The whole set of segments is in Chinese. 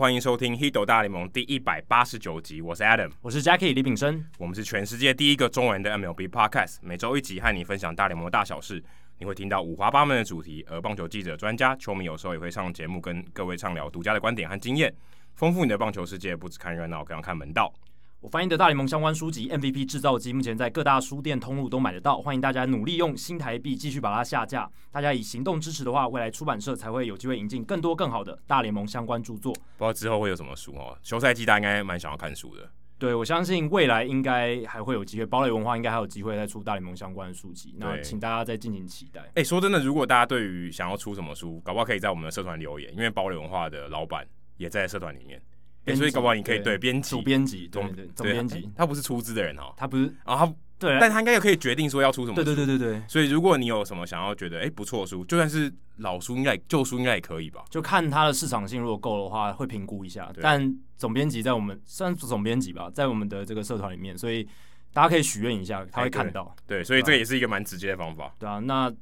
欢迎收听《h i d o 大联盟》第一百八十九集。我是 Adam，我是 Jackie 李炳生。我们是全世界第一个中文的 MLB Podcast，每周一集和你分享大联盟的大小事。你会听到五花八门的主题，而棒球记者、专家、球迷有时候也会上节目，跟各位畅聊独家的观点和经验，丰富你的棒球世界。不只看热闹，更要看门道。我翻译的大联盟相关书籍《MVP 制造机》目前在各大书店通路都买得到，欢迎大家努力用新台币继续把它下架。大家以行动支持的话，未来出版社才会有机会引进更多更好的大联盟相关著作。不知道之后会有什么书哦？休赛季大家应该蛮想要看书的。对，我相信未来应该还会有机会，堡垒文化应该还有机会再出大联盟相关的书籍。那请大家再敬请期待。哎，说真的，如果大家对于想要出什么书，搞不好可以在我们的社团留言，因为堡垒文化的老板也在社团里面。欸、所以搞不好你可以对编辑、主编辑、总总编辑，他不是出资的人哦，他不是啊，他对，但他应该也可以决定说要出什么书。对对对对对。所以如果你有什么想要觉得哎、欸、不错的书，就算是老书应该旧书应该也可以吧？就看它的市场性，如果够的话会评估一下。但总编辑在我们算总编辑吧，在我们的这个社团里面，所以大家可以许愿一下，他会看到。对，所以这也是一个蛮直接的方法。对啊，那。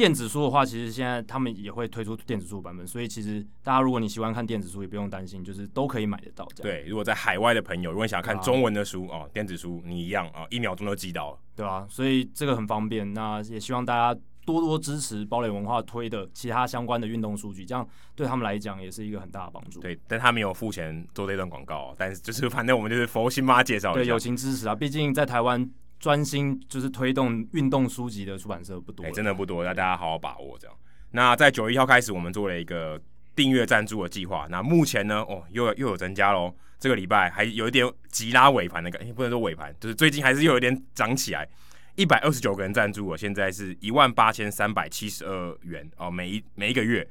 电子书的话，其实现在他们也会推出电子书版本，所以其实大家如果你喜欢看电子书，也不用担心，就是都可以买得到。对，如果在海外的朋友，如果你想要看中文的书哦，电子书你一样啊，一秒钟就寄到了，对啊，所以这个很方便。那也希望大家多多支持堡垒文化推的其他相关的运动书籍，这样对他们来讲也是一个很大的帮助。对，但他没有付钱做这段广告，但是就是反正我们就是佛心妈介绍，对，友情支持啊，毕竟在台湾。专心就是推动运动书籍的出版社不多，欸，真的不多，那大家好好把握这样。那在九月一号开始，我们做了一个订阅赞助的计划。那目前呢，哦，又又有增加喽。这个礼拜还有一点急拉尾盘那个，欸，不能说尾盘，就是最近还是又有一点涨起来。一百二十九个人赞助，我现在是一万八千三百七十二元哦，每一每一个月。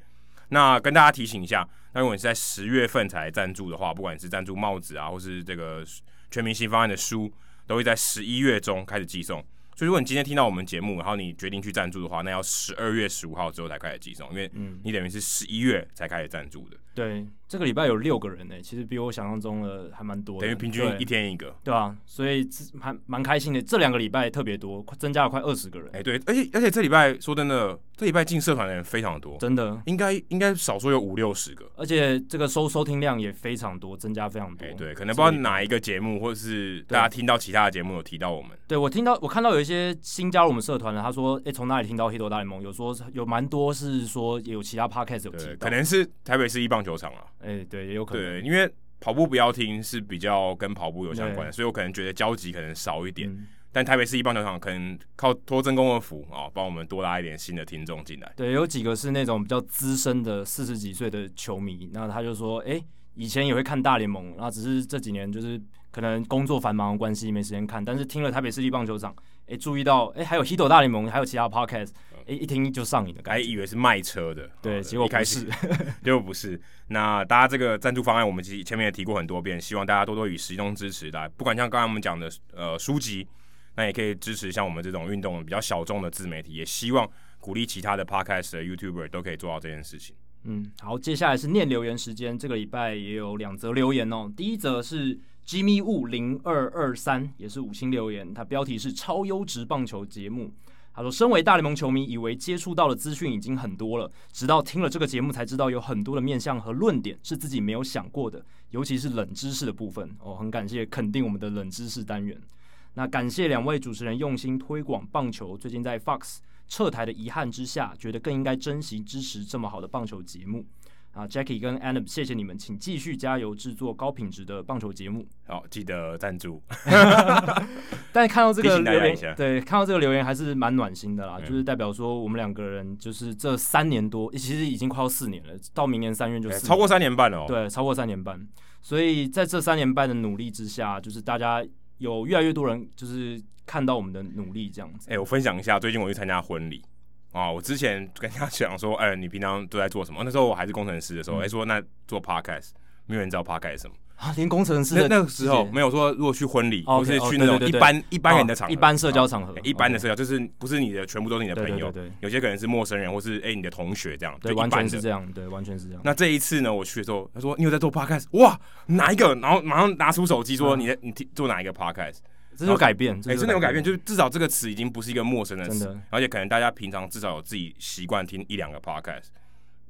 那跟大家提醒一下，那如果你是在十月份才赞助的话，不管是赞助帽子啊，或是这个全明星方案的书。都会在十一月中开始寄送，所以如果你今天听到我们节目，然后你决定去赞助的话，那要十二月十五号之后才开始寄送，因为你等于是十一月才开始赞助的。对，这个礼拜有六个人呢，其实比我想象中的还蛮多的，等于平均一天一个，对啊，所以还蛮开心的。这两个礼拜特别多，增加了快二十个人。哎，对，而且而且这礼拜说真的，这礼拜进社团的人非常多，真的，应该应该少说有五六十个，而且这个收收听量也非常多，增加非常多。对，可能不知道哪一个节目，或者是大家听到其他的节目有提到我们。对，我听到我看到有一些新加入我们社团的，他说，哎，从哪里听到 Hito 大联盟？有说有蛮多是说有其他 Podcast 有提到，可能是台北市一棒球场啊，哎。对，也有可能。对，因为跑步不要听是比较跟跑步有相关的，所以我可能觉得交集可能少一点。嗯、但台北市一棒球场可能靠托真公的福啊，帮我们多拉一点新的听众进来。对，有几个是那种比较资深的四十几岁的球迷，那他就说，哎，以前也会看大联盟，然后只是这几年就是可能工作繁忙的关系没时间看，但是听了台北市立棒球场，哎，注意到，哎，还有 Hito 大联盟，还有其他 Podcast。一一听就上瘾的，还以为是卖车的，对，结果不是，结果不是。那大家这个赞助方案，我们其实前面也提过很多遍，希望大家多多以实中支持的。不管像刚才我们讲的呃书籍，那也可以支持像我们这种运动比较小众的自媒体，也希望鼓励其他的 Podcast 的 YouTuber 都可以做到这件事情。嗯，好，接下来是念留言时间。这个礼拜也有两则留言哦。第一则是 Jimmy Wu 零二二三，也是五星留言，它标题是超优质棒球节目。他说：“身为大联盟球迷，以为接触到的资讯已经很多了，直到听了这个节目才知道有很多的面向和论点是自己没有想过的，尤其是冷知识的部分。哦，很感谢肯定我们的冷知识单元。那感谢两位主持人用心推广棒球。最近在 Fox 撤台的遗憾之下，觉得更应该珍惜支持这么好的棒球节目。”啊，Jackie 跟 Adam，谢谢你们，请继续加油制作高品质的棒球节目。好，记得赞助。但看到这个留言，对，看到这个留言还是蛮暖心的啦，嗯、就是代表说我们两个人就是这三年多，其实已经快要四年了，到明年三月就超过三年半了、哦。对，超过三年半。所以在这三年半的努力之下，就是大家有越来越多人就是看到我们的努力这样子。哎、欸，我分享一下，最近我去参加婚礼。啊，我之前跟他讲说，哎、欸，你平常都在做什么？那时候我还是工程师的时候，哎、嗯欸，说那做 podcast，没有人知道 podcast 什么啊？连工程师那那个时候没有说，如果去婚礼，或是去那种一般一般人的场合，一般社交场合，一般的社交，就是不是你的全部都是你的朋友，对有些可能是陌生人，或是哎、欸、你的同学这样，对，完全是这样，对，完全是这样。那这一次呢，我去的时候，他说你有在做 podcast？哇，哪一个？然后马上拿出手机说你在你做哪一个 podcast？这有改变，哎、欸，真的有改变，就是至少这个词已经不是一个陌生的词，而且可能大家平常至少有自己习惯听一两个 podcast，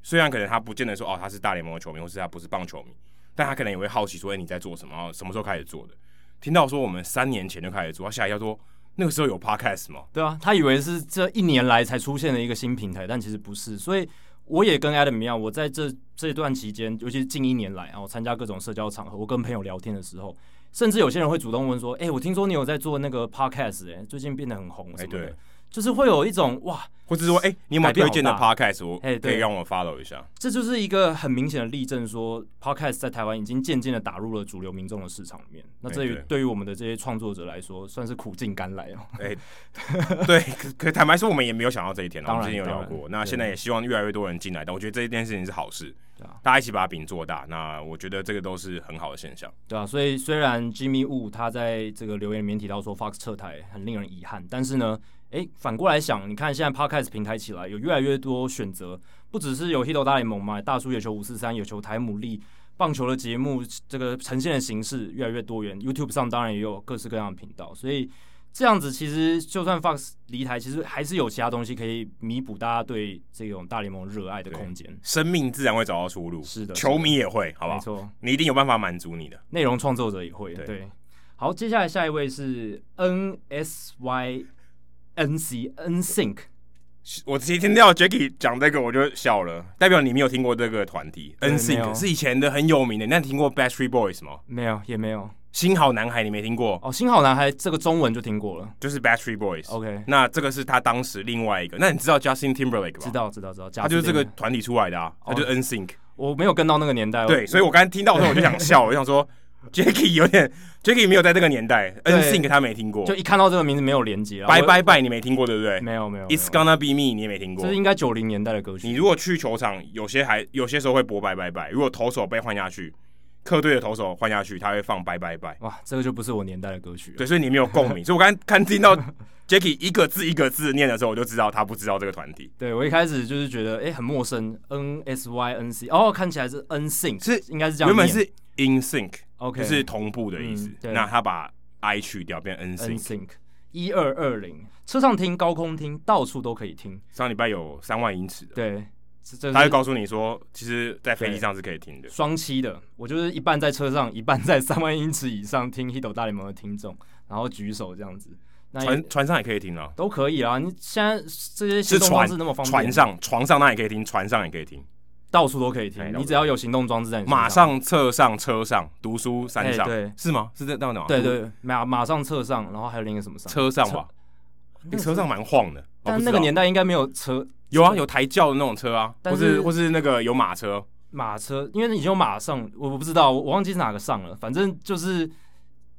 虽然可能他不见得说哦他是大联盟的球迷，或是他不是棒球迷，但他可能也会好奇说：“哎、欸，你在做什么？然后什么时候开始做的？”听到说我们三年前就开始做，他吓一跳说：“那个时候有 podcast 吗？”对啊，他以为是这一年来才出现的一个新平台，但其实不是。所以我也跟 Adam 一样，我在这这段期间，尤其是近一年来啊，我参加各种社交场合，我跟朋友聊天的时候，甚至有些人会主动问说：“哎、欸，我听说你有在做那个 podcast，哎、欸，最近变得很红什么的。欸”对。就是会有一种哇，或者是说，哎、欸，你有没有推荐的 podcast？我可以让我 follow 一下。这就是一个很明显的例证，说 podcast 在台湾已经渐渐的打入了主流民众的市场里面。那这于对于我们的这些创作者来说，算是苦尽甘来哦。哎，对，可可坦白说，我们也没有想到这一天。当然，我们之前有聊过。那现在也希望越来越多人进来，但我觉得这一件事情是好事。对啊，大家一起把饼做大。那我觉得这个都是很好的现象。对啊，所以虽然 Jimmy Woo 他在这个留言里面提到说 Fox 撤台很令人遗憾，但是呢。诶，反过来想，你看现在 Podcast 平台起来，有越来越多选择，不只是有 Hito 大联盟嘛，大叔野球五四三，有球台牡蛎，棒球的节目，这个呈现的形式越来越多元。YouTube 上当然也有各式各样的频道，所以这样子其实就算 Fox 离台，其实还是有其他东西可以弥补大家对这种大联盟热爱的空间。生命自然会找到出路，是的，球迷也会，好不好？没错，你一定有办法满足你的。内容创作者也会，对，对。好，接下来下一位是 NSY。N C N Sync，我直接听到 Jacky 讲这个我就笑了，代表你没有听过这个团体。N Sync 是以前的很有名的，那你听过 Backstreet Boys 吗？没有，也没有。新好男孩你没听过？哦，新好男孩这个中文就听过了，就是 Backstreet Boys。OK，那这个是他当时另外一个。那你知道 Justin Timberlake 吗？知道，知道，知道。他就是这个团体出来的啊，他就是 N Sync。我没有跟到那个年代，对，所以我刚才听到的时候我就想笑，我想说。Jacky 有点，Jacky 没有在这个年代，NSYNC 他没听过，就一看到这个名字没有连接。Bye Bye Bye 你没听过对不对？没有没有。It's gonna be me 你也没听过，这是应该九零年代的歌曲。你如果去球场，有些还有些时候会播 Bye Bye Bye，如果投手被换下去，客队的投手换下去，他会放 Bye Bye Bye。哇，这个就不是我年代的歌曲。对，所以你没有共鸣。所以我刚刚看听到 Jacky 一个字一个字念的时候，我就知道他不知道这个团体。对，我一开始就是觉得哎、欸、很陌生，N S Y N C，哦，看起来是 NSYNC，是应该是这样，原本是 In Sync。OK，就是同步的意思。嗯、那他把 I 去掉，变 NSYNC。一二二零，车上听，高空听，到处都可以听。上礼拜有三万英尺的，对，他会告诉你说，其实，在飞机上是可以听的。双栖的，我就是一半在车上，一半在三万英尺以上听 Hito 大联盟的听众，然后举手这样子。那船船上也可以听啊，都可以啊。你现在这些行动方式那么方便，船上床上那也可以听，船上也可以听。到处都可以听，你只要有行动装置在你身上，马上侧上车上读书山上，对，是吗？是这样的吗？对对，马马上侧上，然后还有另一个什么上？车上吧，那车上蛮晃的。但那个年代应该没有车，有啊，有抬轿的那种车啊，或是或是那个有马车，马车，因为已经有马上，我不知道，我忘记是哪个上了，反正就是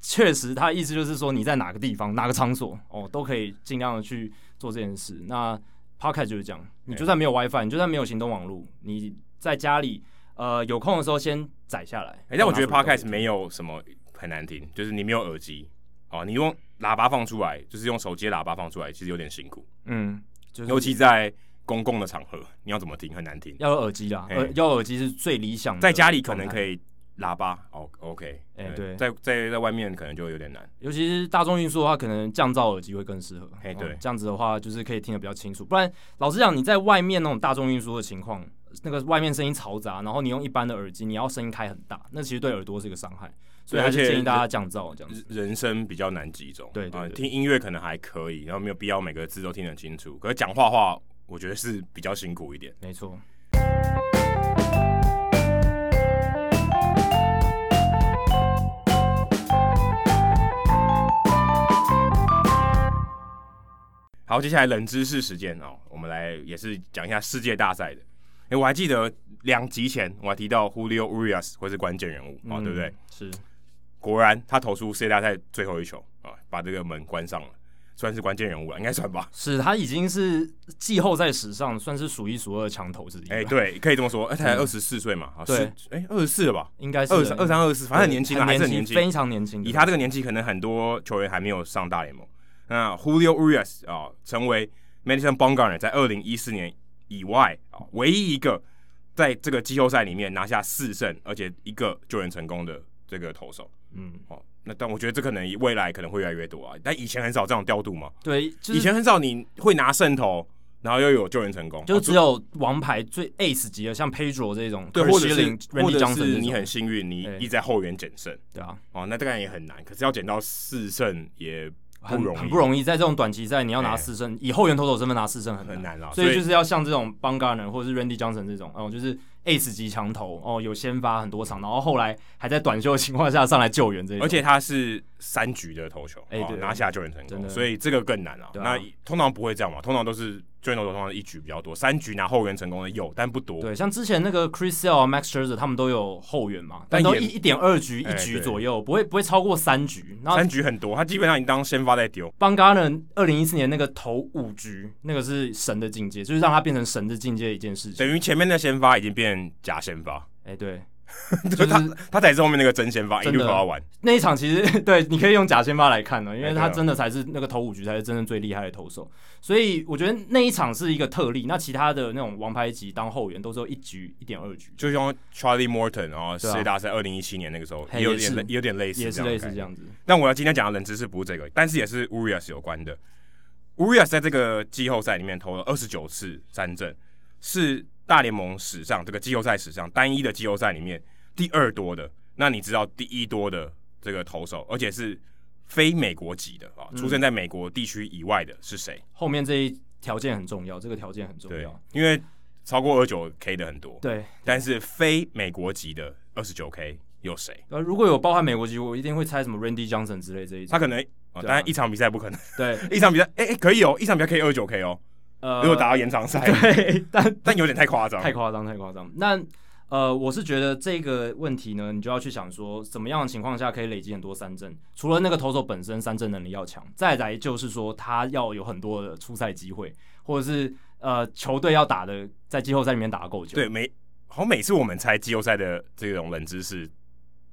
确实，他意思就是说你在哪个地方、哪个场所哦，都可以尽量的去做这件事。那 Podcast 就是这样，你就算没有 WiFi，你就算没有行动网络，你在家里呃有空的时候先载下来。哎、欸，但我觉得 Podcast 没有什么很难听，就是你没有耳机哦，你用喇叭放出来，就是用手接喇叭放出来，其实有点辛苦。嗯，就是、尤其在公共的场合，你要怎么听很难听。要有耳机啦，欸、要耳机是最理想的。在家里可能可以喇叭哦，OK。哎、欸，对，在在在外面可能就有点难，尤其是大众运输的话，可能降噪耳机会更适合。哎、欸，对、哦，这样子的话就是可以听得比较清楚。不然，老实讲，你在外面那种大众运输的情况，那个外面声音嘈杂，然后你用一般的耳机，你要声音开很大，那其实对耳朵是一个伤害。所以还是建议大家降噪，这样子。人声比较难集中。对，啊，听音乐可能还可以，然后没有必要每个字都听得清楚。可是讲话话，我觉得是比较辛苦一点。没错。好，接下来冷知识时间哦，我们来也是讲一下世界大赛的。哎，我还记得两集前我还提到 Julio Urias 会是关键人物啊、嗯哦，对不对？是，果然他投出世界大赛最后一球啊，把这个门关上了，算是关键人物了，应该算吧？是他已经是季后赛史上算是数一数二的强投之一。哎，对，可以这么说。哎，他才二十四岁嘛，啊对，哎，二十四了吧？应该是二三二三二四，反正很年轻啊，还是很年轻，非常年轻。以他这个年纪，可能很多球员还没有上大联盟。那 Julio Urias 啊、哦，成为 Madison Bumgarner 在二零一四年以外啊、哦，唯一一个在这个季后赛里面拿下四胜，而且一个救援成功的这个投手。嗯，哦，那但我觉得这可能未来可能会越来越多啊。但以前很少这种调度嘛。对，就是、以前很少你会拿胜投，然后又有救援成功，就只有王牌最 ace 级的，像 Pedro 这种，对，或者是 Randy 你很幸运，你一直在后援捡胜，对啊，哦，那当然也很难，可是要捡到四胜也很很不容易，在这种短期赛你要拿四胜，以后援投手身份拿四胜很很难啊，所以就是要像这种 b a n g a r n e r 或者是 Randy Johnson 这种，哦，就是。Ace 级强投哦，有先发很多场，然后后来还在短袖的情况下上来救援这一，而且他是三局的投球，哎、欸，对，拿下救援成功，所以这个更难了。啊那通常不会这样嘛，通常都是。最多通常一局比较多，三局拿后援成功的有，但不多。对，像之前那个 Chris Sale、Max Scherzer 他们都有后援嘛，但都一一点二局一局左右，不会不会超过三局。三局很多，他基本上已经当先发在丢。Bumgarner 二零一四年那个投五局，那个是神的境界，就是让他变成神的境界的一件事情。等于前面的先发已经变成假先发。哎、欸，对。就是他，他才是后面那个真先发，一路投到完。那一场其实 对，你可以用假先发来看呢，因为他真的才是那个投五局才是真正最厉害的投手。所以我觉得那一场是一个特例。那其他的那种王牌级当后援都是有一局一点二局，就像 Charlie Morton 然后世界大赛二零一七年那个时候，也有点有点类似，也是类似这样子。但我要今天讲的冷知识不是这个，但是也是 Urias 有关的。Urias 在这个季后赛里面投了二十九次三振，是大联盟史上这个季后赛史上单一的季后赛里面。第二多的，那你知道第一多的这个投手，而且是非美国籍的啊，出生在美国地区以外的是谁？后面这一条件很重要，这个条件很重要，因为超过二九 K 的很多，对，但是非美国籍的二十九 K 有谁？呃，如果有包含美国籍，我一定会猜什么 Randy Johnson 之类这一种，他可能，当然一场比赛不可能，对，一场比赛，哎哎，可以哦，一场比赛可以二九 K 哦，呃，如果打到延长赛，对，但但有点太夸张，太夸张，太夸张，那。呃，我是觉得这个问题呢，你就要去想说，什么样的情况下可以累积很多三振？除了那个投手本身三振能力要强，再来就是说他要有很多的出赛机会，或者是呃球队要打的在季后赛里面打得够久。对，每好像每次我们猜季后赛的这种冷知识，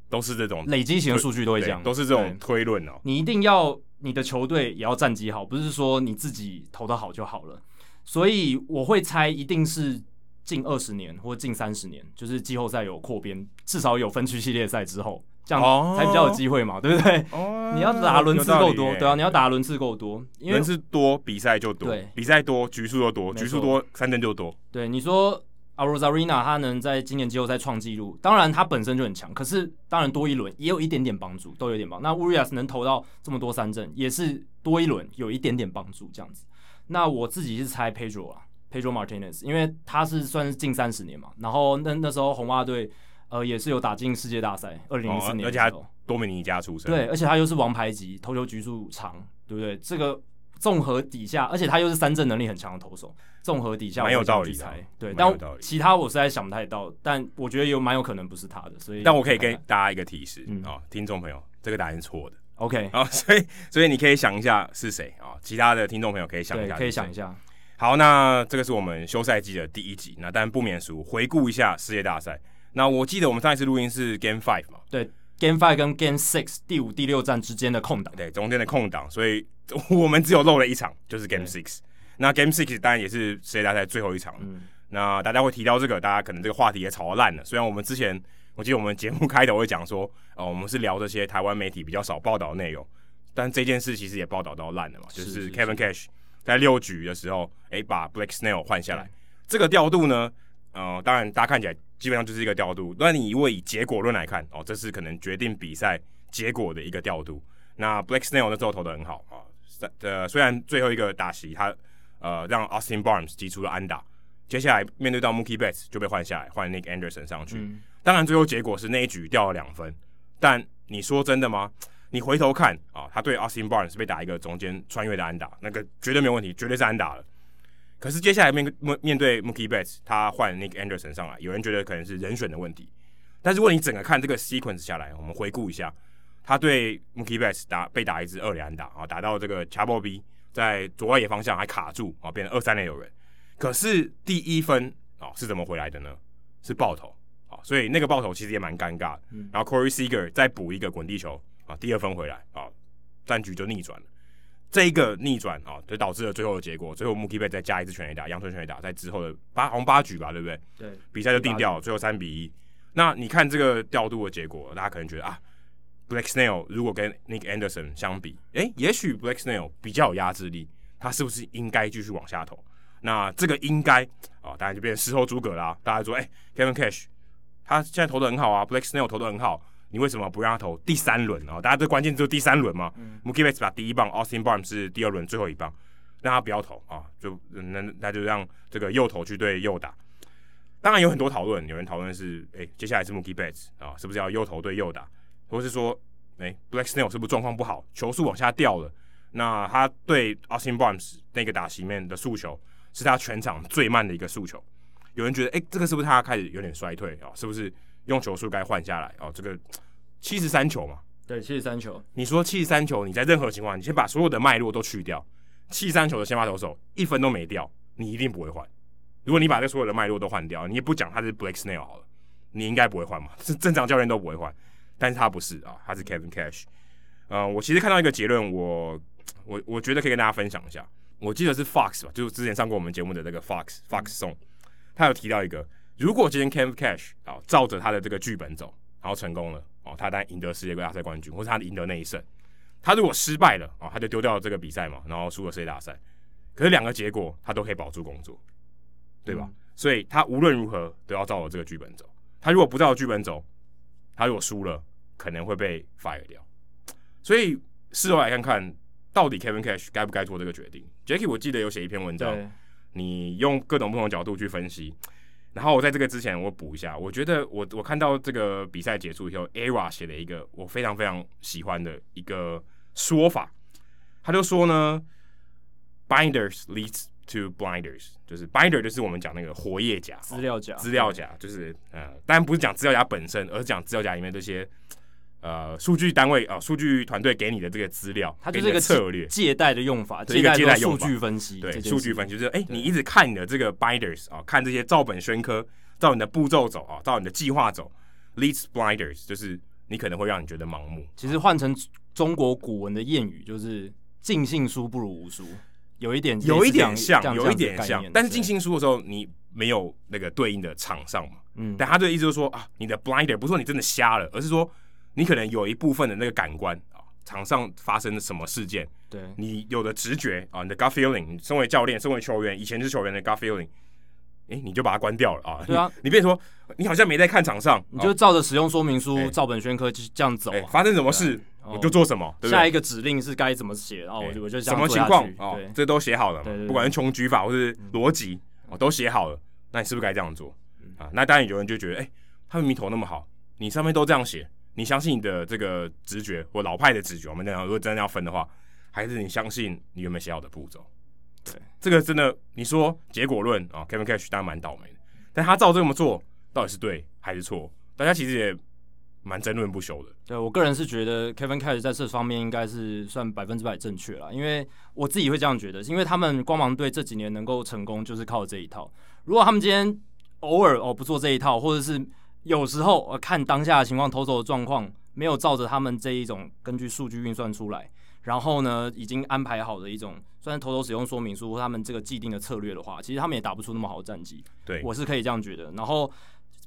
都是这种累积型的数据都会这样，都是这种推论哦。你一定要你的球队也要战绩好，不是说你自己投的好就好了。所以我会猜一定是。近二十年或近三十年，就是季后赛有扩编，至少有分区系列赛之后，这样才比较有机会嘛，哦、对不对？哦、你要打轮次够多，对啊，你要打轮次够多，因为轮次多比赛就多，对，比赛多局数就多，局数多三振就多。对，你说 Arozarena 他能在今年季后赛创纪录，当然他本身就很强，可是当然多一轮也有一点点帮助，都有点帮。那 Urias 能投到这么多三振，也是多一轮有一点点帮助这样子。那我自己是猜 Pedro 啊。Pedro Martinez，因为他是算是近三十年嘛，然后那那时候红袜队呃也是有打进世界大赛，二零零四年，而且他多米尼加出身，对，而且他又是王牌级，投球局数长，对不对？这个综合底下，而且他又是三振能力很强的投手，综合底下蛮有道理的，对。但其他我实在想不太到，但我觉得有蛮有可能不是他的，所以但我可以给大家一个提示啊、嗯哦，听众朋友，这个答案是错的，OK 啊、哦，所以所以你可以想一下是谁啊、哦？其他的听众朋友可以想一下，可以想一下。好，那这个是我们休赛季的第一集，那但不免俗，回顾一下世界大赛。那我记得我们上一次录音是 Game Five 嘛？对，Game Five 跟 Game Six 第五、第六站之间的空档，对，中间的空档，所以我们只有漏了一场，就是 Game Six。那 Game Six 当然也是世界大赛最后一场。嗯，那大家会提到这个，大家可能这个话题也吵到烂了。虽然我们之前，我记得我们节目开头会讲说，哦、呃，我们是聊这些台湾媒体比较少报道的内容，但这件事其实也报道到烂了嘛，就是 Kevin Cash。在六局的时候，哎、欸，把 Blake Snell 换下来，对这个调度呢，呃，当然大家看起来基本上就是一个调度。那你如果以结果论来看，哦，这是可能决定比赛结果的一个调度。那 Blake Snell 那时候投的很好啊，呃，虽然最后一个打席他呃让 Austin Barnes 击出了安打，接下来面对到 Mookie Betts 就被换下来，换 Nick Anderson 上去。嗯、当然最后结果是那一局掉了两分，但你说真的吗？你回头看啊，他对 Austin Barnes 是被打一个中间穿越的安打，那个绝对没有问题，绝对是安打了。可是接下来面面面对 Mookie Betts，他换 Nick Anderson 上来，有人觉得可能是人选的问题。但是如果你整个看这个 sequence 下来，我们回顾一下，他对 Mookie Betts 打被打一支二垒安打啊，打到这个 c h a b o B 在左外野方向还卡住啊，变成二三垒有人。可是第一分啊是怎么回来的呢？是爆头，所以那个爆头其实也蛮尴尬的。然后 Corey Seager 再补一个滚地球。啊，第二分回来啊，战局就逆转了。这一个逆转啊，就导致了最后的结果。最后 Mookie Betts 再加一次全垒打，杨春全垒打，在之后的八红八局吧，对不对？对，比赛就定掉了，最后三比一。那你看这个调度的结果，大家可能觉得啊，Blake Snell 如果跟 Nick Anderson 相比，诶，也许 Blake Snell 比较有压制力，他是不是应该继续往下投？那这个应该啊，当然就变成事后诸葛啦。大家说，哎、欸、，Kevin Cash，他现在投的很好啊，Blake Snell 投的很好，你为什么不让他投第三轮啊？大家最关键就是第三轮嘛。嗯、Mookie Betts 把第一棒，Austin Barnes 是第二轮最后一棒，让他不要投啊，就那那就让这个右投去对右打。当然有很多讨论，有人讨论是，哎、欸，接下来是 Mookie Betts 啊，是不是要右投对右打，或是说，哎、欸、，Blake Snell 是不是状况不好，球速往下掉了？那他对 Austin Barnes 那个打席面的诉求是他全场最慢的一个速球。有人觉得，哎、欸，这个是不是他开始有点衰退啊？是不是用球数该换下来？哦，这个七十三球嘛，对，七十三球。你说七十三球，你在任何情况，你先把所有的脉络都去掉，七十三球的先发投手一分都没掉，你一定不会换。如果你把这所有的脉络都换掉，你也不讲他是 Blake Snell 好了，你应该不会换嘛？是正常教练都不会换，但是他不是啊，他是 Kevin Cash。呃，我其实看到一个结论，我我我觉得可以跟大家分享一下。我记得是 Fox 吧，就是之前上过我们节目的那个 Fox Fox Song，他有提到一个，如果今天 Kevin Cash 啊照着他的这个剧本走，然后成功了哦，他当然赢得世界杯大赛冠军，或是他赢得那一胜。他如果失败了啊，他就丢掉了这个比赛嘛，然后输了世界大赛。可是两个结果他都可以保住工作。对吧？嗯、所以他无论如何都要照着这个剧本走。他如果不照着剧本走，他如果输了，可能会被 fire 掉。所以事后来看看，到底 Kevin Cash 该不该做这个决定？Jackie，我记得有写一篇文章，对你用各种不同的角度去分析。然后我在这个之前，我补一下，我觉得我我看到这个比赛结束以后，ERA 写了一个我非常非常喜欢的一个说法，他就说呢，Binders leads。To blinders，就是 binder，就是我们讲那个活页夹、资料夹、资料夹，就是呃，当然不是讲资料夹本身，而是讲资料夹里面这些呃数据单位啊、数据团队给你的这个资料，它就是一个策略借贷的用法，一个借贷用数据分析，对，数据分析就是哎，你一直看你的这个 binders 啊，看这些照本宣科，照你的步骤走啊，照你的计划走，leads blinders，就是你可能会让你觉得盲目。其实换成中国古文的谚语，就是尽信书不如无书。有一点，有一点像，有一点像，但是尽信书的时候，你没有那个对应的场上嘛？嗯，但他的意思就是说啊，你的 blinder 不是说你真的瞎了，而是说你可能有一部分的那个感官啊，场上发生了什么事件，对，你有的直觉啊，你的 gut feeling，你身为教练，身为球员，以前是球员的 gut feeling，哎，你就把它关掉了啊？对啊，你别说你好像没在看场上，你就照着使用说明书，照本宣科就是这样走，发生什么事？我就做什么，对对，下一个指令是该怎么写，然后我就我就什么情况？哦，这都写好了嘛，不管是穷举法或是逻辑哦，都写好了。那你是不是该这样做？啊？那当然有人就觉得，哎，他们明明投那么好，你上面都这样写，你相信你的这个直觉或老派的直觉？我们这样如果真的要分的话，还是你相信你原本写好的步骤？对，这个真的你说结果论啊，Kevin Cash 当然蛮倒霉的，但他照这么做到底是对还是错？大家其实也。蛮争论不休的。对，我个人是觉得 Kevin Cash 在这方面应该是算百分之百正确了，因为我自己会这样觉得，因为他们光芒队这几年能够成功就是靠这一套。如果他们今天偶尔哦不做这一套，或者是有时候呃看当下的情况、投手的状况，没有照着他们这一种根据数据运算出来，然后呢已经安排好的一种，虽然投手使用说明书或他们这个既定的策略的话，其实他们也打不出那么好的战绩。对，我是可以这样觉得。然后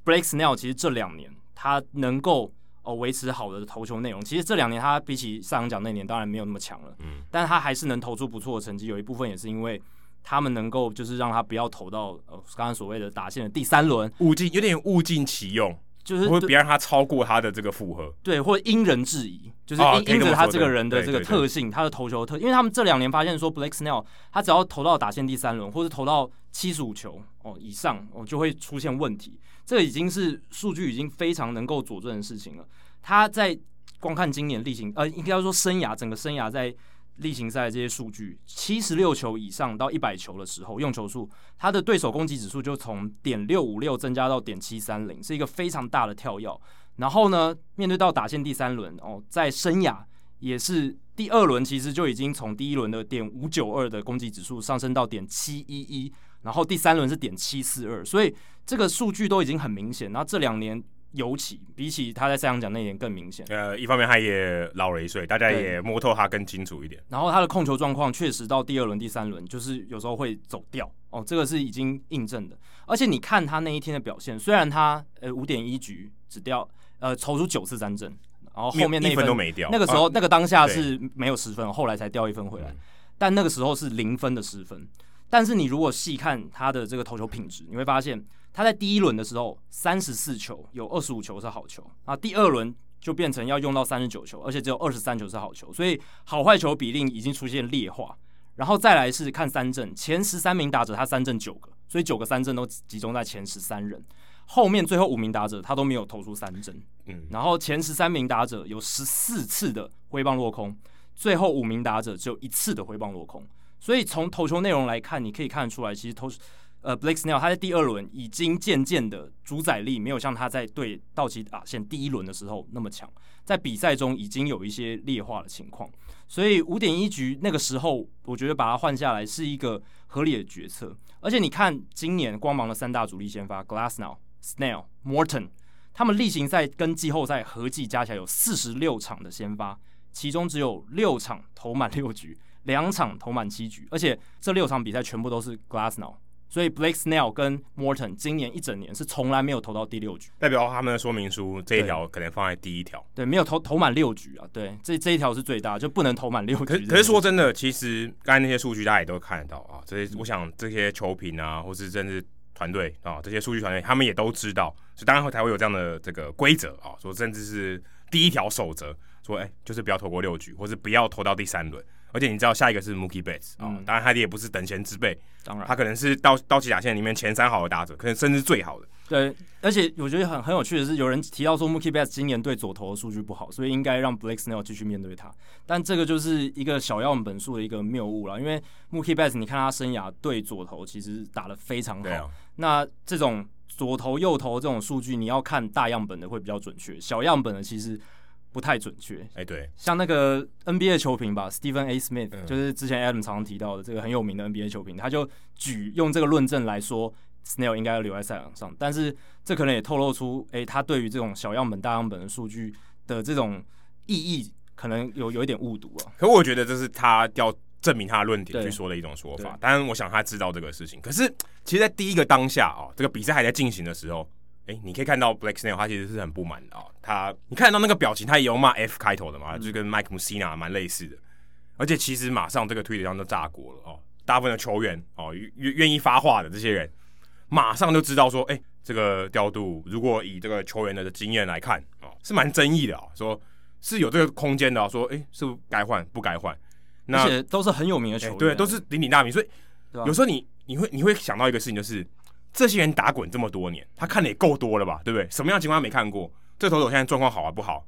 Blake Snell 其实这两年。他能够哦维持好的投球内容，其实这两年他比起上场那年当然没有那么强了，嗯，但他还是能投出不错的成绩。有一部分也是因为他们能够就是让他不要投到呃刚刚所谓的打线的第三轮，物尽有点物尽其用，就是不会别让他超过他的这个负荷，对，或者因人制宜，就是因、着他这个人的这个特性，他的投球特，因为他们这两年发现说 Blake Snell 他只要投到打线第三轮，或者投到七十五球哦以上哦就会出现问题。这已经是数据已经非常能够佐证的事情了。他在光看今年例行呃，应该说生涯整个生涯在例行赛这些数据，七十六球以上到一百球的时候，用球数，他的对手攻击指数就从点六五六增加到点七三零，是一个非常大的跳跃。然后呢，面对到打线第三轮哦，在生涯也是第二轮，其实就已经从第一轮的点五九二的攻击指数上升到点七一一。然后第三轮是点七四二，所以这个数据都已经很明显。然后这两年尤其比起他在赛场奖那一年更明显。呃，一方面他也老了一岁，大家也摸透他更清楚一点。然后他的控球状况确实到第二轮、第三轮就是有时候会走掉哦，这个是已经印证的。而且你看他那一天的表现，虽然他呃五点一局只掉呃抽出九次三振，然后后面那一分都没掉。那个时候、啊、那个当下是没有失分，后来才掉一分回来，嗯、但那个时候是零分的失分。但是你如果细看他的这个投球品质，你会发现他在第一轮的时候三十四球有二十五球是好球，啊，第二轮就变成要用到三十九球，而且只有二十三球是好球，所以好坏球比例已经出现劣化。然后再来是看三振，前十三名打者他三振九个，所以九个三振都集中在前十三人。后面最后五名打者他都没有投出三振，嗯，然后前十三名打者有十四次的挥棒落空，最后五名打者只有一次的挥棒落空。所以从投球内容来看，你可以看得出来，其实投呃 Blake Snell 他在第二轮已经渐渐的主宰力没有像他在对道奇打线第一轮的时候那么强，在比赛中已经有一些劣化的情况。所以五点一局那个时候，我觉得把他换下来是一个合理的决策。而且你看今年光芒的三大主力先发 Glassnow Snell、Morton，他们例行赛跟季后赛合计加起来有四十六场的先发，其中只有六场投满六局，两场投满七局，而且这六场比赛全部都是 Glassnow。所以 Blake Snell 跟 Morton 今年一整年是从来没有投到第六局，代表他们的说明书这一条可能放在第一条，对，没有投投满六局啊，对，这这一条是最大，就不能投满六局。可可是说真的，其实刚才那些数据大家也都看得到啊，这些我想这些球评啊，或是甚至团队啊，这些数据团队他们也都知道，所以当然才会有这样的这个规则啊，说甚至是第一条守则，说哎、欸，就是不要投过六局，或是不要投到第三轮。而且你知道下一个是 Mookie Betts 啊、嗯，当然他也不是等闲之辈，当然他可能是道道奇打线里面前三好的打者，可能甚至最好的。对，而且我觉得很很有趣的是，有人提到说 Mookie Betts 今年对左投的数据不好，所以应该让 Blake Snell 继续面对他。但这个就是一个小样本数的一个谬误了，因为 Mookie Betts 你看他生涯对左投其实打得非常好。啊、那这种左投右投这种数据，你要看大样本的会比较准确，小样本的其实。不太准确，哎，对，像那个 NBA 球评吧，Stephen A. Smith，、嗯、就是之前 Adam 常常提到的这个很有名的 NBA 球评，他就举用这个论证来说，Snell 应该要留在赛场上，但是这可能也透露出，哎，他对于这种小样本、大样本的数据的这种意义，可能有有一点误读啊。可我觉得这是他要证明他的论点去说的一种说法，当然，我想他知道这个事情。可是，其实，在第一个当下啊、哦，这个比赛还在进行的时候。哎、欸，你可以看到 Black Snail 他其实是很不满的啊、哦。他，你看到那个表情，他也有骂 F 开头的嘛，嗯、就跟 Mike Mussina 蛮类似的。而且其实马上这个推特上就炸锅了哦。大部分的球员哦，愿愿意发话的这些人，马上就知道说，哎、欸，这个调度如果以这个球员的经验来看哦，是蛮争议的啊、哦。说是有这个空间的、哦，说哎、欸，是不是该换不该换？那些都是很有名的球员、欸，对，都是鼎鼎大名。所以有时候你你会你会想到一个事情，就是。这些人打滚这么多年，他看的也够多了吧，对不对？什么样的情况他没看过？这投手现在状况好还不好？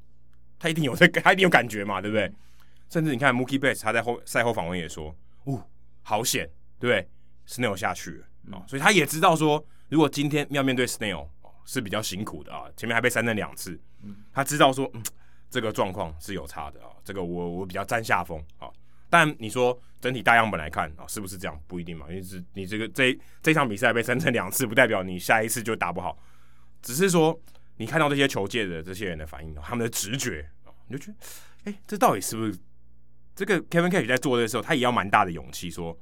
他一定有这个，他一定有感觉嘛，对不对？甚至你看 Mookie Betts 他在后赛后访问也说：“哦，好险，对不对？Snail 下去了、哦、所以他也知道说，如果今天要面对 Snail、哦、是比较辛苦的啊，前面还被三振两次，他知道说，嗯，这个状况是有差的啊，这个我我比较占下风啊。”但你说整体大样本来看啊，是不是这样？不一定嘛，因为是你这个这这场比赛被三振两次，不代表你下一次就打不好。只是说你看到这些球界的这些人的反应，他们的直觉，你就觉得，哎、欸，这到底是不是这个 Kevin Cash 在做的时候，他也要蛮大的勇气，说，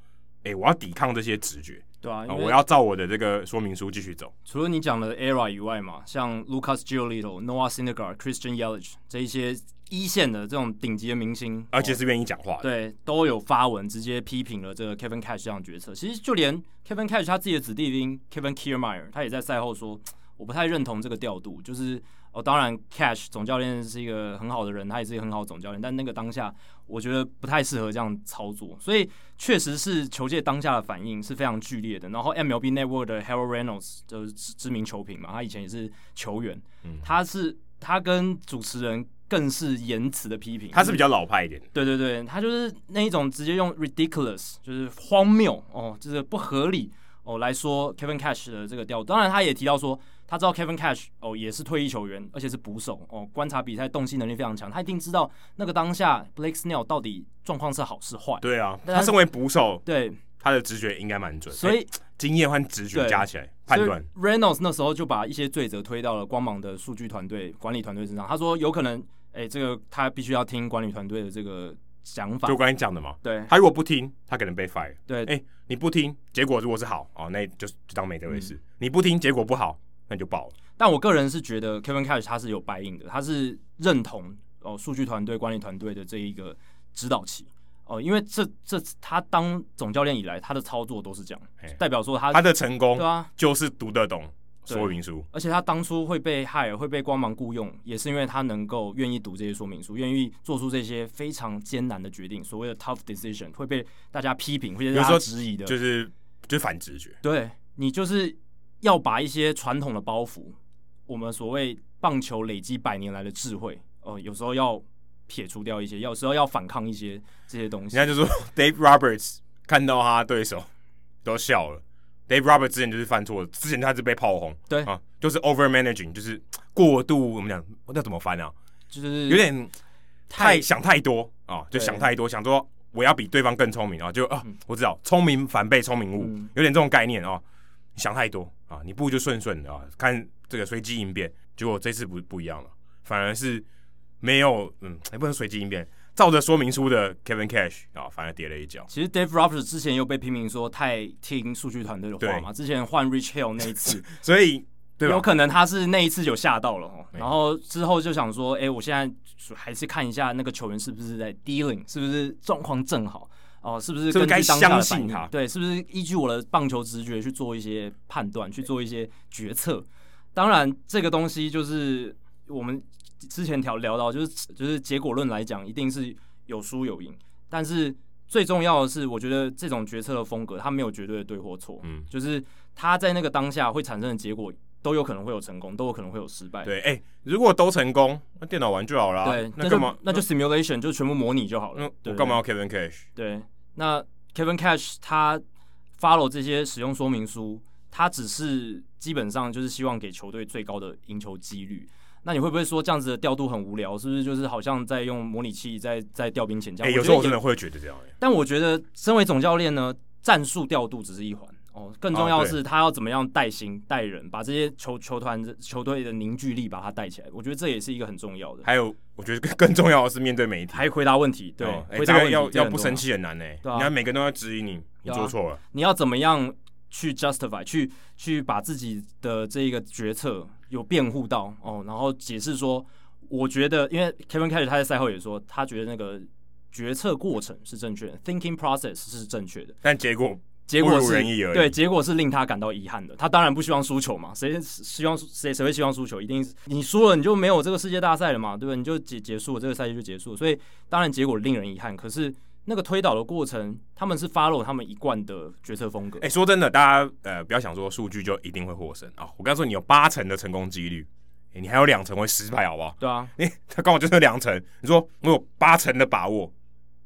哎、欸，我要抵抗这些直觉，对啊，我要照我的这个说明书继续走。除了你讲的 ERA 以外嘛，像 Lucas Giolito、Noah Syndergaard、Christian Yelich 这一些。一线的这种顶级的明星，而且是愿意讲话的，对，都有发文直接批评了这个 Kevin Cash 这样的决策。其实就连 Kevin Cash 他自己的子弟兵 Kevin Kiermaier，他也在赛后说，我不太认同这个调度。就是哦，当然 Cash 总教练是一个很好的人，他也是一个很好的总教练，但那个当下我觉得不太适合这样操作。所以确实是球界当下的反应是非常剧烈的。然后 MLB Network 的 Harold Reynolds 就是知名球评嘛，他以前也是球员，嗯、他是他跟主持人。更是言辞的批评，他是比较老派一点。对对对，他就是那一种直接用 ridiculous，就是荒谬哦，就是不合理哦来说 Kevin Cash 的这个调度。当然，他也提到说，他知道 Kevin Cash 哦也是退役球员，而且是捕手哦，观察比赛洞悉能力非常强，他一定知道那个当下 Blake Snell 到底状况是好是坏。对啊，他身为捕手，对他的直觉应该蛮准，所以、欸、经验和直觉加起来判断。Reynolds 那时候就把一些罪责推到了光芒的数据团队、管理团队身上，他说有可能。哎、欸，这个他必须要听管理团队的这个想法，就我刚才讲的嘛。对，他如果不听，他可能被 fire。对，哎、欸，你不听，结果如果是好哦，那就就当没这回事。嗯、你不听，结果不好，那就爆了。但我个人是觉得 Kevin Cash 他是有 buy in 的，他是认同哦数据团队、管理团队的这一个指导期。哦、呃，因为这这他当总教练以来，他的操作都是这样，嘿代表说他他的成功对啊，就是读得懂说明书，而且他当初会被 hire 会被光芒雇佣，也是因为他能够愿意读这些说明书，愿意做出这些非常艰难的决定，所谓的 tough decision 会被大家批评，会被大家质疑的，就是就是反直觉，对你就是要把一些传统的包袱，我们所谓棒球累积百年来的智慧，哦、呃，有时候要。撇除掉一些，有时候要反抗一些这些东西。人家就说 Dave Roberts 看到他对手都笑了。Dave Roberts 之前就是犯错，之前他是被炮轰，对啊，就是 over managing，就是过度。我们讲那怎么翻啊？就是有点太，太想太多啊，就想太多，想说我要比对方更聪明啊，就啊，嗯、我知道聪明反被聪明误，嗯、有点这种概念啊。想太多啊，你不如就顺顺的啊，看这个随机应变。结果这次不不一样了，反而是。没有，嗯，也不能随机应变。照着说明书的 Kevin Cash 啊，反而跌了一跤。其实 Dave Roberts 之前又被批评说太听数据团队的话嘛。之前换 Rich Hill 那一次，所以有可能他是那一次就吓到了哦。然后之后就想说，哎，我现在还是看一下那个球员是不是在 dealing，是不是状况正好哦，是不是根据当下的反应？对，是不是依据我的棒球直觉去做一些判断，去做一些决策？当然，这个东西就是我们。之前聊聊到，就是就是结果论来讲，一定是有输有赢。但是最重要的是，我觉得这种决策的风格，它没有绝对的对或错。嗯，就是他在那个当下会产生的结果，都有可能会有成功，都有可能会有失败。对，哎、欸，如果都成功，那电脑玩就好了。对，那干嘛？那就 simulation 就全部模拟就好了。我干嘛要 Kevin Cash？对，那 Kevin Cash 他 follow 这些使用说明书，他只是基本上就是希望给球队最高的赢球几率。那你会不会说这样子的调度很无聊？是不是就是好像在用模拟器在在调兵遣将？哎、欸，有时候我真的会觉得这样。但我觉得身为总教练呢，战术调度只是一环哦，更重要的是他要怎么样带心带人，把这些球球团球队的凝聚力把它带起来。我觉得这也是一个很重要的。还有，我觉得更更重要的是面对媒体，还回答问题。对，哦欸、回答问题这个要要不生气很难呢。你要每个人都要质疑你，你做错了，你要怎么样去 justify，去去把自己的这一个决策。有辩护到哦，然后解释说，我觉得，因为 Kevin Cash 他在赛后也说，他觉得那个决策过程是正确的，thinking process 是正确的，但结果结果是对，结果是令他感到遗憾的。他当然不希望输球嘛，谁希望谁谁会希望输球？一定是你输了，你就没有这个世界大赛了嘛，对不对？你就结结束了，这个赛季就结束了。所以当然结果令人遗憾，可是。那个推导的过程，他们是 follow 他们一贯的决策风格。哎、欸，说真的，大家呃不要想说数据就一定会获胜啊、哦！我刚说你有八成的成功几率，欸、你还有两成会失败，好不好？对啊，你、欸、他刚好就是两成。你说我有八成的把握，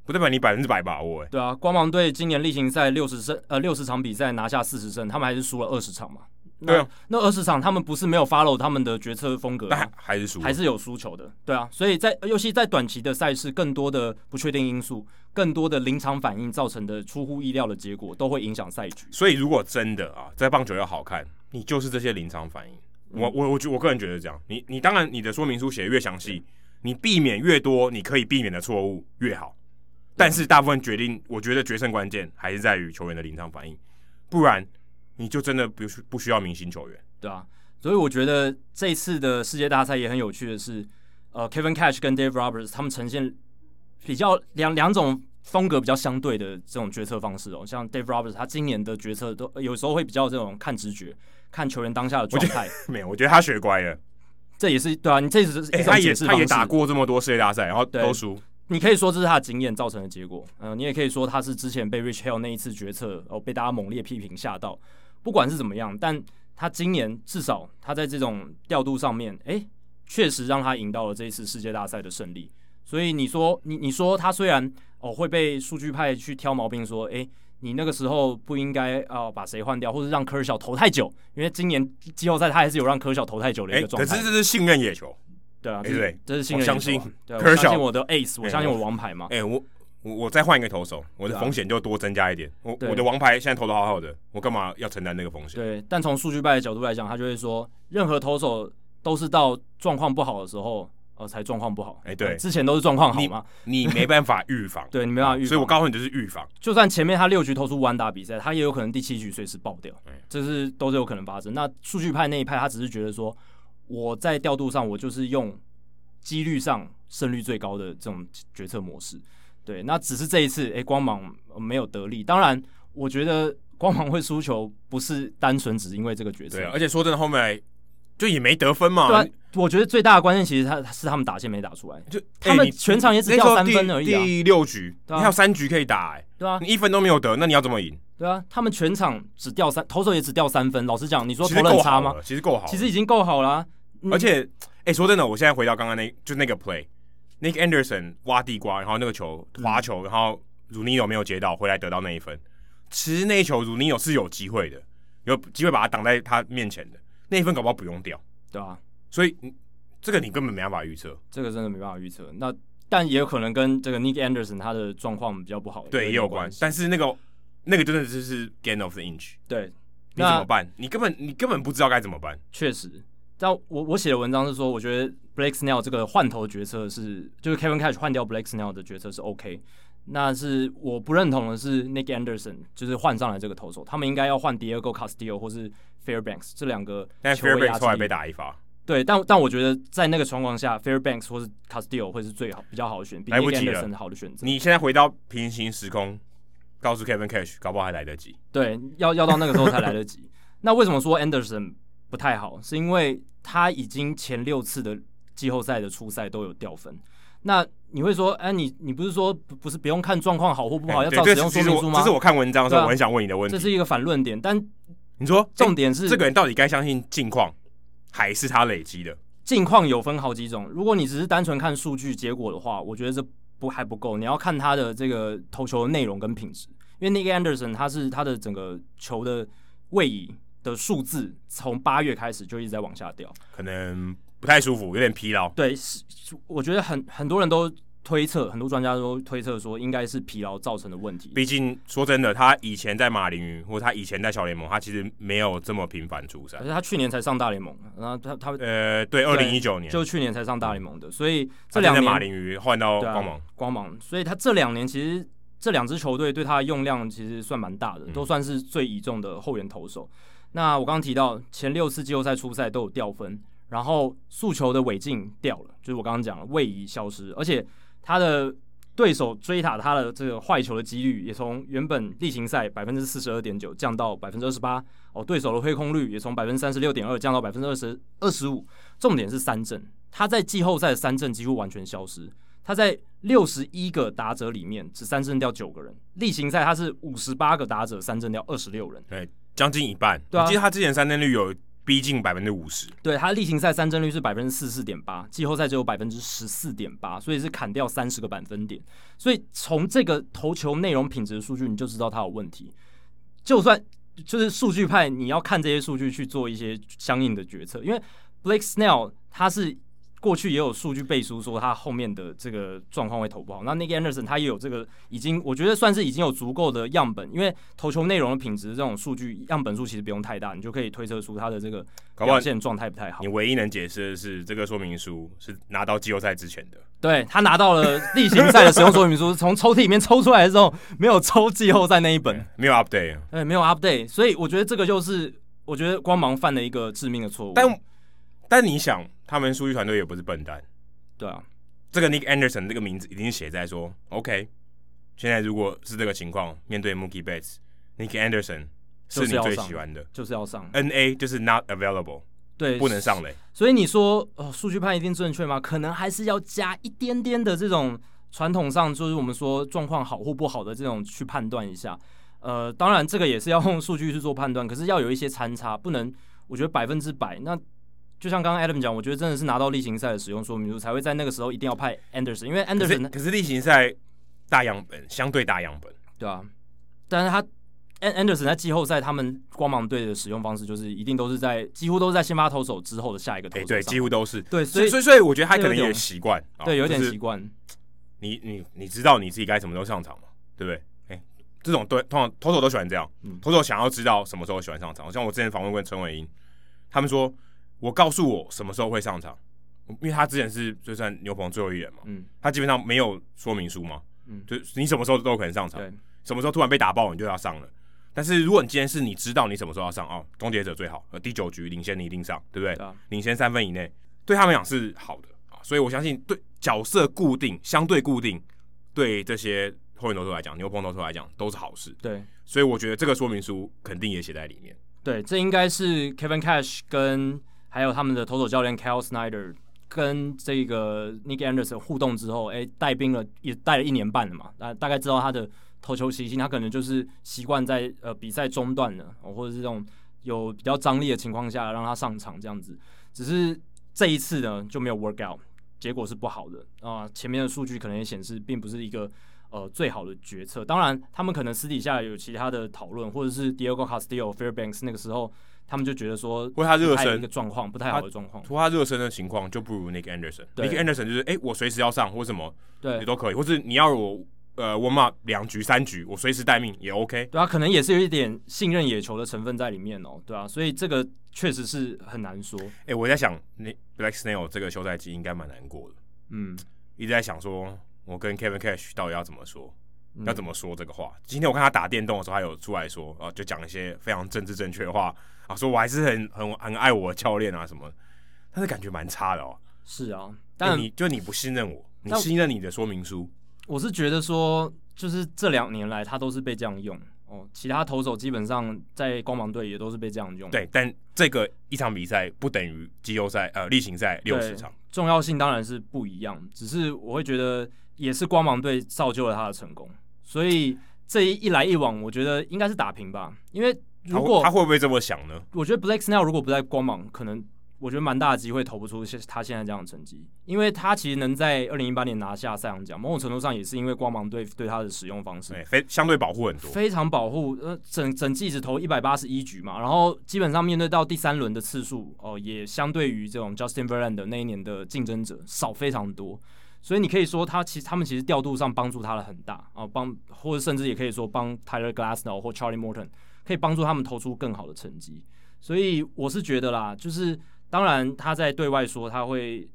不代表你百分之百把握、欸。哎，对啊，光芒队今年例行赛六十胜，呃六十场比赛拿下四十胜，他们还是输了二十场嘛。对啊，那二十场他们不是没有 follow 他们的决策风格，但还是输，还是有输球的。对啊，所以在尤其在短期的赛事，更多的不确定因素，更多的临场反应造成的出乎意料的结果，都会影响赛局。所以如果真的啊，在棒球要好看，你就是这些临场反应。嗯、我我我觉我个人觉得这样，你你当然你的说明书写的越详细，你避免越多你可以避免的错误越好。但是大部分决定，我觉得决胜关键还是在于球员的临场反应，不然。你就真的不需不需要明星球员，对啊，所以我觉得这次的世界大赛也很有趣的是，呃，Kevin Cash 跟 Dave Roberts 他们呈现比较两两种风格比较相对的这种决策方式哦。像 Dave Roberts 他今年的决策都有时候会比较这种看直觉，看球员当下的状态。没有，我觉得他学乖了，这也是对啊。你这次、欸、他也他也打过这么多世界大赛，然后都输。你可以说这是他的经验造成的结果，嗯、呃，你也可以说他是之前被 Rich Hill 那一次决策哦被大家猛烈批评吓到。不管是怎么样，但他今年至少他在这种调度上面，哎、欸，确实让他赢到了这一次世界大赛的胜利。所以你说，你你说他虽然哦会被数据派去挑毛病，说，哎、欸，你那个时候不应该啊、呃、把谁换掉，或者让科尔小投太久，因为今年季后赛他还是有让科尔小投太久的一个状态、欸。可是这是信任野球，对啊，对对？这是信任我相信对，我相信我的 ace，我相信我王牌嘛。哎、欸，我。我我再换一个投手，我的风险就多增加一点。我我的王牌现在投的好好的，我干嘛要承担那个风险？对，但从数据派的角度来讲，他就会说，任何投手都是到状况不好的时候，呃，才状况不好。哎、欸，对，之前都是状况好吗？你，没办法预防，对，你没办法预防，所以我告诉你就是预防。就算前面他六局投出完打比赛，他也有可能第七局随时爆掉，欸、这是都是有可能发生。那数据派那一派，他只是觉得说，我在调度上，我就是用几率上胜率最高的这种决策模式。对，那只是这一次，哎、欸，光芒没有得利。当然，我觉得光芒会输球不是单纯只是因为这个角色。对、啊，而且说真的，后面就也没得分嘛。对、啊，我觉得最大的关键其实他是他们打线没打出来，就他们全场也只掉三分而已、啊。第六局，啊、你还有三局可以打、欸，哎，对啊，你一分都没有得，那你要怎么赢？对啊，他们全场只掉三，投手也只掉三分。老实讲，你说投很差吗？其实够好，其实已经够好了、啊。而且，哎、欸，说真的，我现在回到刚刚那，就那个 play。Nick Anderson 挖地瓜，然后那个球滑球，然后 Runino 没有接到，回来得到那一分。其实那一球 Runino 是有机会的，有机会把他挡在他面前的那一分，搞不好不用掉，对啊，所以这个你根本没办法预测，这个真的没办法预测。那但也有可能跟这个 Nick Anderson 他的状况比较不好，对，也有关系。但是那个那个真的就是 gain of the inch，对，你怎么办？你根本你根本不知道该怎么办。确实，但我我写的文章是说，我觉得。Blake Snell 这个换头决策是，就是 Kevin Cash 换掉 Blake Snell 的决策是 OK，那是我不认同的是 Nick Anderson 就是换上来这个投手，他们应该要换 Diego Castillo 或是 Fairbanks 这两个。但 Fairbanks 后来被打一发。对，但但我觉得在那个状况下，Fairbanks 或是 Castillo 会是最好比较好的选，比 Nick Anderson 好的选择。你现在回到平行时空，告诉 Kevin Cash，搞不好还来得及。对，要要到那个时候才来得及。那为什么说 Anderson 不太好？是因为他已经前六次的。季后赛的初赛都有掉分，那你会说，哎，你你不是说不是不用看状况好或不好，要照使用说明书吗？这是我看文章的时候我很想问你的问题。这是一个反论点，但你说重点是这个人到底该相信近况还是他累积的？近况有分好几种，如果你只是单纯看数据结果的话，我觉得这不还不够，你要看他的这个投球的内容跟品质。因为 Nick Anderson 他是他的整个球的位移的数字从八月开始就一直在往下掉，可能。不太舒服，有点疲劳。对，是我觉得很很多人都推测，很多专家都推测说，应该是疲劳造成的问题。毕竟说真的，他以前在马林鱼，或者他以前在小联盟，他其实没有这么频繁出赛。而且他去年才上大联盟，然后他他呃，对，二零一九年就去年才上大联盟的，所以这两年马林鱼换到光芒，啊，光芒，所以他这两年其实这两支球队对他的用量其实算蛮大的，都算是最倚重的后援投手。嗯、那我刚刚提到前六次季后赛初赛都有掉分。然后速球的尾劲掉了，就是我刚刚讲了位移消失，而且他的对手追打他的这个坏球的几率也从原本例行赛百分之四十二点九降到百分之二十八哦，对手的挥空率也从百分之三十六点二降到百分之二十二十五。重点是三振，他在季后赛的三振几乎完全消失，他在六十一个打者里面只三振掉九个人，例行赛他是五十八个打者三振掉二十六人，对，将近一半。对啊，我记得他之前三振率有。逼近百分之五十，对，他例行赛三振率是百分之四十四点八，季后赛只有百分之十四点八，所以是砍掉三十个百分点。所以从这个投球内容品质的数据，你就知道他有问题。就算就是数据派，你要看这些数据去做一些相应的决策，因为 Blake Snell 他是。过去也有数据背书说他后面的这个状况会投不好，那 Nick Anderson 他也有这个已经，我觉得算是已经有足够的样本，因为投球内容的品质这种数据样本数其实不用太大，你就可以推测出他的这个表现状态不太好。你唯一能解释的是这个说明书是拿到季后赛之前的，对，他拿到了例行赛的使用说明书，从抽屉里面抽出来的时候没有抽季后赛那一本，没有 update，对，没有 update，所以我觉得这个就是我觉得光芒犯了一个致命的错误。但但你想。他们数据团队也不是笨蛋，对啊，这个 Nick Anderson 这个名字已经写在说，OK，现在如果是这个情况，面对 Mookie Betts，Nick Anderson 是你最喜欢的，就是要上，NA 就是 Not Available，对，不能上垒。所以你说，呃，数据派一定正确吗？可能还是要加一点点的这种传统上，就是我们说状况好或不好的这种去判断一下。呃，当然这个也是要用数据去做判断，可是要有一些参差，不能，我觉得百分之百那。就像刚刚 Adam 讲，我觉得真的是拿到例行赛的使用说明书，才会在那个时候一定要派 Anderson，因为 Anderson 可是，例行赛大样本相对大样本，对啊，但是他 Anderson 在季后赛他们光芒队的使用方式就是一定都是在几乎都是在先发投手之后的下一个投手，对，几乎都是对，所以所以所以我觉得他可能也习惯，对，有点习惯。你你你知道你自己该什么时候上场吗？对不对？哎，这种对通常投手都喜欢这样，投手想要知道什么时候喜欢上场。像我之前访问过陈伟英，他们说。我告诉我什么时候会上场，因为他之前是就算牛棚最后一人嘛，嗯，他基本上没有说明书嘛，嗯，就你什么时候都有可能上场，对，什么时候突然被打爆你就要上了。但是如果你今天是你知道你什么时候要上哦，终结者最好，呃，第九局领先你一定上，对不对？领先三分以内，对他们讲是好的啊，所以我相信对角色固定相对固定对这些后援投手来讲，牛棚投手来讲都是好事。对，所以我觉得这个说明书肯定也写在里面。对，这应该是 Kevin Cash 跟还有他们的投手教练 Cal Snyder 跟这个 Nick Anderson 互动之后，哎，带兵了也带了一年半了嘛，大大概知道他的投球习性，他可能就是习惯在呃比赛中段的，或者是这种有比较张力的情况下让他上场这样子。只是这一次呢就没有 work out，结果是不好的啊。前面的数据可能也显示并不是一个呃最好的决策。当然，他们可能私底下有其他的讨论，或者是 Diego Castillo、Fairbanks 那个时候。他们就觉得说，或他热身一个状况不太好的状况，或他热身的情况就不如 Nick Anderson。对 Nick Anderson 就是，哎、欸，我随时要上，或什么，对，也都可以，或是你要我呃 warm up 两局三局，我随时待命也 OK。对啊，可能也是有一点信任野球的成分在里面哦，对啊，所以这个确实是很难说。哎、欸，我在想，那 Blake Snell 这个休赛季应该蛮难过的，嗯，一直在想说，我跟 Kevin Cash 到底要怎么说。要怎么说这个话？今天我看他打电动的时候，他有出来说，啊，就讲一些非常政治正确的话啊，说我还是很很很爱我的教练啊什么，但是感觉蛮差的哦。是啊，但、欸、你就你不信任我，你信任你的说明书。我是觉得说，就是这两年来他都是被这样用哦，其他投手基本上在光芒队也都是被这样用。对，但这个一场比赛不等于季后赛呃例行赛六十场，重要性当然是不一样，只是我会觉得也是光芒队造就了他的成功。所以这一一来一往，我觉得应该是打平吧。因为如果他会不会这么想呢？我觉得 Blake Snell 如果不在光芒，可能我觉得蛮大的机会投不出现他现在这样的成绩。因为他其实能在二零一八年拿下赛扬奖，某种程度上也是因为光芒队对他的使用方式，非相对保护很多，非常保护。呃，整整季只投一百八十一局嘛，然后基本上面对到第三轮的次数哦，也相对于这种 Justin Verlander 那一年的竞争者少非常多。所以你可以说他其实他们其实调度上帮助他了很大啊，帮或者甚至也可以说帮 Tyler Glasnow 或 Charlie Morton 可以帮助他们投出更好的成绩。所以我是觉得啦，就是当然他在对外说他会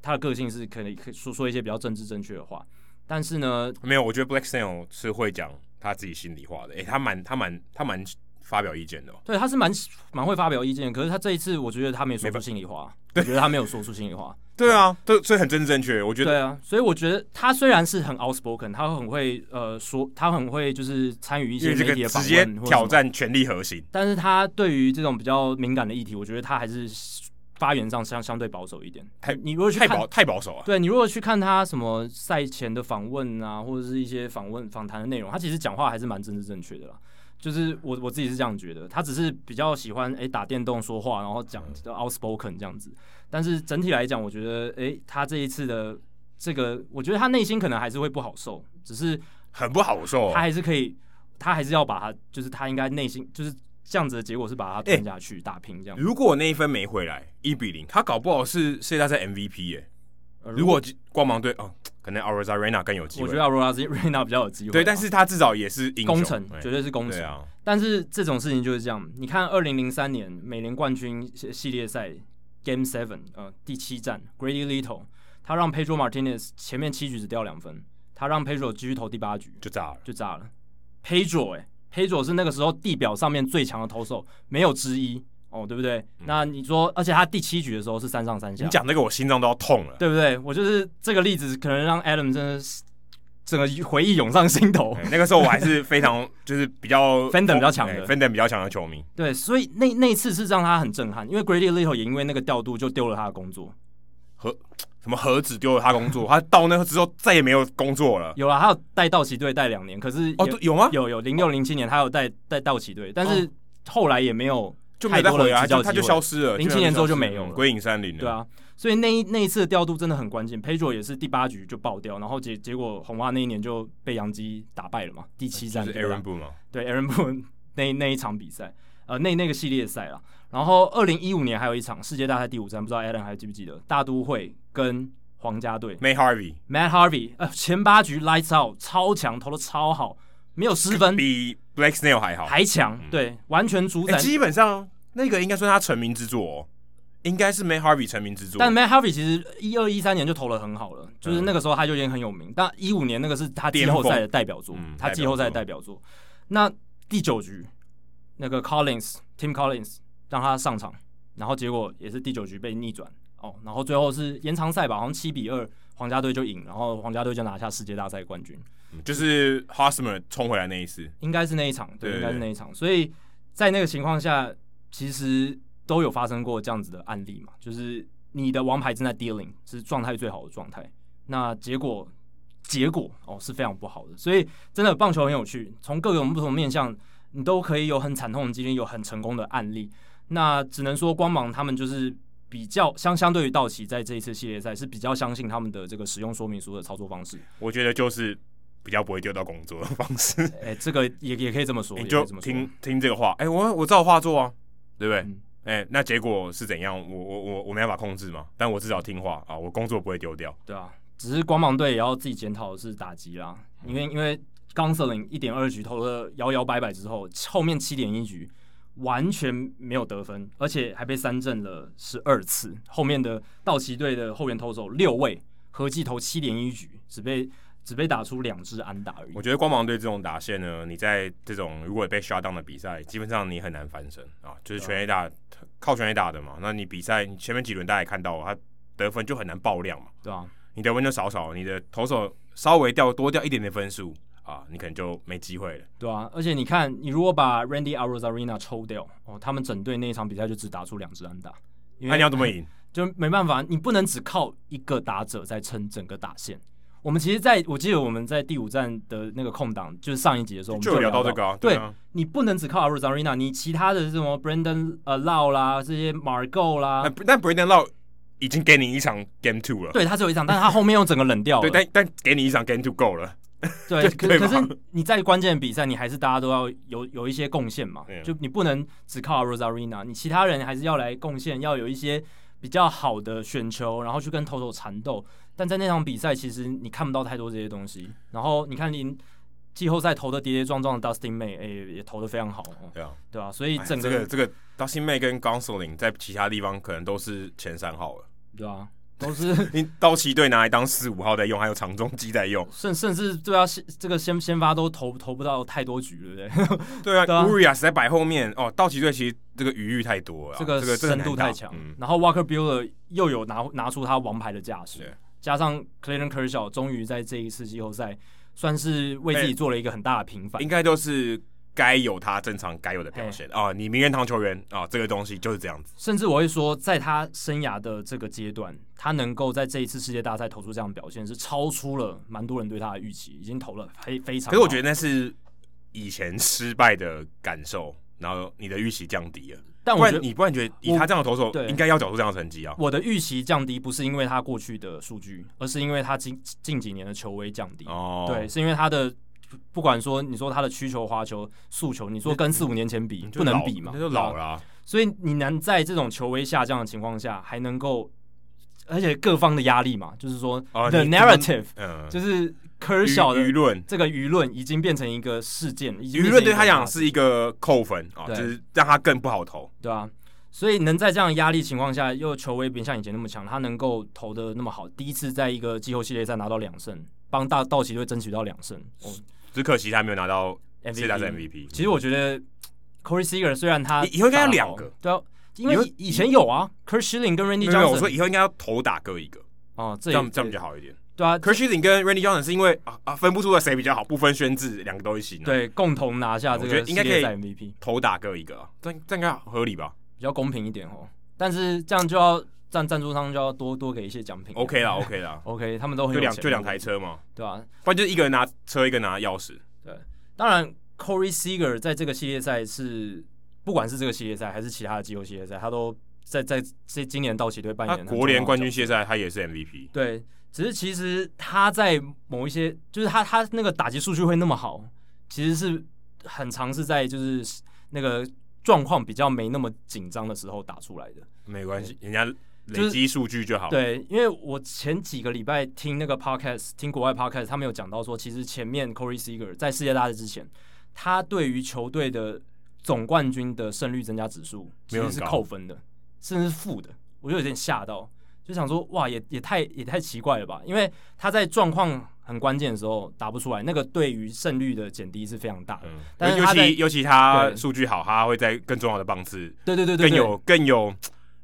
他的个性是可能可以说说一些比较政治正确的话，但是呢，没有，我觉得 Black Snail 是会讲他自己心里话的。诶、他蛮他蛮他蛮发表意见的、喔。对，他是蛮蛮会发表意见，可是他这一次我觉得他没说出心里话，我觉得他没有说出心里话。对啊，对，所以很政治正确。我觉得对啊，所以我觉得他虽然是很 outspoken，他很会呃说，他很会就是参与一些媒体的访问，直接挑战权力核心。但是他对于这种比较敏感的议题，我觉得他还是发言上相相对保守一点。太你如果去看太保太保守啊，对你如果去看他什么赛前的访问啊，或者是一些访问访谈的内容，他其实讲话还是蛮政治正确的啦。就是我我自己是这样觉得，他只是比较喜欢诶、欸、打电动说话，然后讲 outspoken 这样子。但是整体来讲，我觉得诶、欸，他这一次的这个，我觉得他内心可能还是会不好受，只是很不好受。他还是可以，他还是要把他，就是他应该内心就是这样子的结果是把他吞下去、欸、打平这样。如果那一分没回来，一比零，他搞不好是现在在 MVP 耶、欸。如果光芒队哦。可能 Aurora Rena 更有机会，我觉得 Aurora Rena 比较有机会。对，但是他至少也是英雄功臣，绝对是功臣。啊、但是这种事情就是这样，你看二零零三年美联冠军系列赛 Game Seven，呃，第七战 Grady Little，他让 Pedro Martinez 前面七局只掉两分，他让 Pedro 继续投第八局就炸了，就炸了。Pedro 哎，Pedro 是那个时候地表上面最强的投手，没有之一。哦，对不对？嗯、那你说，而且他第七局的时候是三上三下，你讲那个我心脏都要痛了，对不对？我就是这个例子，可能让 Adam 真的是整个回忆涌上心头。那个时候我还是非常 就是比较 Fandom 比较强的 Fandom 比较强的球迷。对，所以那那次是让他很震撼，因为 Grady Little 也因为那个调度就丢了他的工作，和什么盒子丢了他工作，他到那个之后再也没有工作了。有啊，他有带道奇队带两年，可是哦，有吗？有有零六零七年他有带带道奇队，但是后来也没有。就没再回来，他就消失了。零七年之后就没有了，归隐山林了。对啊，所以那一那一次的调度真的很关键。Pedro 也是第八局就爆掉，然后结结果红袜那一年就被洋基打败了嘛。第七战是 Aaron Boone 吗？对，Aaron Boone 那那一场比赛，呃，那那个系列赛啦。然后二零一五年还有一场世界大赛第五战，不知道 Alan 还记不记得？大都会跟皇家队，Matt Harvey，Matt Harvey，呃，前八局 Lights Out，超强，投的超好，没有失分，比 Blake Snell 还好，还强，对，完全主宰，基本上。那个应该算他成名之作哦，应该是 Matt Harvey 成名之作。但 Matt Harvey 其实一二一三年就投的很好了，就是那个时候他就已经很有名。但一五年那个是他季后赛的代表作，他季后赛的代表作。那第九局那个 Collins Tim Collins 让他上场，然后结果也是第九局被逆转哦，然后最后是延长赛吧，好像七比二皇家队就赢，然后皇家队就拿下世界大赛冠军。嗯、就是 Hosmer 冲回来那一次，应该是那一场，对，应该是那一场。所以在那个情况下，其实都有发生过这样子的案例嘛，就是你的王牌正在 dealing 是状态最好的状态，那结果结果哦是非常不好的。所以真的棒球很有趣，从各种不同面向，你都可以有很惨痛的经历，有很成功的案例。那只能说光芒他们就是比较相相对于道奇在这一次系列赛是比较相信他们的这个使用说明书的操作方式。我觉得就是比较不会丢到工作的方式。哎、欸，这个也也可以这么说，你就听听这个话。哎、欸，我我照画做啊，对不对？哎、那结果是怎样？我我我我没办法控制嘛，但我至少听话啊，我工作不会丢掉。对啊，只是光芒队也要自己检讨的是打击啦，因为因为 Gonsolin 一点二局投了摇摇摆摆之后，后面七点一局。完全没有得分，而且还被三振了十二次。后面的道奇队的后援投手六位合计投七点一局，只被只被打出两支安打而已。我觉得光芒队这种打线呢，你在这种如果被 shut down 的比赛，基本上你很难翻身啊，就是全 A 打靠全 A 打的嘛。那你比赛你前面几轮大家也看到，他得分就很难爆量嘛，对啊，你得分就少少，你的投手稍微掉多掉一点点分数。啊，你可能就没机会了，对啊，而且你看，你如果把 Randy Arozarena 抽掉，哦，他们整队那一场比赛就只打出两支安打，那你要怎么赢？就没办法，你不能只靠一个打者在撑整个打线。我们其实在我记得我们在第五站的那个空档，就是上一集的时候，我们就聊到这个、啊，对，你不能只靠 Arozarena，你其他的什么 Brandon 呃 Lowe 啦，这些 Margot 啦，但 Brandon Lowe 已经给你一场 Game Two 了，对他只有一场，但是他后面又整个冷掉了，对，但但给你一场 Game Two 够了。对，可可是你在关键的比赛，你还是大家都要有有一些贡献嘛。就你不能只靠 Arozarena，你其他人还是要来贡献，要有一些比较好的选球，然后去跟投手缠斗。但在那场比赛，其实你看不到太多这些东西。然后你看，你季后赛投的跌跌撞撞的 Dustin May，哎、欸，也投的非常好。对啊，对啊，所以整个这个这个 Dustin May 跟 Gonsolin 在其他地方可能都是前三号了。对啊。都是 你道奇队拿来当四五号在用，还有长中继在用，甚甚至对啊，这个先先发都投投不到太多局，对不对？对啊，乌瑞亚在摆后面哦。道奇队其实这个余裕太多了，这个深度太强。嗯、然后 Walker Buehler 又有拿拿出他王牌的架势，加上 Clayton Kershaw 终于在这一次季后赛算是为自己做了一个很大的平反，应该都是。该有他正常该有的表现啊！你名人堂球员啊，这个东西就是这样子。甚至我会说，在他生涯的这个阶段，他能够在这一次世界大赛投出这样的表现，是超出了蛮多人对他的预期，已经投了非非常。可是我觉得那是以前失败的感受，然后你的预期降低了。但我觉得你不然觉得以他这样的投手，应该要找出这样的成绩啊？我的预期降低不是因为他过去的数据，而是因为他近近几年的球威降低。哦，对，是因为他的。不管说你说他的曲球、滑球、速球，你说跟四五年前比不能比嘛？那就老了啊。所以你能在这种球威下降的情况下，还能够，而且各方的压力嘛，就是说 the narrative，就是 Kershaw 的舆论，这个舆论已经变成一个事件，舆论对他讲是一个扣分啊，就是让他更不好投，对啊。所以能在这样的压力情况下，又球威不像以前那么强，他能够投的那么好，第一次在一个季后系列赛拿到两胜，帮大道奇队争取到两胜。只可惜他没有拿到 MVP。MVP 其实我觉得 Corey Seager 虽然他以后应该要两个，对啊，因为以前有啊，Curt Schilling 跟 Randy Johnson。我说以后应该要头打各一个哦，这样这样比较好一点。对啊，Curt Schilling 跟 Randy Johnson 是因为啊啊分不出来谁比较好，不分宣制，两个都一起。对，共同拿下这个应该可以 MVP，头打各一个，啊这这应该合理吧？比较公平一点哦。但是这样就要赞赞助商就要多多给一些奖品。OK 啦，OK 啦，OK，他们都很就两就两台车嘛，对吧？不然就一个人拿车，一个拿钥匙。对。当然，Corey Seager 在这个系列赛是，不管是这个系列赛还是其他的季后系列赛，他都在在这今年道奇队扮演国联冠军系列赛，他也是 MVP。对，只是其实他在某一些，就是他他那个打击数据会那么好，其实是很尝试在就是那个状况比较没那么紧张的时候打出来的。没关系，人家。累积数据就好。对，因为我前几个礼拜听那个 podcast，听国外 podcast，他们有讲到说，其实前面 Corey Seager 在世界大赛之前，他对于球队的总冠军的胜率增加指数其实是扣分的，甚至是负的。我就有点吓到，就想说，哇，也也太也太奇怪了吧？因为他在状况很关键的时候打不出来，那个对于胜率的减低是非常大的。嗯、但是尤其尤其他数据好，他会在更重要的棒次，对对对对，更有更有。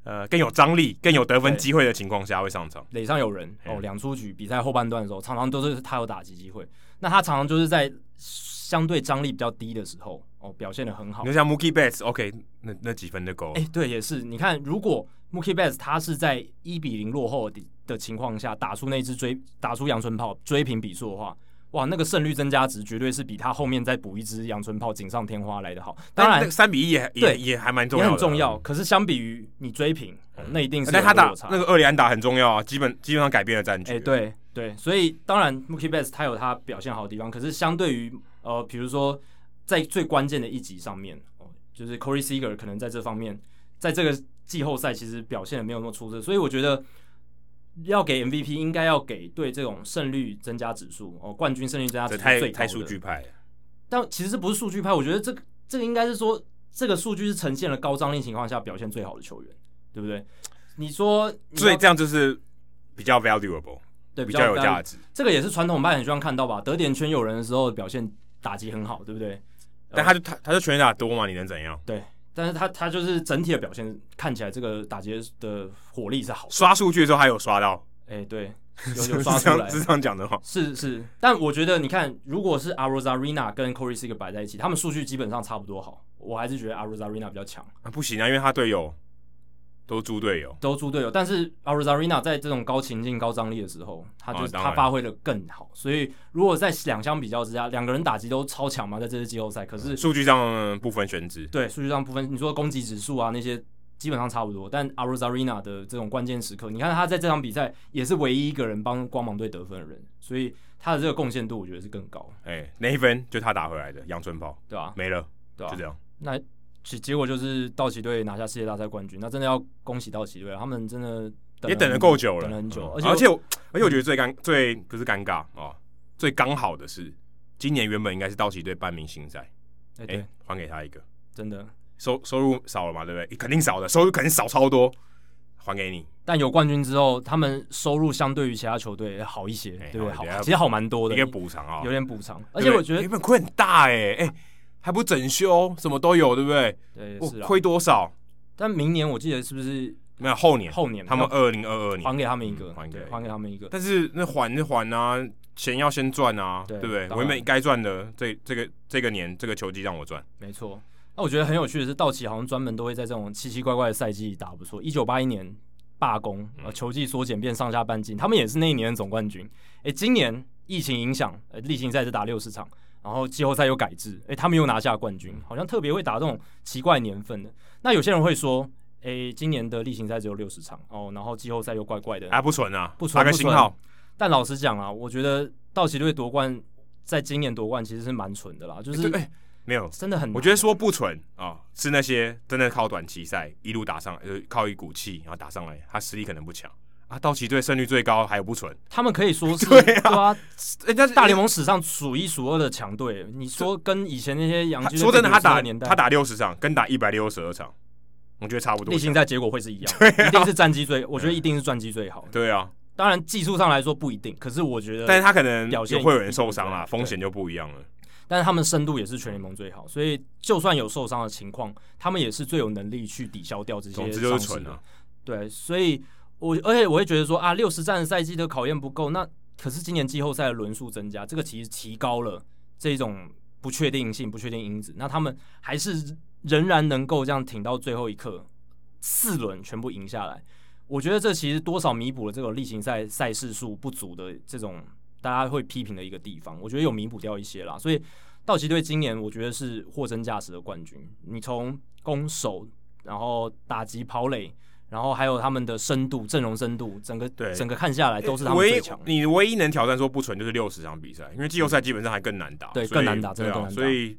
呃更有张力、更有得分机会的情况下会上场。垒上有人哦，两出局，比赛后半段的时候，常常都是他有打击机会。那他常常就是在相对张力比较低的时候哦，表现的很好。你就像 Mookie Betts，OK，那那几分就够了。哎、欸，对，也是。你看，如果 Mookie Betts 他是在一比零落后的的情况下打出那支追打出阳春炮追平比数的话。哇，那个胜率增加值绝对是比他后面再补一支阳春炮锦上添花来的好。当然，三比一也对也，也还蛮重要的，也很重要。可是相比于你追平，嗯、那一定是。但他打那个厄里安打很重要啊，基本基本上改变了战局。哎、欸，对对，所以当然 Mookie Betts 他有他表现好的地方，可是相对于呃，比如说在最关键的一集上面，哦，就是 Corey Seager 可能在这方面，在这个季后赛其实表现的没有那么出色，所以我觉得。要给 MVP，应该要给对这种胜率增加指数哦，冠军胜率增加指数最高的。太数据派，但其实这不是数据派，我觉得这个这个应该是说，这个数据是呈现了高张力情况下表现最好的球员，对不对？你说，所以这样就是比较 valuable，对，比较有价值。这个也是传统派很希望看到吧？得点圈有人的时候表现打击很好，对不对？但他就他他就全垒打多嘛，你能怎样？对。但是他他就是整体的表现看起来这个打劫的火力是好的。刷数据的时候还有刷到，哎、欸，对，有有刷出来，是这样讲的话，是是。但我觉得你看，如果是 Arozarena 跟 Corey Seager 摆在一起，他们数据基本上差不多好，我还是觉得 Arozarena 比较强。啊，不行啊，因为他队友。都猪队友，都猪队友。但是 Arozarena 在这种高情境、高张力的时候，他就是他发挥的更好。所以如果在两相比较之下，两个人打击都超强嘛，在这次季后赛。可是数据上不分选址，对，数据上不分。你说攻击指数啊那些基本上差不多。但 Arozarena 的这种关键时刻，你看他在这场比赛也是唯一一个人帮光芒队得分的人，所以他的这个贡献度我觉得是更高。哎、欸，那一分就他打回来的阳春炮，对吧、啊？没了，对吧、啊？就这样。那。其结果就是道奇队拿下世界大赛冠军，那真的要恭喜道奇队，他们真的等也等了够久了，等了很久，嗯、而且而且我而且我觉得最尴最不是尴尬哦，最刚好的是今年原本应该是道奇队半明星赛，哎、欸欸，还给他一个，真的。收收入少了嘛，对不对？肯定少的，收入肯定少超多，还给你。但有冠军之后，他们收入相对于其他球队好一些，欸、对不对？好，其实好蛮多的，一个补偿啊，有点补偿，而且我觉得原本亏很大哎、欸、哎。欸还不整修，什么都有，对不对？对，是亏多少？但明年我记得是不是没有后年？后年他们二零二二年还给他们一个，嗯、还给还给他们一个。但是那还是还啊，钱要先赚啊，对，对不对？我原本该赚的，这这个这个年这个球季让我赚。没错。那我觉得很有趣的是，道奇好像专门都会在这种奇奇怪怪的赛季打不错。一九八一年罢工，呃，球季缩减变上下半季，他们也是那一年的总冠军。哎，今年疫情影响，呃，例行赛是打六十场。然后季后赛又改制，诶，他们又拿下冠军，好像特别会打这种奇怪年份的。那有些人会说，诶，今年的例行赛只有六十场哦，然后季后赛又怪怪的，啊不纯啊，不纯，个信号。但老实讲啊，我觉得道奇队夺冠，在今年夺冠其实是蛮纯的啦，就是诶，没有，真的很，我觉得说不纯啊、哦，是那些真的靠短期赛一路打上来，就是靠一股气然后打上来，他实力可能不强。啊，道奇队胜率最高，还有不纯，他们可以说是 对啊，人家大联盟史上数一数二的强队。你说跟以前那些洋基，说真的，他打他打六十场，跟打一百六十二场，我觉得差不多。例行赛结果会是一样，啊、一定是战绩最，我觉得一定是战绩最好。对啊，当然技术上来说不一定，可是我觉得，但是他可能表现会有人受伤啦，风险就不一样了。但是他们深度也是全联盟最好，所以就算有受伤的情况，他们也是最有能力去抵消掉这些。总之就是纯啊，对，所以。我而且我会觉得说啊，六十战赛季的考验不够，那可是今年季后赛的轮数增加，这个其实提高了这种不确定性、不确定因子。那他们还是仍然能够这样挺到最后一刻，四轮全部赢下来。我觉得这其实多少弥补了这个例行赛赛事数不足的这种大家会批评的一个地方。我觉得有弥补掉一些啦，所以道奇队今年我觉得是货真价实的冠军。你从攻守，然后打击跑垒。然后还有他们的深度，阵容深度，整个对整个看下来都是他们最强。你唯一能挑战说不纯就是六十场比赛，因为季后赛基本上还更难打，对，更难打，真的更难打。所以，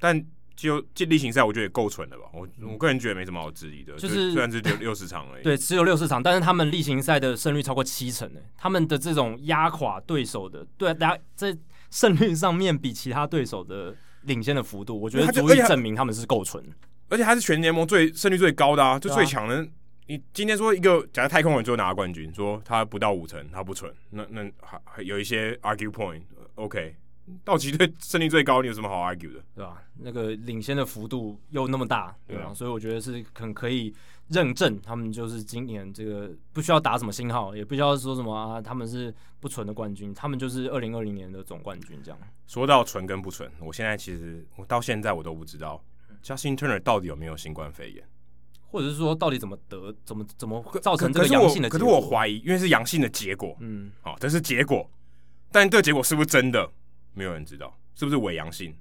但就例行赛，我觉得也够纯了吧？我我个人觉得没什么好质疑的，就是虽然是只有六十场而已，对，只有六十场，但是他们例行赛的胜率超过七成诶，他们的这种压垮对手的，对，大家在胜率上面比其他对手的领先的幅度，我觉得足以证明他们是够纯，而且他是全联盟最胜率最高的啊，就最强的。你今天说一个，假如太空人最后拿冠军，说他不到五成，他不纯，那那还还有一些 argue point，OK，、okay, 道奇队胜率最高，你有什么好 argue 的？对吧？那个领先的幅度又那么大，对吧？啊，所以我觉得是很可以认证他们就是今年这个不需要打什么信号，也不需要说什么啊，他们是不纯的冠军，他们就是二零二零年的总冠军这样。说到纯跟不纯，我现在其实我到现在我都不知道 Justin Turner 到底有没有新冠肺炎，或者是说到底怎么得，怎么怎么造成这个阳性的结果？可是我怀疑，因为是阳性的结果，嗯，好、哦，这是结果，但这个结果是不是真的？没有人知道是不是伪阳性，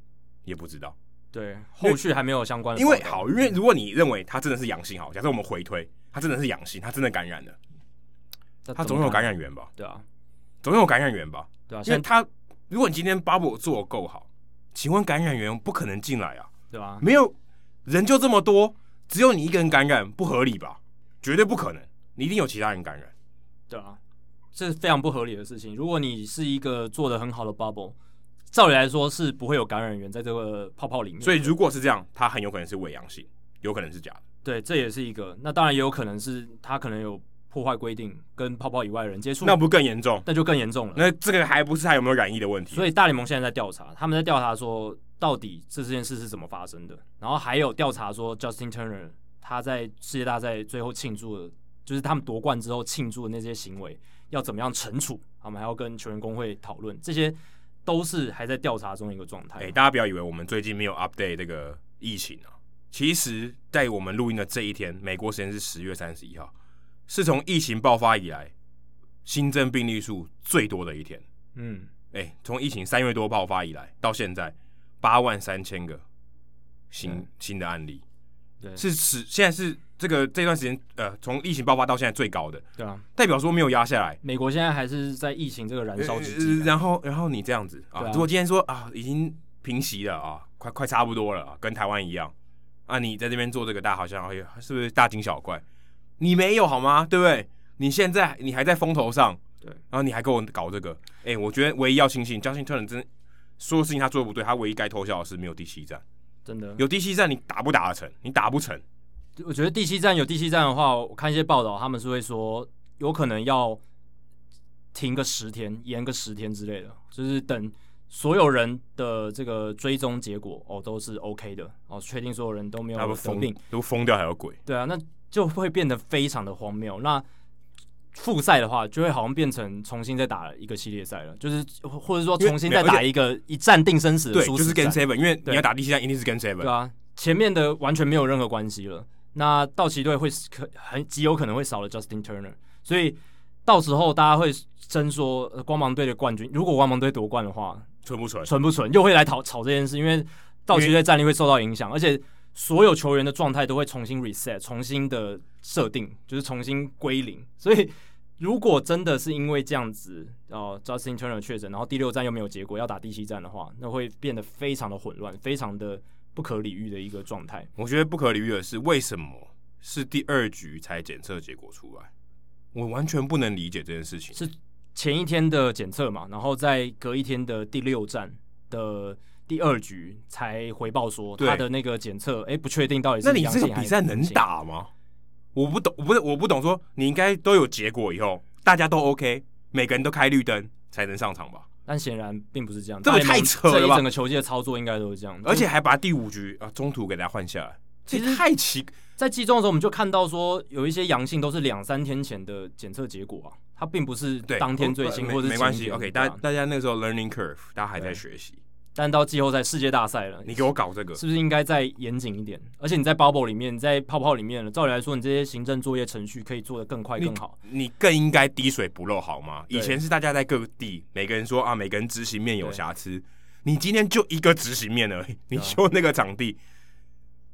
也不知道。对，后续还没有相关的。因为好，因为如果你认为他真的是阳性，好，假设我们回推，他真的是阳性，他真的感染了，他总有感染源吧？对啊，总有感染源吧？对啊，因为他，如果你今天 bubble 做够好，请问感染源不可能进来啊？对吧？没有人就这么多，只有你一个人感染，不合理吧？绝对不可能，你一定有其他人感染。对啊，这是非常不合理的事情。如果你是一个做的很好的 bubble。照理来说是不会有感染源在这个泡泡里面，所以如果是这样，它很有可能是伪阳性，有可能是假的。对，这也是一个。那当然也有可能是他可能有破坏规定，跟泡泡以外的人接触，那不更严重？那就更严重了。那这个还不是他有没有染疫的问题？所以大联盟现在在调查，他们在调查说到底这件事是怎么发生的，然后还有调查说 Justin Turner 他在世界大赛最后庆祝的，就是他们夺冠之后庆祝的那些行为要怎么样惩处，他们还要跟球员工会讨论这些。都是还在调查中的一个状态。哎，大家不要以为我们最近没有 update 这个疫情啊。其实，在我们录音的这一天，美国时间是十月三十一号，是从疫情爆发以来新增病例数最多的一天。嗯，哎，从疫情三月多爆发以来到现在，八万三千个新、嗯、新的案例，对，是是现在是。这个这段时间，呃，从疫情爆发到现在最高的，对啊，代表说没有压下来。美国现在还是在疫情这个燃烧之际、呃。然后，然后你这样子啊，啊，如果今天说啊，已经平息了啊，快快差不多了，啊，跟台湾一样啊，你在这边做这个大，好像哎呀，是不是大惊小怪？你没有好吗？对不对？你现在你还在风头上，对，然后你还跟我搞这个，哎，我觉得唯一要庆幸，Justin Turner 真说的事情他做的不对，他唯一该偷笑的是没有第七站，真的有第七站，你打不打得成？你打不成。我觉得第七站有第七站的话，我看一些报道，他们是会说有可能要停个十天，延个十天之类的，就是等所有人的这个追踪结果哦都是 OK 的哦，确定所有人都没有得病，都疯掉还有鬼？对啊，那就会变得非常的荒谬。那复赛的话，就会好像变成重新再打一个系列赛了，就是或者说重新再打一个一战定生死的，对，就是 Game Seven，因为你要打第七战一定是 Game Seven，对啊，前面的完全没有任何关系了。那道奇队会可很极有可能会少了 Justin Turner，所以到时候大家会争说光芒队的冠军，如果光芒队夺冠的话，纯不纯？纯不纯？又会来讨吵这件事，因为道奇队战力会受到影响，而且所有球员的状态都会重新 reset，重新的设定，就是重新归零。所以如果真的是因为这样子，哦，Justin Turner 确诊，然后第六站又没有结果，要打第七站的话，那会变得非常的混乱，非常的。不可理喻的一个状态。我觉得不可理喻的是，为什么是第二局才检测结果出来？我完全不能理解这件事情。是前一天的检测嘛，然后在隔一天的第六站的第二局才回报说他的那个检测，哎，不确定到底是。那你这个比赛能打吗？我不懂，我不是我不懂，说你应该都有结果以后，大家都 OK，每个人都开绿灯才能上场吧？但显然并不是这样，这个太扯了吧？整个球季的操作应该都是这样，而且还把第五局啊中途给大家换下来，其实太奇。在季中的时候，我们就看到说有一些阳性都是两三天前的检测结果啊，它并不是当天最新，或者没关系。OK，大大家那个时候 learning curve，大家还在学习。但到季后赛世界大赛了，你给我搞这个，是不是应该再严谨一点？而且你在 bubble 里面，在泡泡里面了，照理来说，你这些行政作业程序可以做得更快更好。你，你更应该滴水不漏，好吗？以前是大家在各地，每个人说啊，每个人执行面有瑕疵，你今天就一个执行面而已，你修那个场地，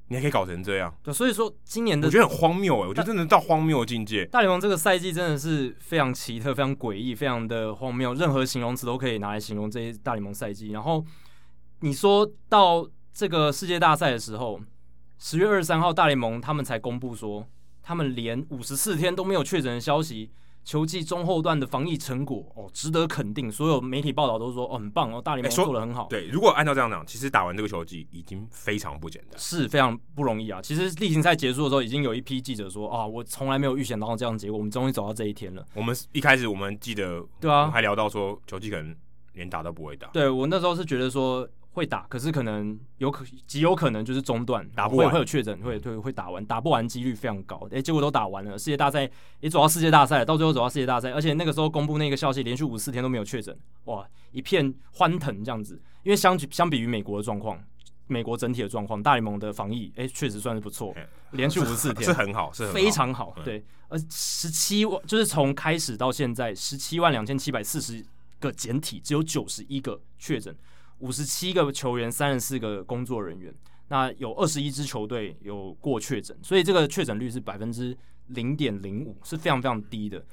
你还可以搞成这样。对，所以说今年的我觉得很荒谬哎，我觉得真的到荒谬的境界。大联盟这个赛季真的是非常奇特、非常诡异、非常的荒谬，任何形容词都可以拿来形容这些大联盟赛季。然后。你说到这个世界大赛的时候，十月二十三号，大联盟他们才公布说，他们连五十四天都没有确诊的消息，球季中后段的防疫成果哦，值得肯定。所有媒体报道都说哦，很棒哦，大联盟做得很好。对，如果按照这样讲，其实打完这个球季已经非常不简单，是非常不容易啊。其实例行赛结束的时候，已经有一批记者说啊，我从来没有预想到这样的结果，我们终于走到这一天了。我们一开始我们记得，对啊，还聊到说球季可能。连打都不会打。对，我那时候是觉得说会打，可是可能有可极有可能就是中断，打不完会会有确诊，会会会打完，打不完几率非常高。诶，结果都打完了，世界大赛也走到世界大赛了，到最后走到世界大赛，而且那个时候公布那个消息，连续五四天都没有确诊，哇，一片欢腾这样子。因为相相比于美国的状况。美国整体的状况，大联盟的防疫，哎、欸，确实算是不错，连续五十四天是很好，是好非常好，对。而十七万，就是从开始到现在，十七万两千七百四十个简体，只有九十一个确诊，五十七个球员，三十四个工作人员，那有二十一支球队有过确诊，所以这个确诊率是百分之零点零五，是非常非常低的。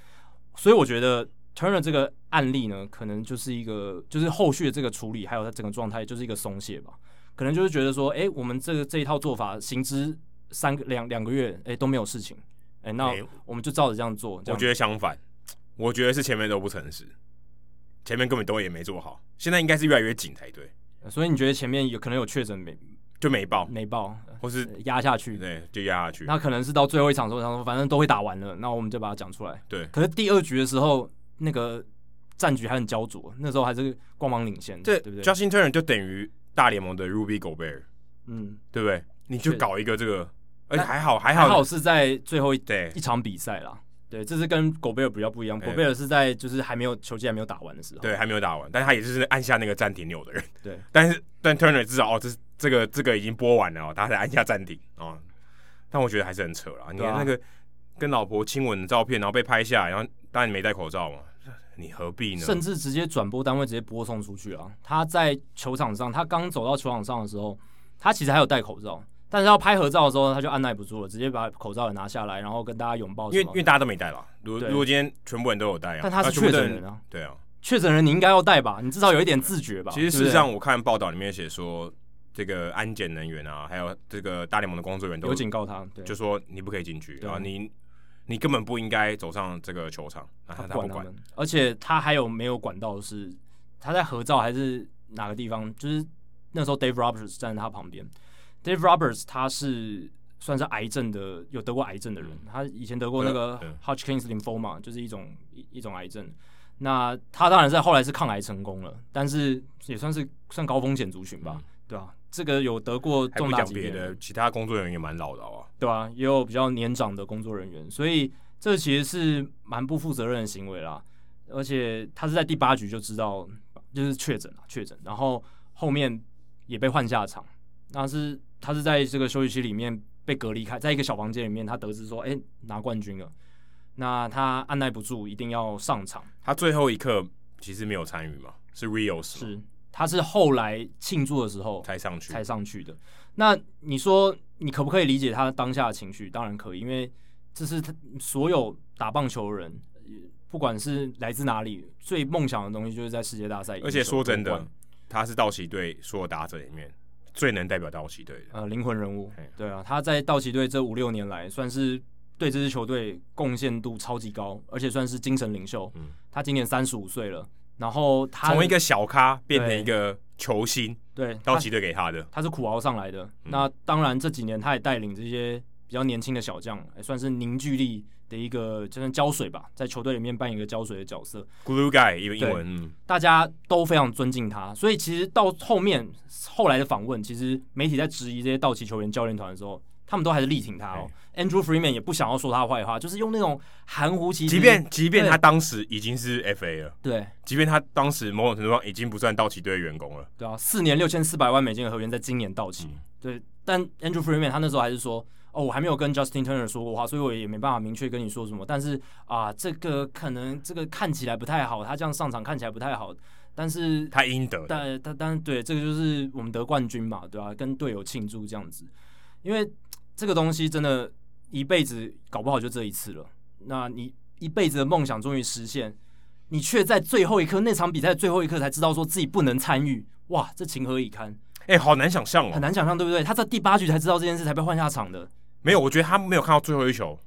所以我觉得 Turner 这个案例呢，可能就是一个，就是后续的这个处理，还有他整个状态，就是一个松懈吧。可能就是觉得说，哎、欸，我们这个这一套做法行之三个两两个月，哎、欸，都没有事情，哎、欸，那我们就照着这样做。我觉得相反，我觉得是前面都不诚实，前面根本都也没做好，现在应该是越来越紧才对。所以你觉得前面有可能有确诊没就没报，没报，或是压下去？对，就压下去。那可能是到最后一场的时候，他说反正都会打完了，那我们就把它讲出来。对。可是第二局的时候，那个战局还很焦灼，那时候还是光芒领先，对，对不对？Justin Turner 就等于大联盟的 Ruby Gobert。嗯，对不对？你就搞一个这个，而且还好还好还好是在最后一对一场比赛啦。对，这是跟狗贝尔比较不一样。狗贝尔是在就是还没有球季还没有打完的时候，对，还没有打完，但他也是按下那个暂停钮的人。对，但是但 Turner 至少哦，这这个这个已经播完了哦，他才按下暂停哦。但我觉得还是很扯了，你看那个跟老婆亲吻的照片，然后被拍下来，然后当然你没戴口罩嘛，你何必呢？甚至直接转播单位直接播送出去啊！他在球场上，他刚走到球场上的时候。他其实还有戴口罩，但是要拍合照的时候，他就按耐不住了，直接把口罩也拿下来，然后跟大家拥抱。因为因为大家都没戴吧？如果如果今天全部人都有戴啊，但他是确诊人啊，对啊，确诊人你应该要戴吧？你至少有一点自觉吧？其实事实上，我看报道里面写说，这个安检人员啊，还有这个大联盟的工作人员都有警告他，就说你不可以进去啊，你你根本不应该走上这个球场。他不管，而且他还有没有管到是他在合照还是哪个地方？就是那时候 Dave Roberts 站在他旁边。Dave Roberts，他是算是癌症的，有得过癌症的人。他以前得过那个 Hodgkin's lymphoma，就是一种一一种癌症。那他当然是后来是抗癌成功了，但是也算是算高风险族群吧，嗯、对吧、啊？这个有得过重大疾病的，其他工作人员也蛮老的啊，对吧、啊？也有比较年长的工作人员，所以这其实是蛮不负责任的行为啦。而且他是在第八局就知道就是确诊了，确诊，然后后面也被换下场，那是。他是在这个休息区里面被隔离开，在一个小房间里面，他得知说，哎、欸，拿冠军了，那他按捺不住，一定要上场。他最后一刻其实没有参与嘛，是 Rios 是，他是后来庆祝的时候才上去，才上去的。那你说，你可不可以理解他当下的情绪？当然可以，因为这是他所有打棒球的人，不管是来自哪里，最梦想的东西就是在世界大赛。而且说真的，他是道奇队所有打者里面。最能代表道奇队的。呃灵魂人物，对啊，他在道奇队这五六年来，算是对这支球队贡献度超级高，而且算是精神领袖。嗯，他今年三十五岁了，然后他从一个小咖变成一个球星，对，道奇队给他的。他，是苦熬上来的。嗯、那当然这几年他也带领这些比较年轻的小将，也算是凝聚力的一个，就像胶水吧，在球队里面扮演一个胶水的角色。Glue guy，一个英文，大家都非常尊敬他。所以其实到后面后来的访问，其实媒体在质疑这些道奇球员教练团的时候，他们都还是力挺他哦。Andrew Freeman 也不想要说他坏话，就是用那种含糊其辞。即便即便他当时已经是 FA 了，对，即便他当时某种程度上已经不算道奇队的员工了，对啊，四年六千四百万美金的合约在今年到期，嗯、对。但 Andrew Freeman 他那时候还是说。哦，我还没有跟 Justin Turner 说过话，所以我也没办法明确跟你说什么。但是啊，这个可能这个看起来不太好，他这样上场看起来不太好。但是他应得，但但但对，这个就是我们得冠军嘛，对吧、啊？跟队友庆祝这样子，因为这个东西真的，一辈子搞不好就这一次了。那你一辈子的梦想终于实现，你却在最后一刻那场比赛最后一刻才知道说自己不能参与，哇，这情何以堪？哎、欸，好难想象哦，很难想象，对不对？他在第八局才知道这件事，才被换下场的。没有，我觉得他没有看到最后一球，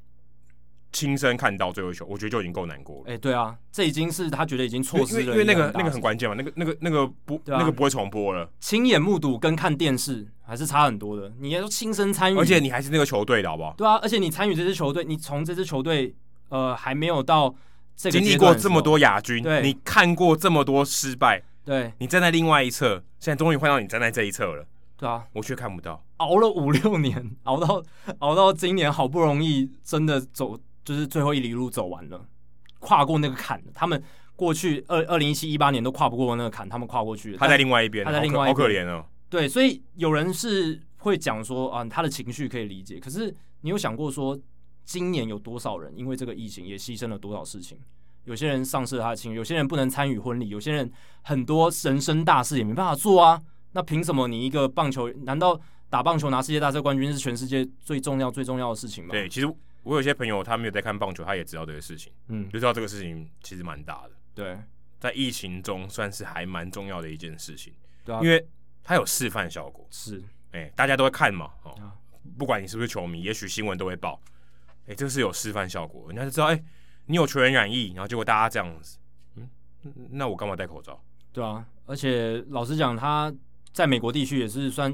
亲身看到最后一球，我觉得就已经够难过了。哎、欸，对啊，这已经是他觉得已经错失了，因为那个那个很关键嘛，那个那个那个不、啊、那个不会重播了。亲眼目睹跟看电视还是差很多的。你要亲身参与，而且你还是那个球队的好不好？对啊，而且你参与这支球队，你从这支球队呃还没有到这个经历过这么多亚军，对，你看过这么多失败。对，你站在另外一侧，现在终于换到你站在这一侧了。对啊，我却看不到，熬了五六年，熬到熬到今年，好不容易真的走，就是最后一里路走完了，跨过那个坎。他们过去二二零一七一八年都跨不过那个坎，他们跨过去了。他在另外一边，他在另外一边，好可怜哦。对，所以有人是会讲说啊，他的情绪可以理解。可是你有想过说，今年有多少人因为这个疫情也牺牲了多少事情？有些人丧失了他的情绪，有些人不能参与婚礼，有些人很多人生大事也没办法做啊。那凭什么你一个棒球，难道打棒球拿世界大赛冠军是全世界最重要最重要的事情吗？对，其实我有些朋友他没有在看棒球，他也知道这个事情，嗯，就知道这个事情其实蛮大的。对，在疫情中算是还蛮重要的一件事情，对啊，因为它有示范效果。是，哎、欸，大家都会看嘛，哦，啊、不管你是不是球迷，也许新闻都会报，哎、欸，这是有示范效果，人家就知道，哎、欸，你有球员染疫，然后结果大家这样子，嗯，那我干嘛戴口罩？对啊，而且老实讲，他。在美国地区也是算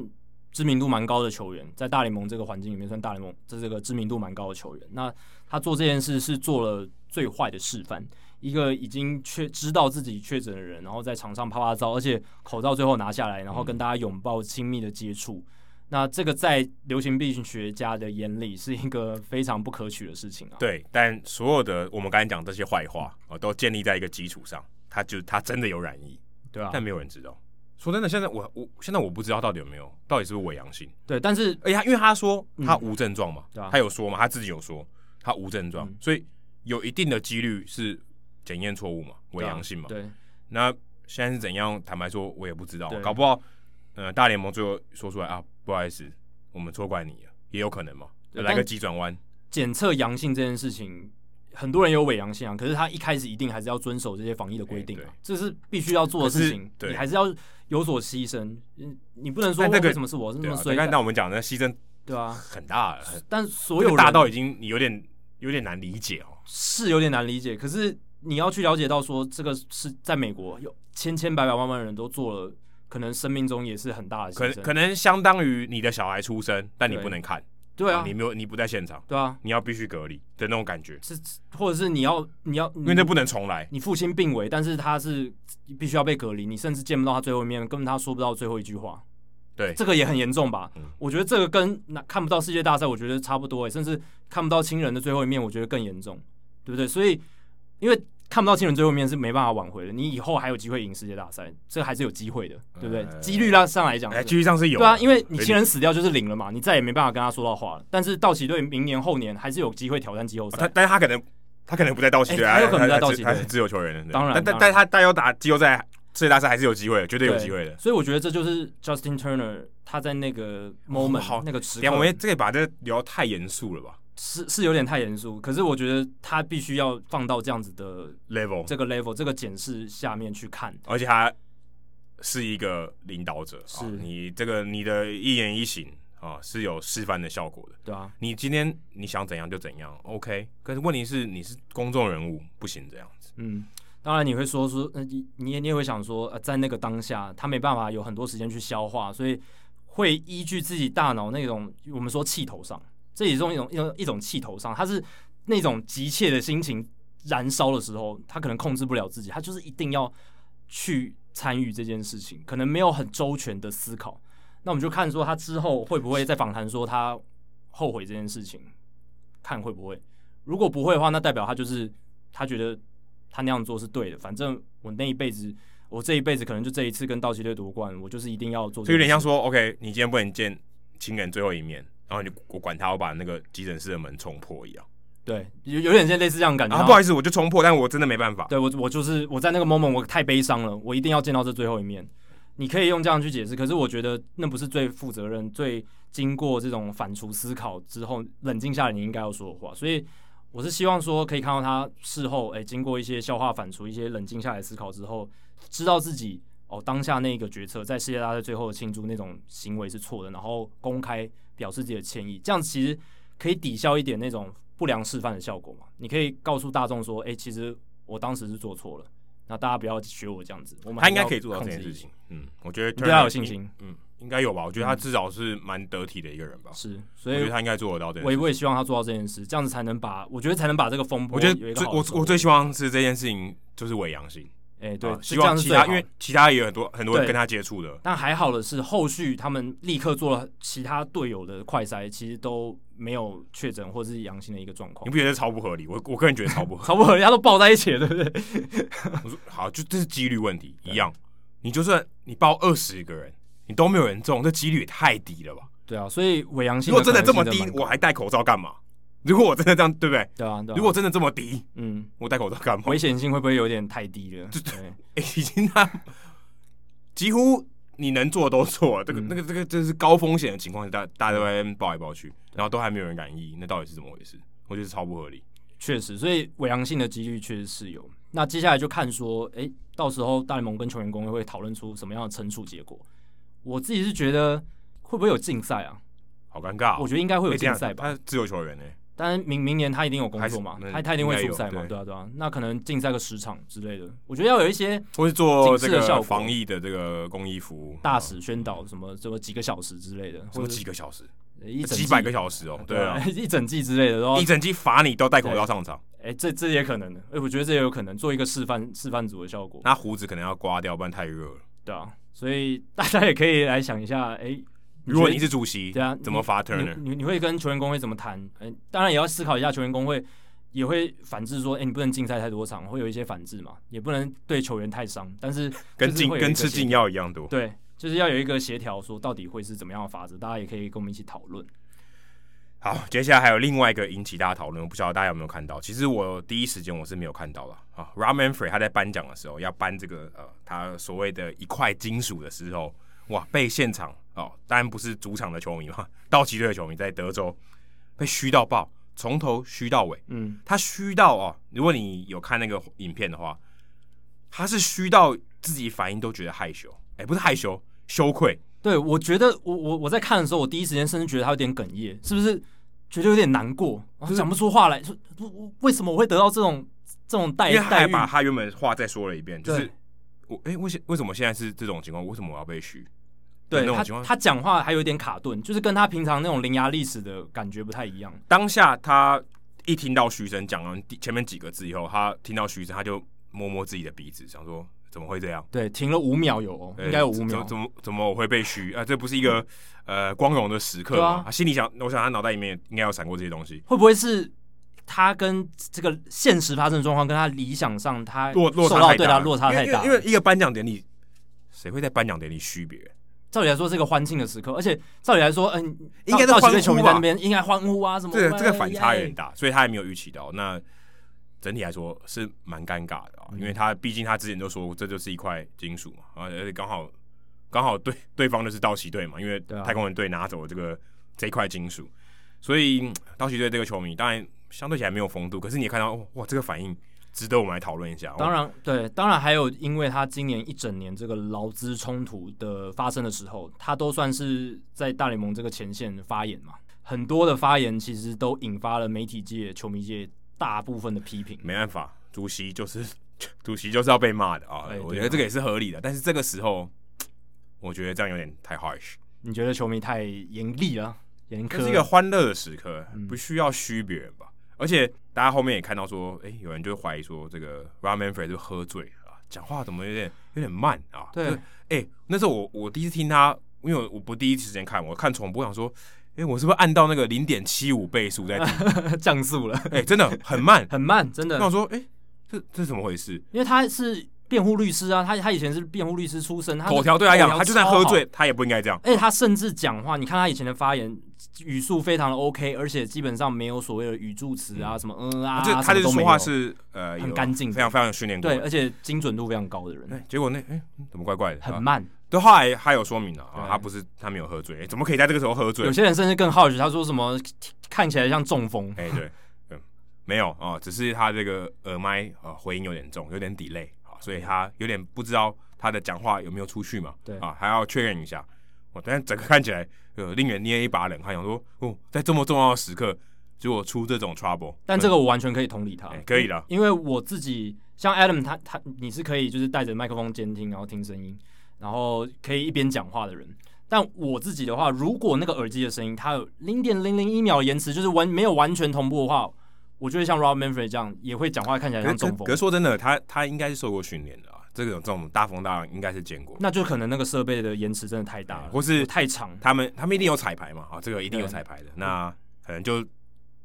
知名度蛮高的球员，在大联盟这个环境里面算大联盟这这个知名度蛮高的球员。那他做这件事是做了最坏的示范，一个已经确知道自己确诊的人，然后在场上啪啪照，而且口罩最后拿下来，然后跟大家拥抱亲密的接触。嗯、那这个在流行病学家的眼里是一个非常不可取的事情啊。对，但所有的我们刚才讲这些坏话啊，都建立在一个基础上，他就他真的有染疫，对啊，但没有人知道。说真的，现在我我现在我不知道到底有没有，到底是不是伪阳性？对，但是哎呀，因为他说他无症状嘛，他有说嘛，他自己有说他无症状，嗯、所以有一定的几率是检验错误嘛，伪阳性嘛。对，对那现在是怎样？坦白说，我也不知道，搞不好，呃，大联盟最后说出来啊，不好意思，我们错怪你了，也有可能嘛，来个急转弯。检测阳性这件事情。很多人有伪阳性啊，可是他一开始一定还是要遵守这些防疫的规定啊，这是必须要做的事情。你还是要有所牺牲，你不能说为什么是我是那么衰？那我们讲的牺牲，对啊，很大。但所有大到已经你有点有点难理解哦，是有点难理解。可是你要去了解到说，这个是在美国有千千百百万万人都做了，可能生命中也是很大的牺牲，可可能相当于你的小孩出生，但你不能看。对啊，你没有，你不在现场，对啊，你要必须隔离的那种感觉，是或者是你要你要，因为那不能重来。你父亲病危，但是他是必须要被隔离，你甚至见不到他最后一面，根本他说不到最后一句话。对，这个也很严重吧？嗯、我觉得这个跟那看不到世界大赛，我觉得差不多，甚至看不到亲人的最后一面，我觉得更严重，对不对？所以，因为。看不到亲人最后面是没办法挽回的，你以后还有机会赢世界大赛，这个还是有机会的，对不对？几率上上来讲，哎，几率上是有，对啊，因为你亲人死掉就是零了嘛，你再也没办法跟他说到话了。但是道奇队明年后年还是有机会挑战季后赛，他但是他可能他可能不在道奇队，他有可能在道奇队，他是自由球员，当然，但但但他但要打季后赛世界大赛还是有机会的，绝对有机会的。所以我觉得这就是 Justin Turner 他在那个 moment 好那个时刻，我们这个把这聊太严肃了吧？是是有点太严肃，可是我觉得他必须要放到这样子的 level，这个 level 这个检视下面去看，而且他是一个领导者，是你这个你的一言一行啊是有示范的效果的，对啊，你今天你想怎样就怎样，OK，可是问题是你是公众人物，不行这样子，嗯，当然你会说说，呃，你你也你也会想说，呃，在那个当下他没办法有很多时间去消化，所以会依据自己大脑那种我们说气头上。这也是一种一种一种一种气头上，他是那种急切的心情燃烧的时候，他可能控制不了自己，他就是一定要去参与这件事情，可能没有很周全的思考。那我们就看说他之后会不会再访谈说他后悔这件事情，看会不会。如果不会的话，那代表他就是他觉得他那样做是对的。反正我那一辈子，我这一辈子可能就这一次跟道奇队夺冠，我就是一定要做。就有点像说，OK，你今天不能见情人最后一面。然后你我管他，我把那个急诊室的门冲破一样，对，有有点像类似这样的感觉。啊，不好意思，我就冲破，但我真的没办法。对我，我就是我在那个 moment，我太悲伤了，我一定要见到这最后一面。你可以用这样去解释，可是我觉得那不是最负责任、最经过这种反刍思考之后冷静下来你应该要说的话。所以我是希望说，可以看到他事后，哎，经过一些消化反刍、一些冷静下来思考之后，知道自己哦当下那个决策在世界大赛最后的庆祝那种行为是错的，然后公开。表示自己的歉意，这样其实可以抵消一点那种不良示范的效果嘛。你可以告诉大众说：“哎、欸，其实我当时是做错了，那大家不要学我这样子。”我们他应该可以做到这件事情。嗯，我觉得对他有信心。嗯，应该有吧？我觉得他至少是蛮得体的一个人吧。是，所以我觉得他应该做得到这件事。我也我也希望他做到这件事，这样子才能把我觉得才能把这个风波。我觉得最我我最希望是这件事情就是伪阳性。哎、欸，对，啊、希望其他因为其他也有很多很多人跟他接触的。但还好的是，后续他们立刻做了其他队友的快筛，其实都没有确诊或是阳性的一个状况。你不觉得超不合理？我我个人觉得超不合理，超不合理，他都抱在一起了，对不对？我说好，就这是几率问题，一样。你就算你报二十个人，你都没有人中，这几率也太低了吧？对啊，所以伪阳性如果真的这么低，我还戴口罩干嘛？如果我真的这样，对不对？对啊，对啊。如果真的这么低，嗯，我戴口罩干嘛？危险性会不会有点太低了？对 已经他几乎你能做的都做了，这个、嗯、那个、这个，这是高风险的情况下，大大家都在抱来抱去，然后都还没有人染疫，那到底是怎么回事？我觉得超不合理。确实，所以伪阳性的几率确实是有。那接下来就看说，哎、欸，到时候大联盟跟球员工会会讨论出什么样的惩处结果。我自己是觉得会不会有竞赛啊？好尴尬、哦，我觉得应该会有竞赛吧。他自由球员呢、欸，当然明明年他一定有工作嘛，他他一定会出赛嘛，对，对啊对啊。那可能竞赛个十场之类的，我觉得要有一些或是做这个防疫的这个公益服务，大使宣导什么什么几个小时之类的，什么几个小时，一几百个小时哦，对啊，一整季之类的，然后一整季罚你都戴口罩上场。哎、欸，这这也可能的，哎、欸，我觉得这也有可能做一个示范示范组的效果。那胡子可能要刮掉，不然太热了。对啊，所以大家也可以来想一下，哎、欸，如果你是主席，对啊，怎么罚 Turner？你你，你会跟球员工会怎么谈？嗯、欸，当然也要思考一下，球员工会也会反制说，哎、欸，你不能竞赛太多场，会有一些反制嘛，也不能对球员太伤。但是跟禁跟吃禁药一样多。对，就是要有一个协调，说到底会是怎么样的法则，大家也可以跟我们一起讨论。好，接下来还有另外一个引起大家讨论，我不晓得大家有没有看到。其实我第一时间我是没有看到了啊。Rob Manfred 他在颁奖的时候要颁这个呃他所谓的一块金属的时候，哇，被现场哦，当然不是主场的球迷嘛，道奇队的球迷在德州被虚到爆，从头虚到尾。嗯，他虚到哦，如果你有看那个影片的话，他是虚到自己反应都觉得害羞，哎、欸，不是害羞，羞愧。对，我觉得我我我在看的时候，我第一时间甚至觉得他有点哽咽，是不是？觉得有点难过，讲不出话来，说为什么我会得到这种这种待遇？因为他还把他原本话再说了一遍，就是我哎，为什为什么现在是这种情况？为什么我要被嘘？对，他他讲话还有点卡顿，就是跟他平常那种伶牙俐齿的感觉不太一样。当下他一听到嘘声讲完前面几个字以后，他听到嘘声，他就摸摸自己的鼻子，想说。怎么会这样？对，停了五秒有，哦，应该有五秒。怎么怎么我会被嘘啊？这不是一个呃光荣的时刻吗？啊、心里想，我想他脑袋里面应该有闪过这些东西。会不会是他跟这个现实发生的状况，跟他理想上他落落差太大？落差太大。因为一个颁奖典礼，谁会在颁奖典礼区别人？照理来说是一个欢庆的时刻，而且照理来说，嗯，应该是欢呼啊，应该欢呼啊什么？这个这个反差有点大，所以他还没有预期到那。整体来说是蛮尴尬的啊，因为他毕竟他之前就说这就是一块金属嘛，啊，而且刚好刚好对对方的是道奇队嘛，因为太空人队拿走了这个这一块金属，所以道奇队这个球迷当然相对起来没有风度，可是你也看到哇，这个反应值得我们来讨论一下。当然，对，当然还有因为他今年一整年这个劳资冲突的发生的时候，他都算是在大联盟这个前线发言嘛，很多的发言其实都引发了媒体界、球迷界。大部分的批评，没办法，主席就是 主席就是要被骂的啊！我觉得这个也是合理的，但是这个时候，我觉得这样有点太 harsh。你觉得球迷太严厉了？严苛？这是一个欢乐的时刻，不需要区别人吧？而且大家后面也看到说，哎，有人就怀疑说，这个 Rob Manfred 就喝醉了，讲话怎么有点有点慢啊？对，哎，那时候我我第一次听他，因为我不第一时间看，我看重播，想说。哎、欸，我是不是按到那个零点七五倍速在听 降速了？哎、欸，真的很慢，很慢，真的。那我说，哎、欸，这这是怎么回事？因为他是辩护律师啊，他他以前是辩护律师出身，他口条对他讲，他就算喝醉，他也不应该这样。而且，他甚至讲话，你看他以前的发言语速非常的 OK，而且基本上没有所谓的语助词啊，什么嗯啊，就他的说话是呃很干净，非常非常有训练过，对，而且精准度非常高的人。欸、结果那哎、欸，怎么怪怪的？很慢。对，后来他有说明了啊，他不是他没有喝醉，欸，怎么可以在这个时候喝醉？有些人甚至更好奇，他说什么看起来像中风？哎，对，嗯，没有啊，只是他这个耳麦啊回音有点重，有点 delay 啊，所以他有点不知道他的讲话有没有出去嘛？对啊，还要确认一下。我但是整个看起来呃令人捏一把冷汗，想说哦，在这么重要的时刻，结果出这种 trouble。但这个我完全可以同理他，可以的，因为我自己像 Adam 他他你是可以就是带着麦克风监听，然后听声音。然后可以一边讲话的人，但我自己的话，如果那个耳机的声音它有零点零零一秒延迟，就是完没有完全同步的话，我觉得像 Rob Manfred 这样也会讲话看起来像中风。可是说真的，他他应该是受过训练的啊，这种这种大风大浪应该是见过。那就可能那个设备的延迟真的太大了，或是太长。他们他们一定有彩排嘛？啊，这个一定有彩排的。那可能就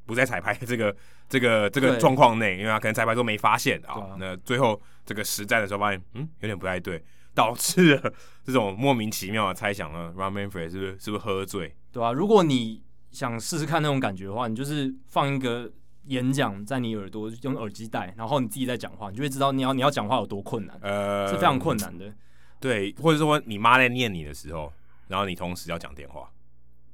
不在彩排这个这个这个状况内，因为他可能彩排都没发现啊。那最后这个实战的时候发现，嗯，有点不太对，导致了这种莫名其妙的猜想呢。Rob Manfred 是不是是不是喝醉？对啊，如果你想试试看那种感觉的话，你就是放一个演讲在你耳朵，用耳机戴，然后你自己在讲话，你就会知道你要你要讲话有多困难，呃，是非常困难的。对，或者说你妈在念你的时候，然后你同时要讲电话，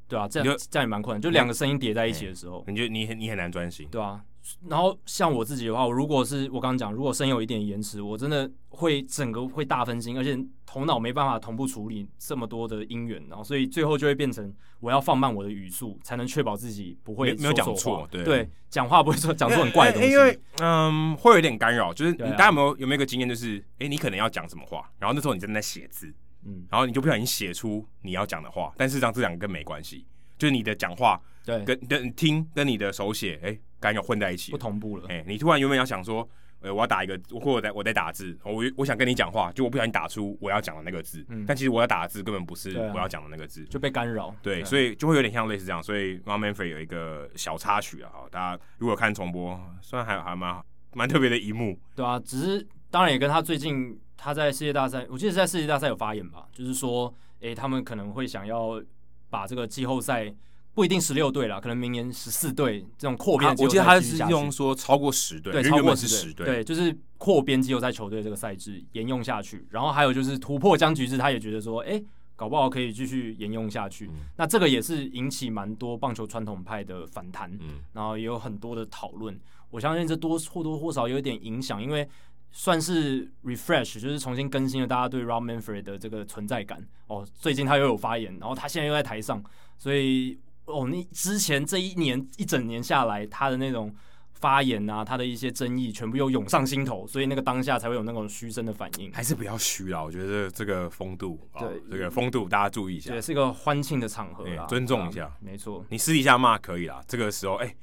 对啊，这样这样也蛮困难，就两个声音叠在一起的时候，你就你你很难专心，对啊。然后像我自己的话，我如果是我刚刚讲，如果声音有一点延迟，我真的会整个会大分心，而且头脑没办法同步处理这么多的音源，然后所以最后就会变成我要放慢我的语速，才能确保自己不会没有讲错，对对，讲话不会说讲出很怪的东西，因为嗯会有点干扰，就是你大家有没有有没有一个经验，就是哎你可能要讲什么话，然后那时候你正在写字，嗯，然后你就不小心写出你要讲的话，但事实上这两个跟没关系，就是你的讲话对跟跟听跟你的手写哎。干扰混在一起，不同步了。哎、欸，你突然原本要想说，呃，我要打一个，或者我在我在打字，我我想跟你讲话，就我不小心打出我要讲的那个字，嗯，但其实我要打的字根本不是我要讲的那个字，就被干扰。对，所以就会有点像类似这样。所以 r o n Manfred 有一个小插曲啊，大家如果看重播，虽然还还蛮蛮特别的一幕，对啊，只是当然也跟他最近他在世界大赛，我记得在世界大赛有发言吧，就是说，哎、欸，他们可能会想要把这个季后赛。不一定十六队了，可能明年十四队这种扩编、啊。我记得他是用说超过十队，对，超过十队，对，就是扩编季后赛球队这个赛制沿用下去。然后还有就是突破僵局制，他也觉得说，哎、欸，搞不好可以继续沿用下去。嗯、那这个也是引起蛮多棒球传统派的反弹，嗯，然后也有很多的讨论。我相信这多或多或少有一点影响，因为算是 refresh，就是重新更新了大家对 Rob Manfred 的这个存在感。哦，最近他又有发言，然后他现在又在台上，所以。哦，你之前这一年一整年下来，他的那种发言啊，他的一些争议，全部又涌上心头，所以那个当下才会有那种嘘声的反应。还是不要虚啊，我觉得这个风度，对、哦、这个风度，大家注意一下。对，是一个欢庆的场合啊，尊重一下。啊、没错，你私底下骂可以啦，这个时候哎、欸，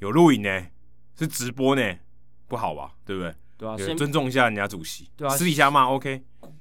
有录影呢，是直播呢，不好吧？对不对？对啊，先尊重一下人家主席。对啊，私底下骂 OK，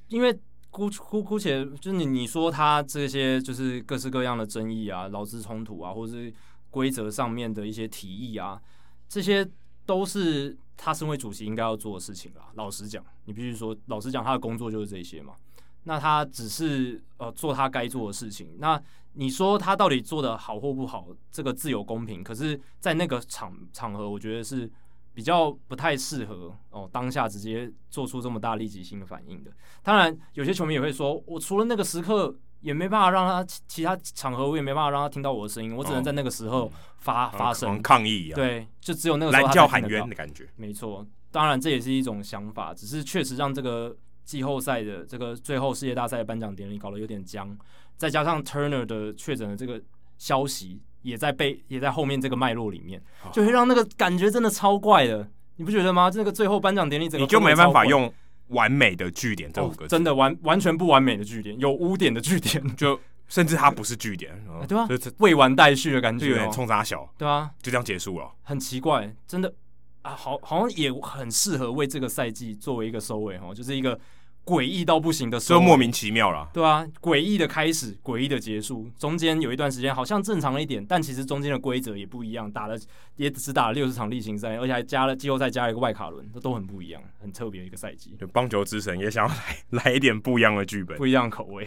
因为。姑姑姑且，就是你你说他这些就是各式各样的争议啊、劳资冲突啊，或者是规则上面的一些提议啊，这些都是他身为主席应该要做的事情啦。老实讲，你必须说，老实讲，他的工作就是这些嘛。那他只是呃做他该做的事情。那你说他到底做的好或不好，这个自有公平。可是，在那个场场合，我觉得是。比较不太适合哦，当下直接做出这么大立即性的反应的。当然，有些球迷也会说，我除了那个时刻也没办法让他其他场合，我也没办法让他听到我的声音，我只能在那个时候发、哦、发声抗议啊。对，就只有那个时候蓝叫喊冤的感觉。没错，当然这也是一种想法，只是确实让这个季后赛的这个最后世界大赛的颁奖典礼搞得有点僵，再加上 Turner 的确诊的这个消息。也在被，也在后面这个脉络里面，就会让那个感觉真的超怪的，你不觉得吗？这个最后颁奖典礼，整个你就没办法用完美的句点这五个真的完完全不完美的句点，有污点的句点，就甚至它不是句点，对吧？未完待续的感觉，就有点冲杀小，对啊，就这样结束了，很奇怪，真的啊，好，好像也很适合为这个赛季作为一个收尾哈，就是一个。诡异到不行的时候，就莫名其妙了，对啊，诡异的开始，诡异的结束，中间有一段时间好像正常了一点，但其实中间的规则也不一样，打了也只打了六十场例行赛，而且还加了季后赛，加了一个外卡轮，这都很不一样，很特别的一个赛季。就棒球之神也想要来来一点不一样的剧本，不一样的口味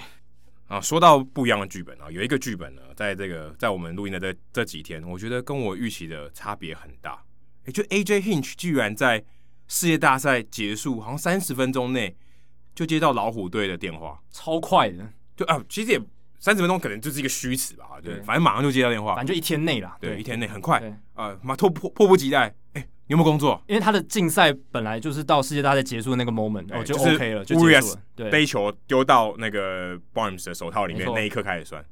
啊。说到不一样的剧本啊，有一个剧本呢，在这个在我们录音的这这几天，我觉得跟我预期的差别很大。也就 AJ Hinch 居然在世界大赛结束好像三十分钟内。就接到老虎队的电话，超快的，就啊，其实也三十分钟可能就是一个虚词吧，对，反正马上就接到电话，反正就一天内啦，对，一天内很快，啊，马迫迫迫不及待，哎，你有没有工作？因为他的竞赛本来就是到世界大赛结束的那个 moment，哦，就 OK 了，就结束了，对，背球丢到那个 Barnes 的手套里面那一刻开始算，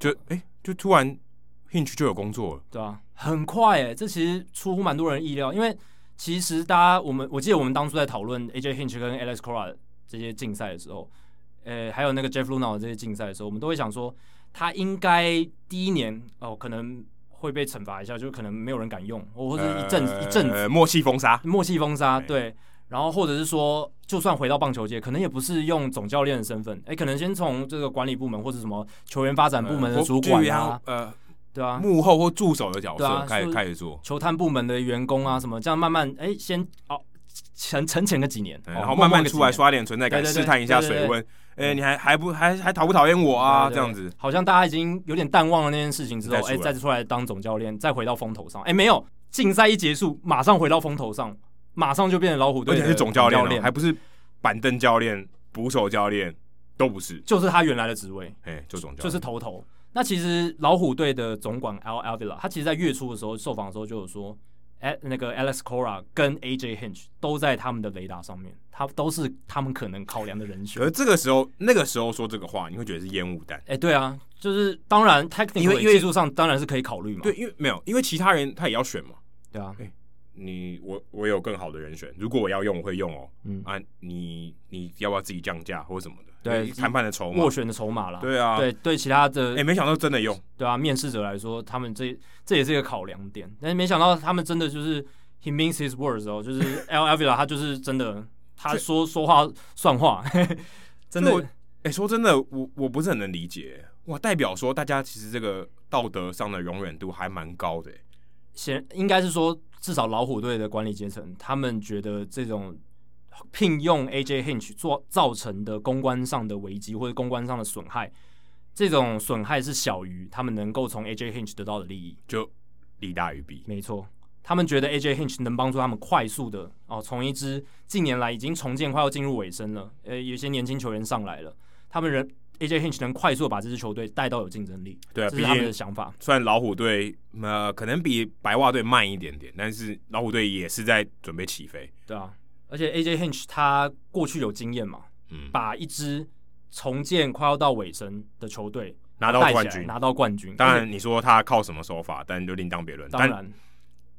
就哎，就突然 Hinch 就有工作了，对啊，很快哎，这其实出乎蛮多人意料，因为其实大家我们我记得我们当初在讨论 AJ Hinch 跟 Alex Cora。这些竞赛的时候，呃，还有那个 Jeff 的这些竞赛的时候，我们都会想说，他应该第一年哦，可能会被惩罚一下，就可能没有人敢用，或者一阵、呃、一阵子默契封杀，默契封杀，对。然后或者是说，就算回到棒球界，可能也不是用总教练的身份，哎，可能先从这个管理部门或者什么球员发展部门的主管啊，呃，对啊，幕后或助手的角色开始、啊、开始做。球探部门的员工啊，什么这样慢慢哎，先哦沉沉潜个几年，然后慢慢出来刷点存在感，试探一下水温。哎，你还还不还还讨不讨厌我啊？对对对这样子，好像大家已经有点淡忘了那件事情之后，哎，再出来当总教练，再回到风头上。哎，没有，竞赛一结束，马上回到风头上，马上就变成老虎队，而且是总教练，哦，还不是板凳教练、捕手教练，都不是，就是他原来的职位，哎，就总教练，就是头头。那其实老虎队的总管 Al Avila，他其实在月初的时候受访的时候就有说。哎，那个 Alex Cora 跟 AJ Hinch 都在他们的雷达上面，他都是他们可能考量的人选。而这个时候，那个时候说这个话，你会觉得是烟雾弹。哎，对啊，就是当然，technical 因为技术上当然是可以考虑嘛。对，因为没有，因为其他人他也要选嘛。对啊。你我我有更好的人选，如果我要用，我会用哦。嗯啊，你你要不要自己降价或什么的？对，谈判的筹码，斡旋的筹码啦。对啊，对对，其他的哎，没想到真的用。对啊，面试者来说，他们这这也是一个考量点，但是没想到他们真的就是 he means his words 哦，就是 Al Avila 他就是真的，他说说话算话，真的。哎，说真的，我我不是很能理解，哇，代表说大家其实这个道德上的容忍度还蛮高的。先应该是说，至少老虎队的管理阶层，他们觉得这种聘用 AJ Hinch 做造成的公关上的危机或者公关上的损害，这种损害是小于他们能够从 AJ Hinch 得到的利益，就利大于弊。没错，他们觉得 AJ Hinch 能帮助他们快速的哦，从一支近年来已经重建快要进入尾声了，呃，有些年轻球员上来了，他们人。AJ Hinch 能快速把这支球队带到有竞争力，对啊，这是他们的想法。虽然老虎队呃可能比白袜队慢一点点，但是老虎队也是在准备起飞。对啊，而且 AJ Hinch 他过去有经验嘛，嗯，把一支重建快要到尾声的球队拿到冠军，拿到冠军。当然你说他靠什么手法，但就另当别论。当然，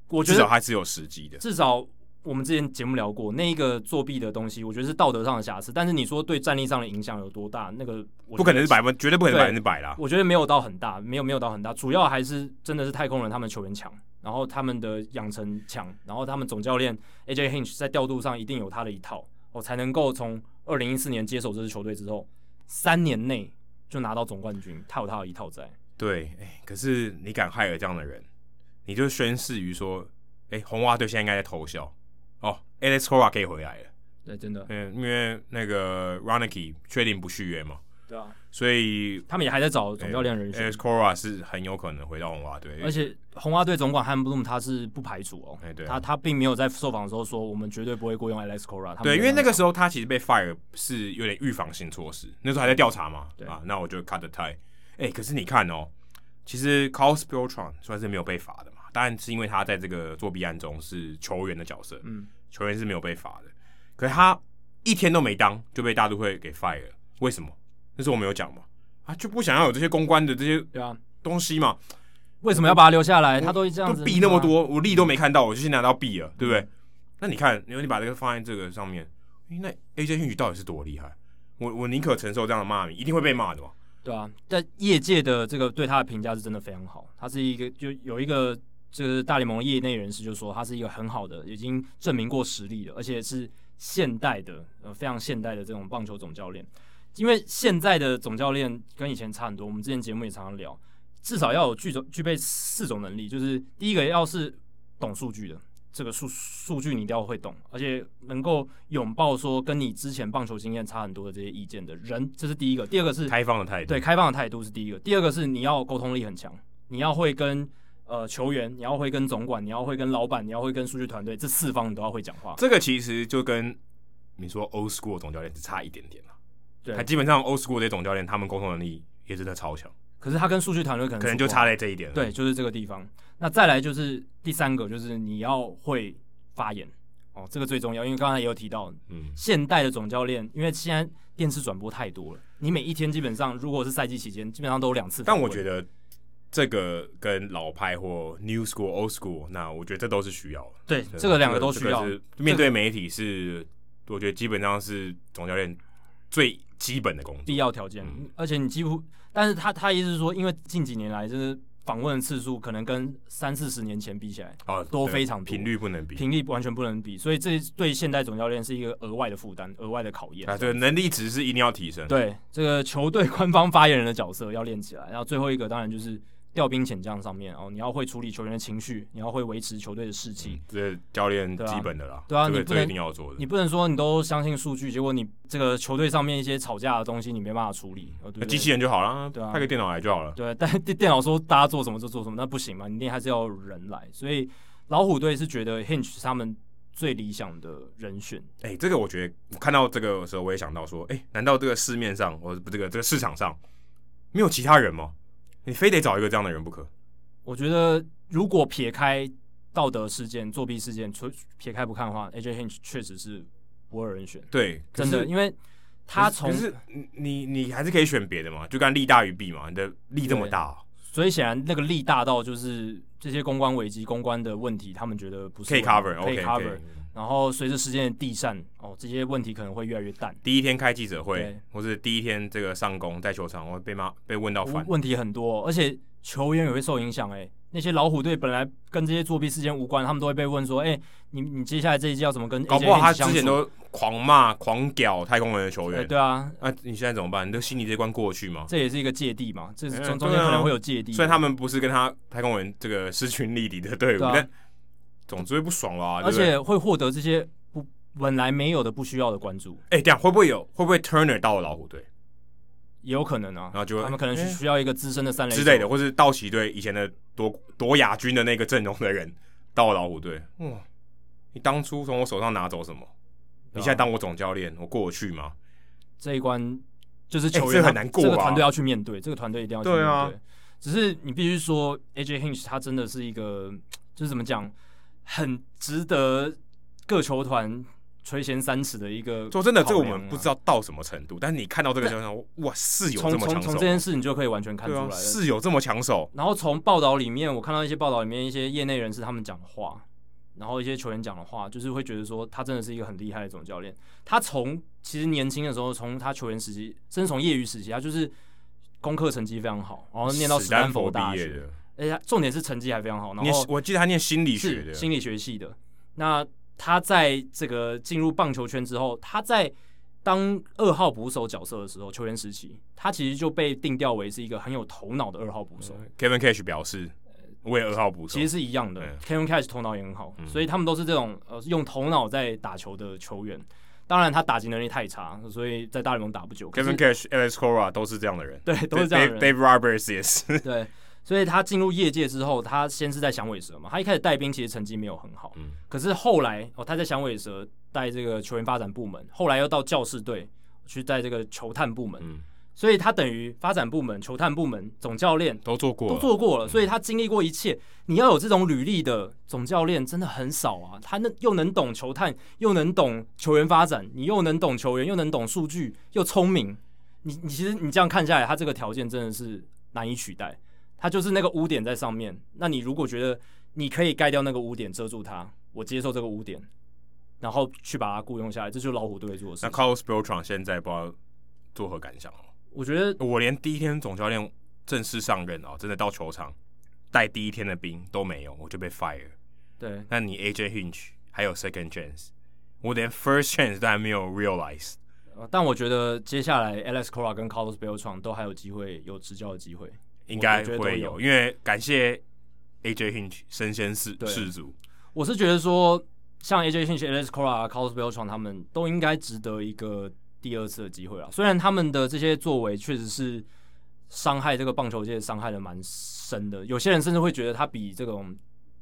我觉得至少还是有时机的，至少。我们之前节目聊过那一个作弊的东西，我觉得是道德上的瑕疵。但是你说对战力上的影响有多大？那个不可能是百分，绝对不可能百分之百啦。我觉得没有到很大，没有没有到很大。主要还是真的是太空人他们球员强，然后他们的养成强，然后他们总教练 AJ Hinch 在调度上一定有他的一套，我才能够从二零一四年接手这支球队之后，三年内就拿到总冠军。他有他的一套在。对，哎，可是你敢害了这样的人，你就宣誓于说，哎，红袜队现在应该在偷笑。哦，Alex Cora 可以回来了。对，真的。嗯，因为那个 Ronicky 确定不续约嘛。对啊。所以他们也还在找总教练人选。Alex Cora 是很有可能回到红袜队。而且红袜队总管 Chaim Bloom 他是不排除哦。哎，对。他他并没有在受访的时候说我们绝对不会雇佣 Alex Cora。对，因为那个时候他其实被 fire 是有点预防性措施，那时候还在调查嘛。对啊，那我就 cut the tie。哎，可是你看哦，其实 Carlos Beltran 算是没有被罚的嘛，当然是因为他在这个作弊案中是球员的角色。嗯。球员是没有被罚的，可是他一天都没当就被大都会给 fire 了，为什么？那是我没有讲嘛，啊就不想要有这些公关的这些对啊东西嘛？为什么要把他留下来？他都这样子，B 那么多，我利都没看到，我就先拿到 B 了，对不对？那你看，因为你把这个放在这个上面，那 AJ Hinch 到底是多厉害？我我宁可承受这样的骂名，一定会被骂的嘛？对啊，但业界的这个对他的评价是真的非常好，他是一个就有一个。这个大联盟业内人士就说，他是一个很好的，已经证明过实力的，而且是现代的，呃，非常现代的这种棒球总教练。因为现在的总教练跟以前差很多，我们之前节目也常常聊，至少要有具种具备四种能力，就是第一个要是懂数据的，这个数数据你一定要会懂，而且能够拥抱说跟你之前棒球经验差很多的这些意见的人，这是第一个。第二个是开放的态度，对，开放的态度是第一个。第二个是你要沟通力很强，你要会跟。呃，球员你要会跟总管，你要会跟老板，你要会跟数据团队，这四方你都要会讲话。这个其实就跟你说 old school 总教练只差一点点了。对，他基本上 old school 这些总教练，他们沟通能力也真的超强。可是他跟数据团队可能可能就差在这一点。对，就是这个地方。那再来就是第三个，就是你要会发言哦，这个最重要，因为刚才也有提到，嗯，现代的总教练，因为现在电视转播太多了，你每一天基本上如果是赛季期间，基本上都有两次。但我觉得。这个跟老派或 new school old school，那我觉得这都是需要的。对，这个两个都需要。是面对媒体是，我觉得基本上是总教练最基本的工作，必要条件。嗯、而且你几乎，但是他他意思是说，因为近几年来就是访问的次数可能跟三四十年前比起来，啊，都非常频率不能比，频率完全不能比，所以这对现代总教练是一个额外的负担，额外的考验。啊，对，能力值是一定要提升。对，这个球队官方发言人的角色要练起来。然后最后一个当然就是。调兵遣将上面哦，你要会处理球员的情绪，你要会维持球队的士气，这教练基本的啦。对啊，这个、你不能一定要做的。你不能说你都相信数据，结果你这个球队上面一些吵架的东西你没办法处理，对对，机器人就好了，对啊，派个电脑来就好了。对，但电电脑说大家做什么就做什么，那不行嘛，你一定还是要人来。所以老虎队是觉得 Hinch 是他们最理想的人选。哎、欸，这个我觉得我看到这个的时候，我也想到说，哎、欸，难道这个市面上或者这个这个市场上没有其他人吗？你非得找一个这样的人不可？我觉得，如果撇开道德事件、作弊事件，除撇开不看的话，AJ Hinch 确实是不二人选。对，真的，因为他从你你还是可以选别的嘛，就刚利大于弊嘛，你的利这么大，啊，所以显然那个利大到就是这些公关危机、公关的问题，他们觉得不是可以 cover，可以 cover。Okay, okay. 然后随着时间的递嬗，哦，这些问题可能会越来越淡。第一天开记者会，或是第一天这个上工在球场，会被骂、被问到烦，问题很多，而且。球员也会受影响，哎，那些老虎队本来跟这些作弊事件无关，他们都会被问说，哎、欸，你你接下来这一季要怎么跟？搞不好他之前都狂骂、狂屌太空人的球员。对啊，那、啊、你现在怎么办？你都心里这关过去吗？这也是一个芥蒂嘛，这是中中间可能会有芥蒂。虽然他们不是跟他太空人这个势均力敌的队伍，啊、但总之会不爽啦。而且会获得这些不本来没有的、不需要的关注。哎、欸，这样会不会有？会不会 Turner 到了老虎队？也有可能啊，然后就他们可能需需要一个资深的三垒之类的，或是道奇队以前的夺夺亚军的那个阵容的人到了老虎队。哇，你当初从我手上拿走什么？你现在当我总教练，我过得去吗？这一关就是球员、欸、很难过，这个团队要去面对，这个团队一定要去面对。對啊，只是你必须说，AJ Hinch 他真的是一个，就是怎么讲，很值得各球团。垂涎三尺的一个，说真的，这个我们不知道到什么程度，但是你看到这个情况，哇，是有这么抢手。从从这件事，你就可以完全看出来，是有这么抢手。然后从报道里面，我看到一些报道里面一些业内人士他们讲的话，然后一些球员讲的话，就是会觉得说他真的是一个很厉害的总教练。他从其实年轻的时候，从他球员时期，甚至从业余时期，他就是功课成绩非常好，然后念到史丹佛大学，而且重点是成绩还非常好。然后我记得他念心理学的，心理学系的。那他在这个进入棒球圈之后，他在当二号捕手角色的时候，球员时期，他其实就被定调为是一个很有头脑的二号捕手。Kevin Cash 表示，我也二号捕手，其实是一样的。Kevin Cash 头脑也很好，所以他们都是这种呃用头脑在打球的球员。当然，他打击能力太差，所以在大联盟打不久。Kevin Cash、Alex Cora 都是这样的人，对，都是这样的人。Dave Roberts 也是，对。所以他进入业界之后，他先是在响尾蛇嘛，他一开始带兵其实成绩没有很好，嗯，可是后来哦，他在响尾蛇带这个球员发展部门，后来又到教士队去带这个球探部门，嗯，所以他等于发展部门、球探部门、总教练都做过，都做过了，所以他经历过一切。你要有这种履历的总教练真的很少啊，他那又能懂球探，又能懂球员发展，你又能懂球员，又能懂数据，又聪明，你你其实你这样看下来，他这个条件真的是难以取代。他就是那个污点在上面，那你如果觉得你可以盖掉那个污点遮住它，我接受这个污点，然后去把它雇佣下来，这就是老虎队做的事。那 Carlos Beltran 现在不知道作何感想？我觉得我连第一天总教练正式上任哦，真的到球场带第一天的兵都没有，我就被 fire。对，那你 AJ Hinch 还有 second chance，我连 first chance 都还没有 realize。但我觉得接下来 Alex Cora 跟 Carlos Beltran 都还有机会有执教的机会。应该会有，因为感谢 AJ Hinch 身先士士卒。我是觉得说，像 AJ Hinch、Alex Cora、Carlos Beltran 他们都应该值得一个第二次的机会啊。虽然他们的这些作为确实是伤害这个棒球界，伤害的蛮深的。有些人甚至会觉得他比这种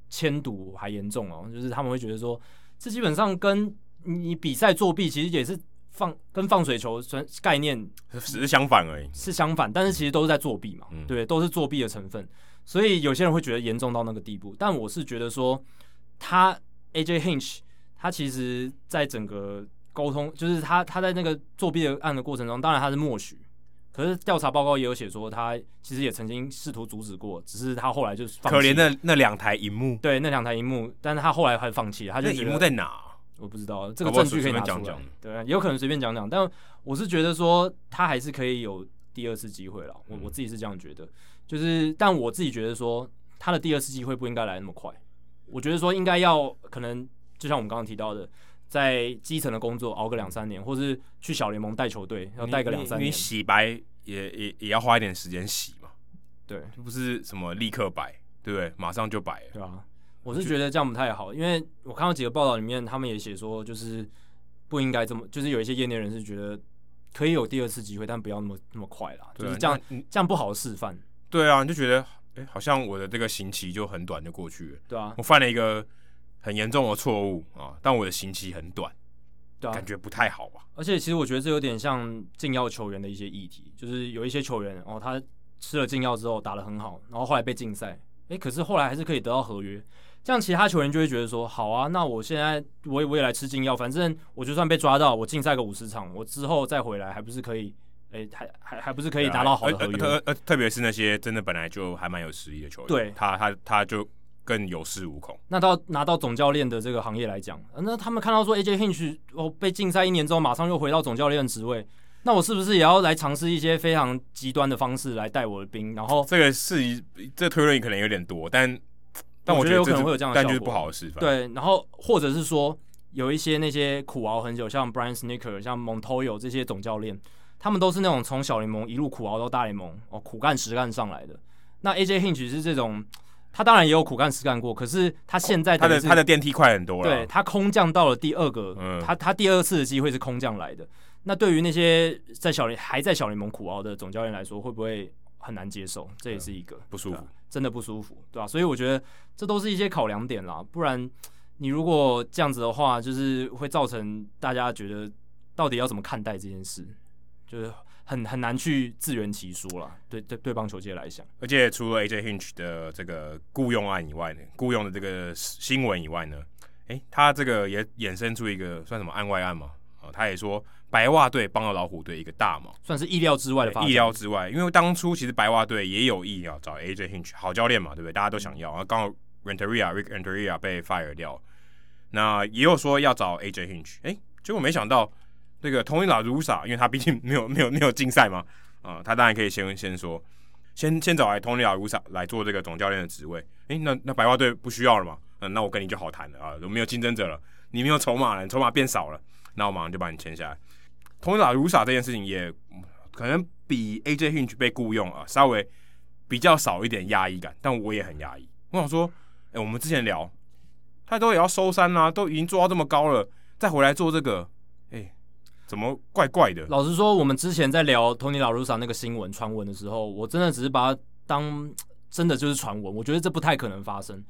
签赌还严重哦，就是他们会觉得说，这基本上跟你比赛作弊其实也是。放跟放水球概念只是相反而已，是相反，但是其实都是在作弊嘛，嗯、对，都是作弊的成分，所以有些人会觉得严重到那个地步，但我是觉得说，他 AJ Hinch 他其实在整个沟通，就是他他在那个作弊的案的过程中，当然他是默许，可是调查报告也有写说，他其实也曾经试图阻止过，只是他后来就是可怜的那两台荧幕，对，那两台荧幕，但是他后来还放弃了，他就荧幕在哪？我不知道这个证据可以拿出来，对，也有可能随便讲讲，但我是觉得说他还是可以有第二次机会了。我我自己是这样觉得，就是但我自己觉得说他的第二次机会不应该来那么快。我觉得说应该要可能就像我们刚刚提到的，在基层的工作熬个两三年，或是去小联盟带球队要带个两三年。你洗白也也也要花一点时间洗嘛。对，不是什么立刻白，对不对？马上就白了。对啊，我是觉得这样不太好，因为我看到几个报道里面，他们也写说就是。不应该这么，就是有一些业内人士觉得可以有第二次机会，但不要那么那么快啦。就是这样，这样不好示范。对啊，你就觉得，哎、欸，好像我的这个刑期就很短就过去了。对啊，我犯了一个很严重的错误啊，但我的刑期很短，对啊，感觉不太好吧？而且其实我觉得这有点像禁药球员的一些议题，就是有一些球员哦，他吃了禁药之后打得很好，然后后来被禁赛，哎、欸，可是后来还是可以得到合约。这样其他球员就会觉得说，好啊，那我现在我也我也来吃禁药，反正我就算被抓到，我禁赛个五十场，我之后再回来还不是可以？哎、欸，还还还不是可以达到好的合约？特特特别是那些真的本来就还蛮有实力的球员，对，他他他就更有恃无恐。那到拿到总教练的这个行业来讲，那他们看到说 AJ Hinch 哦被禁赛一年之后，马上又回到总教练的职位，那我是不是也要来尝试一些非常极端的方式来带我的兵？然后这个是这个、推论可能有点多，但。但我觉得有可能会有这样的效果，但就是不好的示范。对，然后或者是说，有一些那些苦熬很久，像 Brian Snicker、像 Montoyo 这些总教练，他们都是那种从小联盟一路苦熬到大联盟哦，苦干实干上来的。那 AJ Hinch 是这种，他当然也有苦干实干过，可是他现在他的他的电梯快很多了。对，他空降到了第二个，嗯、他他第二次的机会是空降来的。那对于那些在小联还在小联盟苦熬的总教练来说，会不会？很难接受，这也是一个、嗯、不舒服，真的不舒服，对吧、啊？所以我觉得这都是一些考量点啦。不然你如果这样子的话，就是会造成大家觉得到底要怎么看待这件事，就是很很难去自圆其说啦。对对对，棒球界来讲，而且除了 AJ Hinch 的这个雇佣案以外呢，雇佣的这个新闻以外呢，诶，他这个也衍生出一个算什么案外案嘛？啊，他也说。白袜队帮了老虎队一个大忙，算是意料之外的发展。意料之外，因为当初其实白袜队也有意要找 AJ Hinch 好教练嘛，对不对？大家都想要。然后刚好 Renteria Rick Renteria 被 fire 掉，那也有说要找 AJ Hinch，哎，结果没想到那个 Tony La Russa，因为他毕竟没有没有没有竞赛嘛，啊、呃，他当然可以先先说，先先找来 Tony La Russa 来做这个总教练的职位。哎，那那白袜队不需要了嘛？嗯、呃，那我跟你就好谈了啊，我没有竞争者了，你没有筹码了，筹码变少了，那我马上就把你签下来。同样，卢萨这件事情也可能比 AJ Hinch 被雇佣啊稍微比较少一点压抑感，但我也很压抑。我想说，哎、欸，我们之前聊他都也要收山啦、啊，都已经做到这么高了，再回来做这个，哎、欸，怎么怪怪的？老实说，我们之前在聊 Tony La Russa 那个新闻传闻的时候，我真的只是把它当真的就是传闻，我觉得这不太可能发生。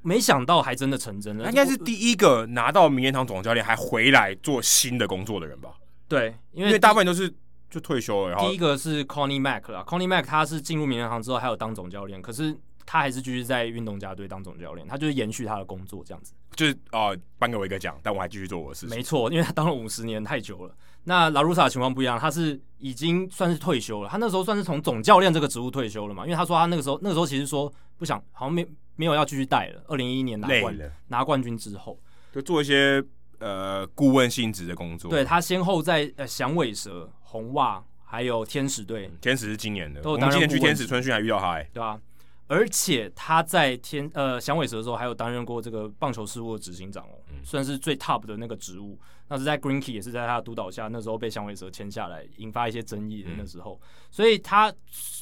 没想到还真的成真了，他应该是第一个拿到名人堂总教练还回来做新的工作的人吧？对，因为，因为大部分都是就退休了。第一个是 Connie Mack 啦，Connie Mack 他是进入名人堂之后还有当总教练，可是他还是继续在运动家队当总教练，他就是延续他的工作这样子。就是哦，颁、呃、给我一个奖，但我还继续做我的事情。没错，因为他当了五十年太久了。那拉鲁萨的情况不一样，他是已经算是退休了，他那时候算是从总教练这个职务退休了嘛？因为他说他那个时候那个时候其实说不想，好像没没有要继续带了。二零一一年拿冠拿冠军之后，就做一些。呃，顾问性质的工作，对他先后在呃响尾蛇、红袜还有天使队，天使是今年的，我们今年去天使春训还遇到他，欸，对吧，啊？而且他在天呃响尾蛇的时候，还有担任过这个棒球事务的执行长哦，嗯，算是最 top 的那个职务。那是在 greenke 也是在他的督导下，那时候被响尾蛇签下来，引发一些争议的那时候。嗯，所以他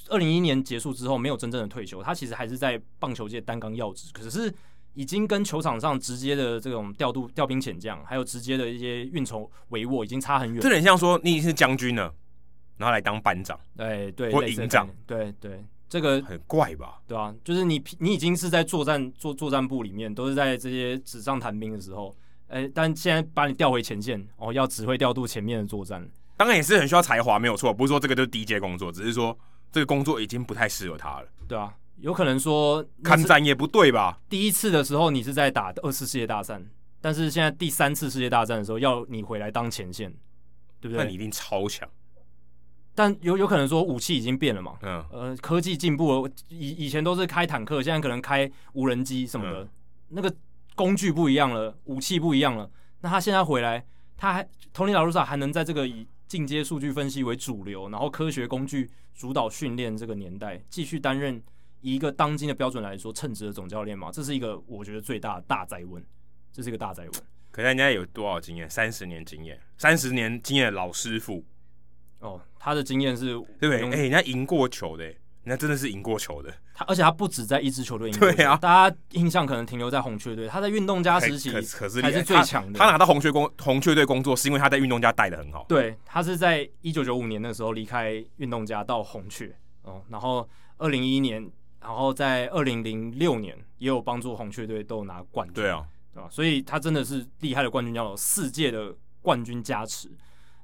二零一一年结束之后，没有真正的退休，他其实还是在棒球界担纲要职，可是。已经跟球场上直接的这种调度、调兵遣将，还有直接的一些运筹帷幄，已经差很远。这很像说你已经是将军了，然后来当班长，对对，或营长，对对，这个很怪吧？对、啊？就是你你已经是在作战作作战部里面，都是在这些纸上谈兵的时候，哎，但现在把你调回前线，哦，要指挥调度前面的作战，当然也是很需要才华，没有错。不是说这个就是低阶工作，只是说这个工作已经不太适合他了，对啊。有可能说，看战也不对吧？第一次的时候你是在打二次世界大战，但是现在第三次世界大战的时候要你回来当前线，对不对？那你一定超强。但有有可能说武器已经变了嘛？嗯，呃，科技进步了，以以前都是开坦克，现在可能开无人机什么的，嗯，那个工具不一样了，武器不一样了。那他现在回来，他还 Tony La Russa 还能在这个以进阶数据分析为主流，然后科学工具主导训练这个年代，继续担任以一个当今的标准来说称职的总教练嘛？这是一个我觉得最大的大灾问，这是一个大灾问。可是人家有多少经验？三十年经验，三十年经验的老师傅。哦，他的经验是对不对？哎、欸，人家赢过球的，人家真的是赢过球的。他而且他不止在一支球队赢过。对啊，大家印象可能停留在红雀队。他在运动家时期可是还是最强的。他拿到红雀工红雀队工作，是因为他在运动家带的很好。对，他是在一九九五年的时候离开运动家到红雀哦，然后二零一一年，然后在二零零六年也有帮助红雀队都有拿冠军。对啊。啊，所以他真的是厉害的冠军，要有世界的冠军加持。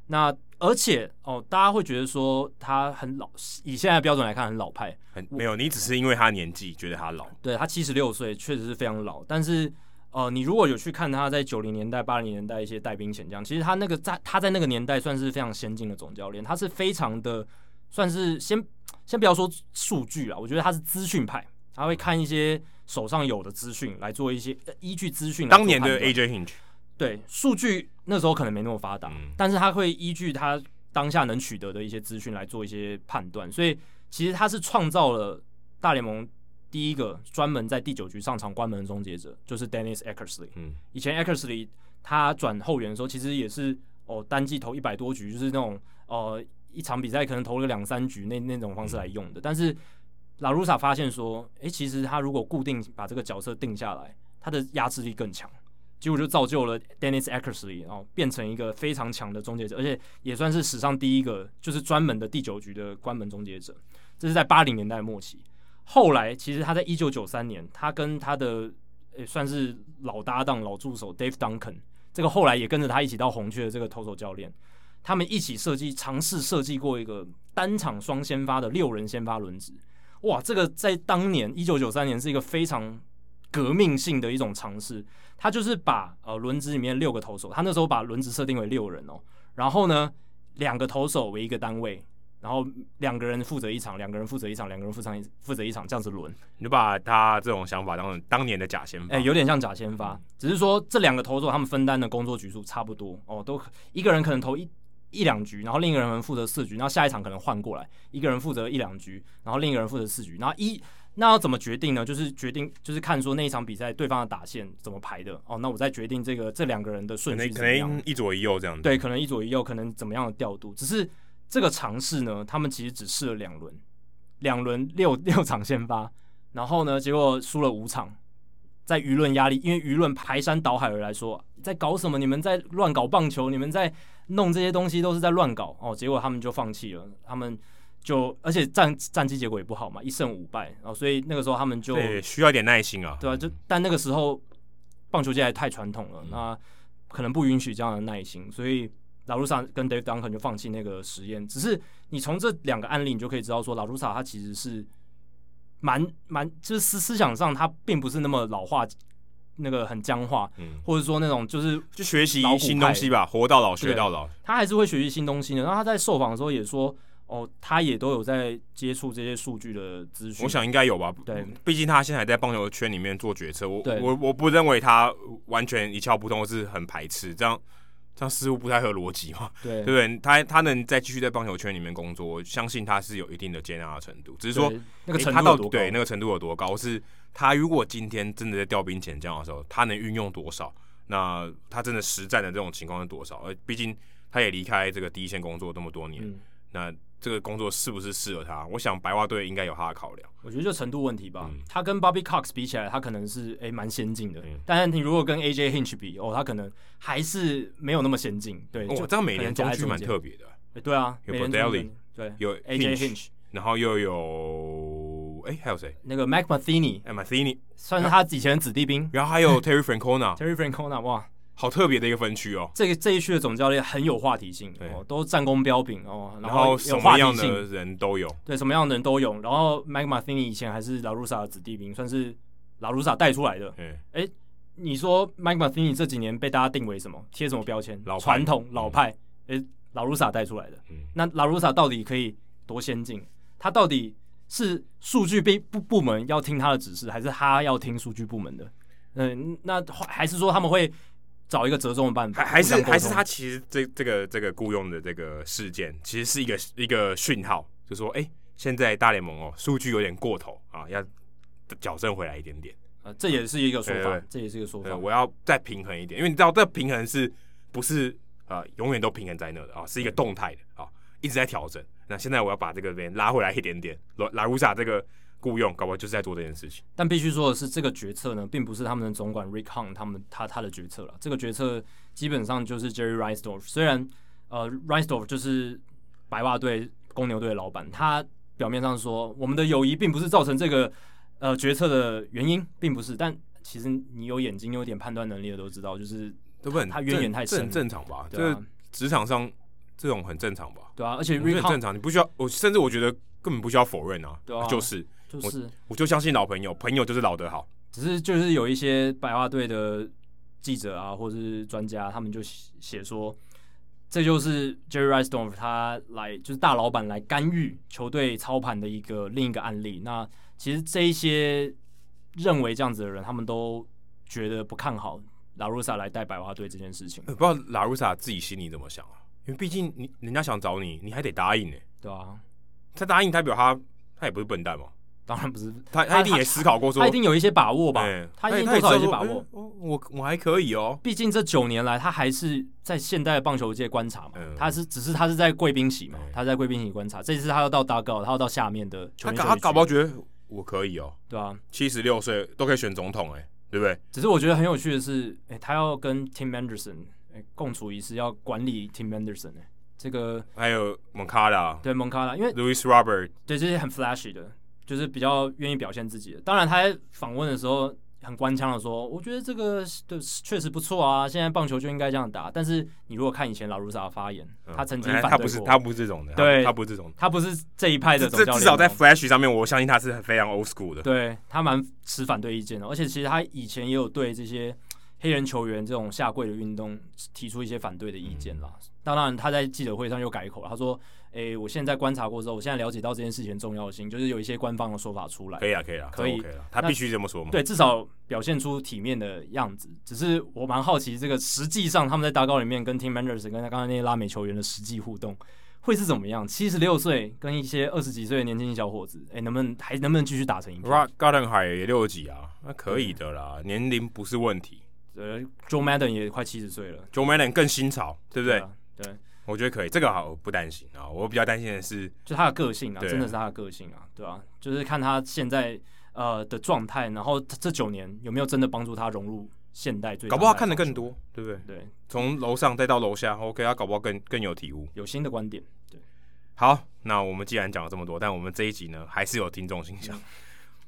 那而且哦，大家会觉得说他很老，以现在的标准来看很老派。很没有，你只是因为他年纪觉得他老。对，他七十六岁，确实是非常老。但是呃，你如果有去看他在九零年代、八零年代一些带兵遣将，其实他那个在他在那个年代算是非常先进的总教练。他是非常的算是先先不要说数据啊，我觉得他是资讯派，他会看一些。手上有的资讯来做一些依据资讯。当年的 AJ Hinch，对数据那时候可能没那么发达，嗯、但是他会依据他当下能取得的一些资讯来做一些判断，所以其实他是创造了大联盟第一个专门在第九局上场关门的终结者，就是 Dennis Eckersley。嗯，以前 Eckersley 他转后援的时候，其实也是哦单季投一百多局，就是那种哦一场比赛可能投了两三局那那种方式来用的，嗯、但是。拉鲁萨发现说：“诶，其实他如果固定把这个角色定下来，他的压制力更强，结果就造就了 Dennis Eckersley，然后变成一个非常强的终结者，而且也算是史上第一个就是专门的第九局的关门终结者。这是在八零年代末期。后来，其实他在一九九三年，他跟他的诶算是老搭档、老助手 Dave Duncan，这个后来也跟着他一起到红雀的这个投手教练，他们一起设计尝试设计过一个单场双先发的六人先发轮值。”哇，这个在当年一九九三年是一个非常革命性的一种尝试。他就是把呃轮值里面六个投手，他那时候把轮值设定为六人哦，然后呢两个投手为一个单位，然后两个人负责一场，两个人负责一场，两个人负责一负责一场，这样子轮。你就把他这种想法当成当年的假先发，哎，有点像假先发，只是说这两个投手他们分担的工作局数差不多哦，都一个人可能投一。一两局，然后另一个人负责四局，然后下一场可能换过来，一个人负责一两局，然后另一个人负责四局，然后一那要怎么决定呢？就是决定就是看说那一场比赛对方的打线怎么排的哦，那我再决定这个这两个人的顺序怎么样，可能一左一右这样子。对，可能一左一右，可能怎么样的调度？只是这个尝试呢，他们其实只试了两轮，两轮六 六场先发，然后呢，结果输了五场。在舆论压力，因为舆论排山倒海而来说，在搞什么？你们在乱搞棒球，你们在弄这些东西都是在乱搞哦。结果他们就放弃了，他们就而且战战绩结果也不好嘛，一胜五败哦。所以那个时候他们就对需要一点耐心啊。对啊，就但那个时候棒球界还太传统了，嗯、那可能不允许这样的耐心，所以老卢萨跟 Dave Duncan 就放弃那个实验。只是你从这两个案例，你就可以知道说，老卢萨他其实是。蛮蛮就是思思想上，他并不是那么老化，那个很僵化，嗯，或者说那种就是就学习新东西吧，活到老学到老。他还是会学习新东西的。然后他在受访的时候也说，哦，他也都有在接触这些数据的资讯。我想应该有吧，对，毕竟他现在还在棒球圈里面做决策。我我我不认为他完全一窍不通，是很排斥这样。这样似乎不太合逻辑嘛？对，对不对？他他能再继续在棒球圈里面工作，我相信他是有一定的接纳的程度。只是说那个程度有多高？对，那个程度有多高？是他如果今天真的在调兵遣将的时候，他能运用多少？那他真的实战的这种情况是多少？而毕竟他也离开这个第一线工作这么多年，嗯、那。这个工作是不是适合他？我想白袜队应该有他的考量。我觉得就程度问题吧。嗯、他跟 Bobby Cox 比起来，他可能是诶蛮先进的。嗯、但是你如果跟 AJ Hinch 比，哦，他可能还是没有那么先进。对，哦，这样每年中区蛮特别的。对啊，有 Bordelli，对，有 AJ Hinch，然后又有哎还有谁？那个 Mac Matheny，Matheny 算是他以前的子弟兵。然后还有 Terry Francona，Terry Francona，哇。好特别的一个分区哦，这个这一区的总教练很有话题性，哦，都战功彪炳哦，然后什么样的人都有，对，什么样的人都有。然后 Mike Matheny 以前还是拉鲁萨的子弟兵，算是拉鲁萨带出来的。哎对，你说 Mike Matheny 这几年被大家定为什么？贴什么标签？老传统老派。哎、嗯，拉鲁萨带出来的。嗯、那拉鲁萨到底可以多先进？他到底是数据部部部门要听他的指示，还是他要听数据部门的？嗯，那还是说他们会？找一个折中的办法。还还是还是他其实这这个这个雇佣的这个事件，其实是一个一个讯号，就是说，哎、欸，现在大联盟哦，数据有点过头啊，要矫正回来一点点。呃，这也是一个说法，这也是一个说法。我要再平衡一点，因为你知道，这平衡是不是啊、呃，永远都平衡在那的啊，是一个动态的啊，一直在调整。那现在我要把这个边拉回来一点点，拉拉乌萨这个。雇佣，搞不好就是在做这件事情。但必须说的是，这个决策呢，并不是他们的总管 Rick Hahn 他们他他的决策了。这个决策基本上就是 Jerry Reinsdorf。虽然呃 Reinsdorf 就是白袜队公牛队的老板，他表面上说我们的友谊并不是造成这个呃决策的原因，并不是。但其实你有眼睛、有点判断能力的都知道，就是都不他渊源太深，很正常吧？对啊，职场上这种很正常吧？对啊，而且很正常，你不需要，我甚至我觉得根本不需要否认啊，对啊，就是。就是我，我就相信老朋友，朋友就是老得好。只是就是有一些白话队的记者啊，或者是专家，他们就写说，这就是 Jerry Reinsdorf 他来就是大老板来干预球队操盘的一个另一个案例。那其实这一些认为这样子的人，他们都觉得不看好拉鲁萨来带白花队这件事情。不知道拉鲁萨自己心里怎么想啊？因为毕竟你人家想找你，你还得答应呢、欸。对啊，他答应代表他他也不是笨蛋嘛。当然不是，他他一定也思考过说，他一定有一些把握吧？欸、他一定多少有一些把握。我我我还可以哦，毕竟这九年来，他还是在现代棒球界观察嘛。嗯、他是只是他是在贵宾席嘛，嗯、他在贵宾席观察。这次他要到大高，他要到下面的球员。他他搞不好觉得我可以哦，对啊，七十六岁都可以选总统哎、欸，对不对？只是我觉得很有趣的是，哎、欸，他要跟 Tim Anderson 哎、欸、共处一室，要管理 Tim Anderson 哎、欸，这个还有蒙卡拉，对蒙卡拉，因为 Louis Robert，对这些很 flashy 的。就是比较愿意表现自己的，当然他在访问的时候很官腔的说：“我觉得这个对确实不错啊，现在棒球就应该这样打。”但是你如果看以前老卢萨的发言，他曾经反对过，他不是他不是这种的，对，他不是这种，他不是这一派的总教练。至少在 Flash 上面，我相信他是非常 old school 的。对，他蛮持反对意见的，而且其实他以前也有对这些黑人球员这种下跪的运动提出一些反对的意见啦。嗯、当然，他在记者会上又改口了，他说。诶、欸，我现在观察过之后，我现在了解到这件事情的重要性，就是有一些官方的说法出来。可以啊，可以啊，可以，他必须这么说嘛。对，至少表现出体面的样子。只是我蛮好奇，这个实际上他们在大高里面跟 Tim Anderson 跟他刚才那些拉美球员的实际互动会是怎么样？七十六岁跟一些二十几岁的年轻小伙子，诶、欸，能不能还能不能继续打成一片？Rod Gardenhire 也六十几啊，那可以的啦，年龄不是问题。呃，Joe Madden 也快七十岁了，Joe Madden 更新潮，对不对？对。对我觉得可以，这个好，不担心啊。我比较担心的是，就他的个性啊，真的是他的个性啊，对吧、啊？就是看他现在呃的状态，然后这九年有没有真的帮助他融入现代最？搞不好看的更多，对不对？对，从楼上再到楼下，OK，他搞不好更更有体悟，有新的观点。对，好，那我们既然讲了这么多，但我们这一集呢，还是有听众信箱。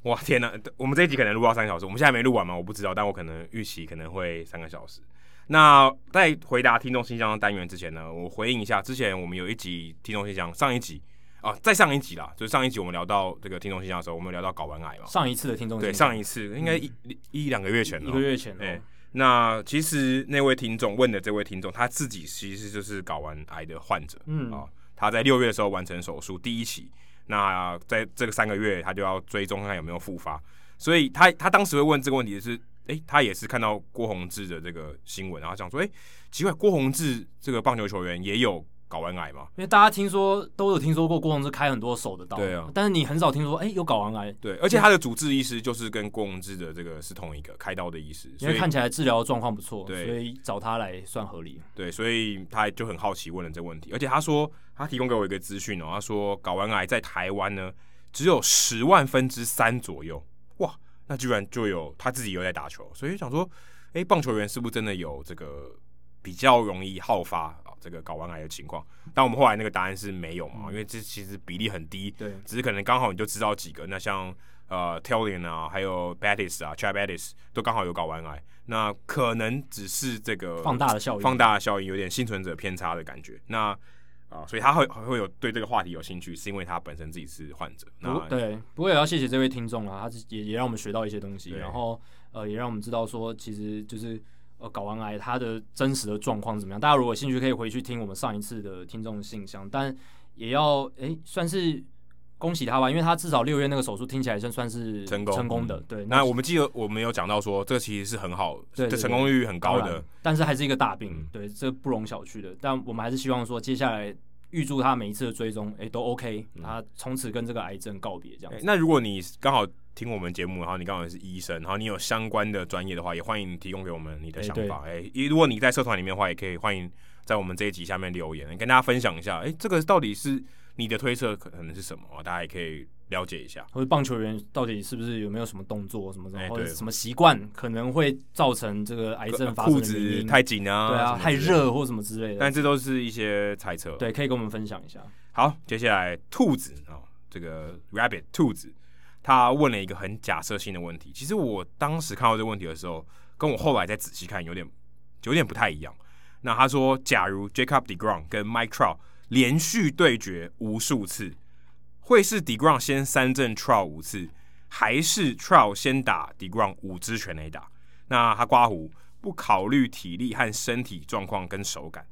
哇，天呐！我们这一集可能录到三个小时，我们现在没录完吗？我不知道，但我可能预期可能会三个小时。那在回答听众信箱的单元之前呢，我回应一下，之前我们有一集听众信箱，上一集啊，再上一集啦，就是上一集我们聊到这个听众信箱的时候，我们有聊到睾丸癌嘛。上一次的听众对，上一次应该一、嗯、一两个月前了，一个月前。对，哦、那其实那位听众问的这位听众，他自己其实就是睾丸癌的患者，嗯啊，他在六月的时候完成手术第一期，那在这个三个月他就要追踪看看有没有复发，所以他他当时会问这个问题的是。诶、他也是看到郭宏志的这个新闻，然后想说，诶、奇怪，郭宏志这个棒球球员也有睾丸癌嘛？因为大家听说都有听说过郭宏志开很多手的刀，对啊，但是你很少听说，哎、欸，有睾丸癌。对，而且他的主治医师就是跟郭宏志的这个是同一个开刀的医师，因为看起来治疗状况不错，对，所以找他来算合理。对，所以他就很好奇问了这个问题，而且他说他提供给我一个资讯哦，他说睾丸癌在台湾呢只有十万分之三左右，哇。那居然就有他自己有在打球，所以想说，哎、欸，棒球员是不是真的有这个比较容易好发啊这个睾丸癌的情况？但我们后来那个答案是没有嘛，因为这其实比例很低，对，只是可能刚好你就知道几个。那像呃 t e l l i n 啊，还有 Bettis 啊，Chad Bettis 都刚好有睾丸癌，那可能只是这个放大的效应，放大的效应有点幸存者偏差的感觉。那啊，所以他会会有对这个话题有兴趣，是因为他本身自己是患者。那对，不过也要谢谢这位听众啊，他也也让我们学到一些东西，然后呃，也让我们知道说，其实就是呃，睾丸癌它的真实的状况怎么样。大家如果有兴趣，可以回去听我们上一次的听众信箱，但也要诶，算是恭喜他吧，因为他至少六月那个手术听起来算算是成功成功的。嗯、对，那我们记得我们有讲到说，这其实是很好，对，成功率很高的，但是还是一个大病，嗯、对，这不容小觑的。但我们还是希望说，接下来预祝他每一次的追踪，哎，都 OK，他从此跟这个癌症告别这样子。那如果你刚好听我们节目，然后你刚好是医生，然后你有相关的专业的话，也欢迎提供给我们你的想法。哎，如果你在社团里面的话，也可以欢迎在我们这一集下面留言，跟大家分享一下，哎，这个到底是你的推测可能是什么？大家也可以。了解一下，或者棒球员到底是不是有没有什么动作什么的，欸、或者什么习惯可能会造成这个癌症发生的原因？裤子太紧啊，对啊，太热或什么之类的。但这都是一些猜测，对，可以跟我们分享一下。好，接下来兔子啊、哦，这个 rabbit 兔子，他问了一个很假设性的问题。其实我当时看到这个问题的时候，跟我后来再仔细看，有点有点不太一样。那他说，假如 Jacob deGrom 跟 Mike Trout 连续对决无数次。会是 deGrom 先三振 Trout 五次，还是 Trout 先打 deGrom 五支全垒打？那他刮胡不考虑体力和身体状况跟手感。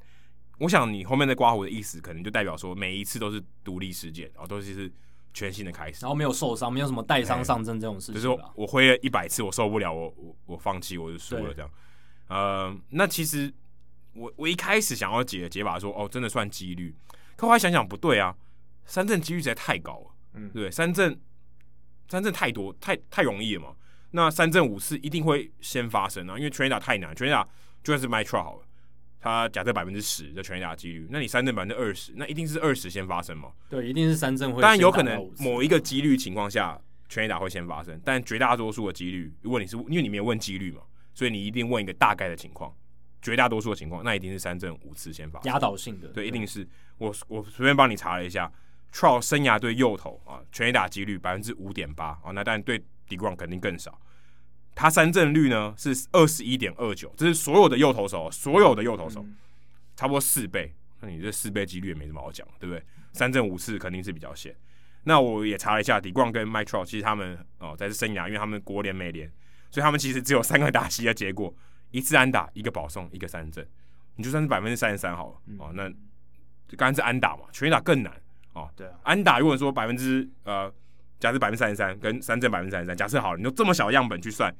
我想你后面的刮胡的意思，可能就代表说每一次都是独立事件，然后都是是全新的开始，然后没有受伤，没有什么带伤上阵这种事情。就是说我挥了一百次，我受不了，我我我放弃，我就输了这样。呃，那其实我我一开始想要解的解法说，哦，真的算几率，可后来想想不对啊。三振几率实在太高了，嗯，对，三振三振太多，太太容易了嘛。那三振五次一定会先发生啊，因为全垒打太难，全垒打就算是 Mike Trout 好了，他假设百分之十的全垒打几率，那你三振百分之二十，那一定是二十先发生嘛？对，一定是三振会。当然有可能某一个几率情况下全垒打会先发生，但绝大多数的几率，如果你是因为你没有问几率嘛，所以你一定问一个大概的情况，绝大多数的情况，那一定是三振五次先发，压倒性的，对，一定是我我随便帮你查了一下。Trout 生涯对右投啊，全垒打几率百分之五点八啊，那但对 deGrom 肯定更少。他三振率呢是二十一点二九，这是所有的右投手，所有的右投手、嗯、差不多四倍。那你这四倍几率也没什么好讲，对不对？三振五次肯定是比较险。那我也查了一下，deGrom 跟 Mike Trout 其实他们哦在这生涯，因为他们国联美联，所以他们其实只有三个打席的结果：一次安打，一个保送，一个三振。你就算是百分之三十三好了、嗯、哦，那刚才是安打嘛，全垒打更难。哦，对啊，安打如果说百分之呃，假设百分之三十三跟三振百分之三十三，假设好了，你用这么小样本去算，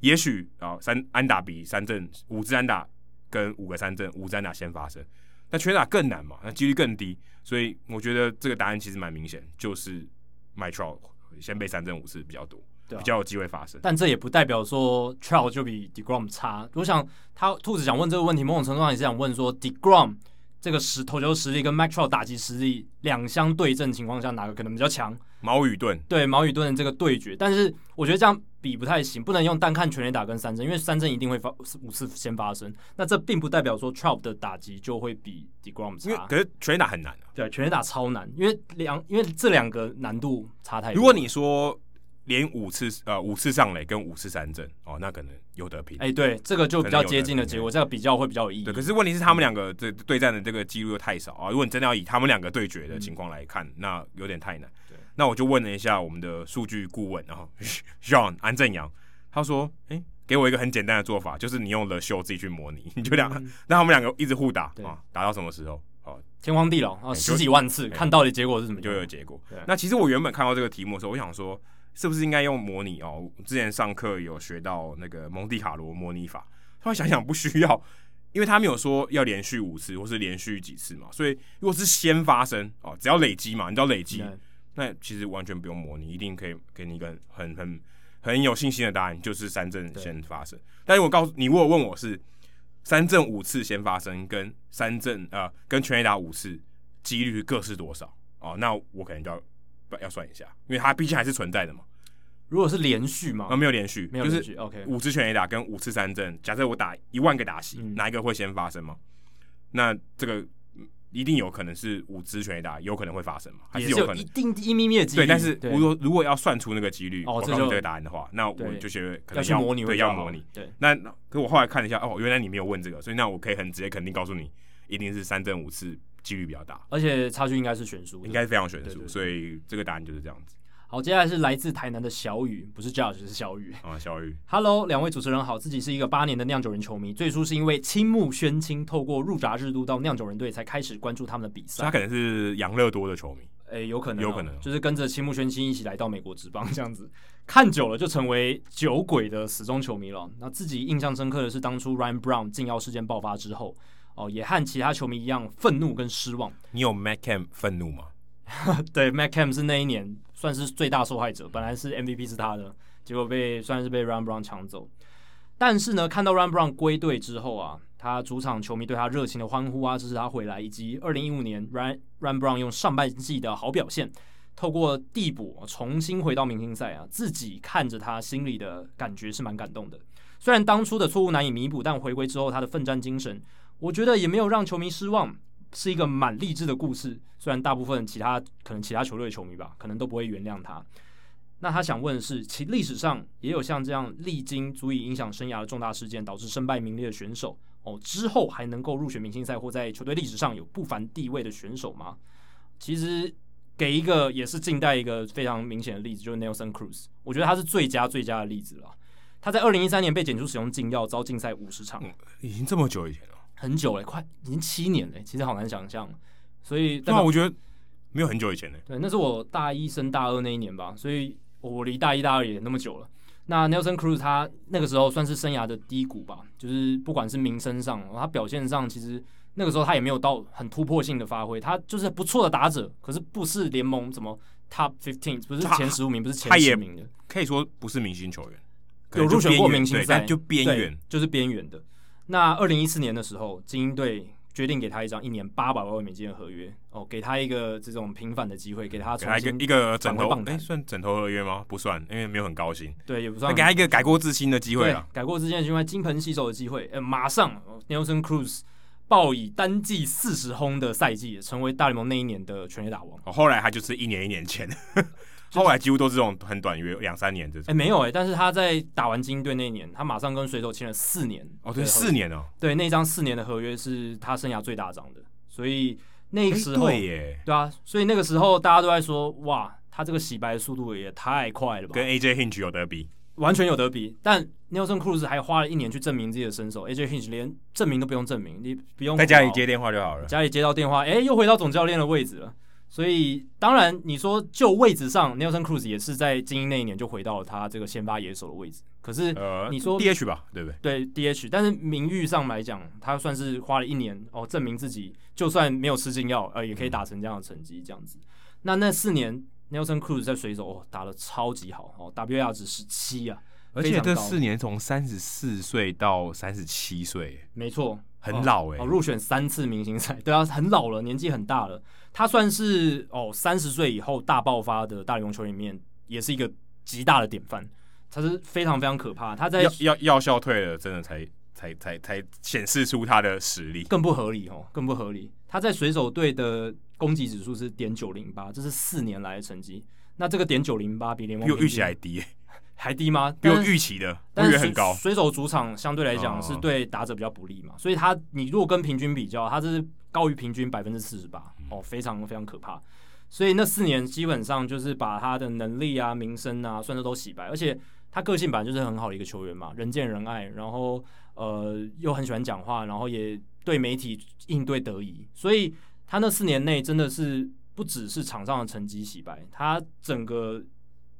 也许啊、哦、三安打比三振五支安打跟五个三振五支安打先发生，那全打更难嘛，那几率更低，所以我觉得这个答案其实蛮明显，就是 Mike Trout 先被三振五次比较多，对啊、比较有机会发生。但这也不代表说 Trout 就比 deGrom 差。我想他兔子想问这个问题，某种程度上也是想问说 deGrom。这个实投球实力跟 Trout 打击实力两相对阵情况下，哪个可能比较强？矛与盾，对矛与盾的这个对决，但是我觉得这样比不太行，不能用单看全垒打跟三振，因为三振一定会发五次先发生。那这并不代表说 Trout 的打击就会比 deGrom 差，因为可是全垒打很难啊。对，全垒打超难，因为两因为这两个难度差太多。如果你说。连五次呃五次上垒跟五次三振哦，那可能有得拼。哎、欸，对，这个就比较接近的结果，这个比较会比较有意义。对，可是问题是他们两个这对战的这个记录又太少啊。如果你真的要以他们两个对决的情况来看，嗯、那有点太难。对，那我就问了一下我们的数据顾问，然后 John 安正阳，他说：“哎、欸，给我一个很简单的做法，就是你用了秀自己去模拟，你就两个，让、嗯、他们两个一直互打啊，打到什么时候？哦，天荒地老啊，十几万次，看到底结果是什么？就有结果。那其实我原本看到这个题目的时候，我想说。是不是应该用模拟哦？之前上课有学到那个蒙地卡罗模拟法，后来想想不需要，因为他没有说要连续五次或是连续几次嘛，所以如果是先发生哦，只要累积嘛，你知道累积，那其实完全不用模拟，一定可以给你一个很很很有信心的答案，就是三振先发生。但是我告诉你，如果问我是三振五次先发生跟三振啊、呃、跟全垒打五次几率各是多少哦？那我可能就要。要算一下，因为它毕竟还是存在的嘛。如果是连续嘛？啊，没有连续，没有连续。就是 OK，五次全垒打跟五次三振，假设我打一万个打席，嗯、哪一个会先发生吗？那这个一定有可能是五支全垒打，有可能会发生嘛？还是有可能一定一咪咪的几率？对，但是如果如果要算出那个几率，哦，这个答案的话，那我就觉得可能要，模拟，对，要模拟。对，那可我后来看了一下，哦，原来你没有问这个，所以那我可以很直接肯定告诉你，一定是三正五次几率比较大，而且差距应该是悬殊，应该是非常悬殊，所以这个答案就是这样子。好，接下来是来自台南的小雨，不是 Judge，是小雨啊，小雨。Hello，两位主持人好，自己是一个八年的酿酒人球迷，最初是因为青木宣清透过入闸制度到酿酒人队才开始关注他们的比赛。他可能是养乐多的球迷，诶，有可能，有可能，就是跟着青木宣清一起来到美国职棒这样子，看久了就成为酒鬼的死忠球迷了。那自己印象深刻的是当初 Ryan Brown 禁药事件爆发之后，哦，也和其他球迷一样愤怒跟失望。你有 Kemp 愤怒吗？对 Kemp 是那一年算是最大受害者，本来是 MVP 是他的，结果被算是被 Ryan Brown 抢走。但是呢，看到 Ryan Brown 归队之后啊。他主场球迷对他热情的欢呼啊，支持他回来，以及二零一五年 Ryan Ryan Brown 用上半季的好表现，透过递补重新回到明星赛啊，自己看着他心里的感觉是蛮感动的。虽然当初的错误难以弥补，但回归之后他的奋战精神，我觉得也没有让球迷失望，是一个蛮励志的故事。虽然大部分其他可能其他球队的球迷吧，可能都不会原谅他。那他想问的是，其历史上也有像这样历经足以影响生涯的重大事件，导致身败名裂的选手。哦，之后还能够入选明星赛或在球队历史上有不凡地位的选手吗？其实给一个也是近代一个非常明显的例子，就是 Nelson Cruz，我觉得他是最佳最佳的例子了。他在二零一三年被检出使用禁药，遭禁赛五十场，嗯，已经这么久以前了，很久了，快已经七年了，其实好难想象。所以，对啊，我觉得没有很久以前呢。对，那是我大一升大二那一年吧，所以我离大一大二也那么久了。那 Nelson Cruz 他那个时候算是生涯的低谷吧，就是不管是名声上，他表现上，其实那个时候他也没有到很突破性的发挥，他就是不错的打者，可是不是联盟怎么 Top Fifteen，不是前十五名，不是前十名的，可以说不是明星球员，有入选过明星赛，就边缘，就是边缘的。那二零一四年的时候，精英队。决定给他一张一年八百万美金的合约哦，给他一个这种平反的机会，给他重新一个枕头，哎，算枕头合约吗？不算，因为没有很高薪。对，也不算。给他一个改过自新的机会了，改过自新的机会，金盆洗手的机会。呃，马上，Nelson Cruz 报以单季四十轰的赛季，成为大联盟那一年的全垒打王。哦，后来他就是一年一年签。后来几乎都是这种很短约，两三年这种。哎，没有哎，但是他在打完精英队那一年，他马上跟水手签了四年。哦，对，四年哦。对，那张四年的合约是他生涯最大张的，所以那个时候，对耶，对啊，所以那个时候大家都在说，哇，他这个洗白的速度也太快了吧，跟 AJ Hinch 有得比，完全有得比。但 Nelson Cruz 还花了一年去证明自己的身手，AJ Hinch 连证明都不用证明，你不用在家里接电话就好了，家里接到电话，哎，又回到总教练的位置了。所以，当然，你说就位置上，Nelson Cruz 也是在精英那一年就回到了他这个先发野手的位置。可是，你说 DH 吧，对不对？对 DH，但是名誉上来讲，他算是花了一年哦，证明自己，就算没有吃禁药，呃，也可以打成这样的成绩，这样子。那那四年，Nelson Cruz 在水手哦打得超级好哦，WAR 值十七啊，而且这四年从三十四岁到三十七岁，没错。很老哎、欸，哦，入选三次明星赛，对啊，很老了，年纪很大了。他算是哦三十岁以后大爆发的大联盟球员里面，也是一个极大的典范。他是非常非常可怕。他在药药效退了，真的才才才才显示出他的实力。更不合理哦，更不合理。他在水手队的攻击指数是点九零八，这是四年来的成绩。那这个点九零八比联盟比预期还低、欸。还低吗？比我预期的，但是很高。水手主场相对来讲是对打者比较不利嘛，所以他你如果跟平均比较，他这是高于平均百分之四十八哦，非常非常可怕。所以那四年基本上就是把他的能力啊、名声啊，算是都洗白。而且他个性本来就是很好的一个球员嘛，人见人爱，然后呃又很喜欢讲话，然后也对媒体应对得宜。所以他那四年内真的是不只是场上的成绩洗白，他整个。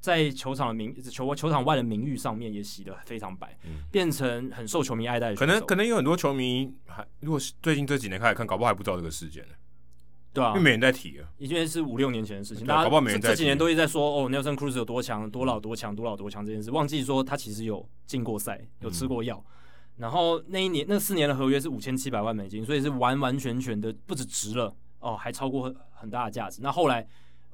在球场的名球球场外的名誉上面也洗得非常白，嗯、变成很受球迷爱戴的。可能可能有很多球迷还，如果是最近这几年开始看，搞不好还不知道这个事件呢。对啊，因为没人在提啊，因为是五六年前的事情，大家搞不好没人在提。这几年都一直在说哦，Nelson Cruz 有多强，多老多强，多老多强这件事，忘记说他其实有进过赛，有吃过药。嗯、然后那一年那四年的合约是五千七百万美金，所以是完完全全的不止值了哦，还超过很大的价值。那后来。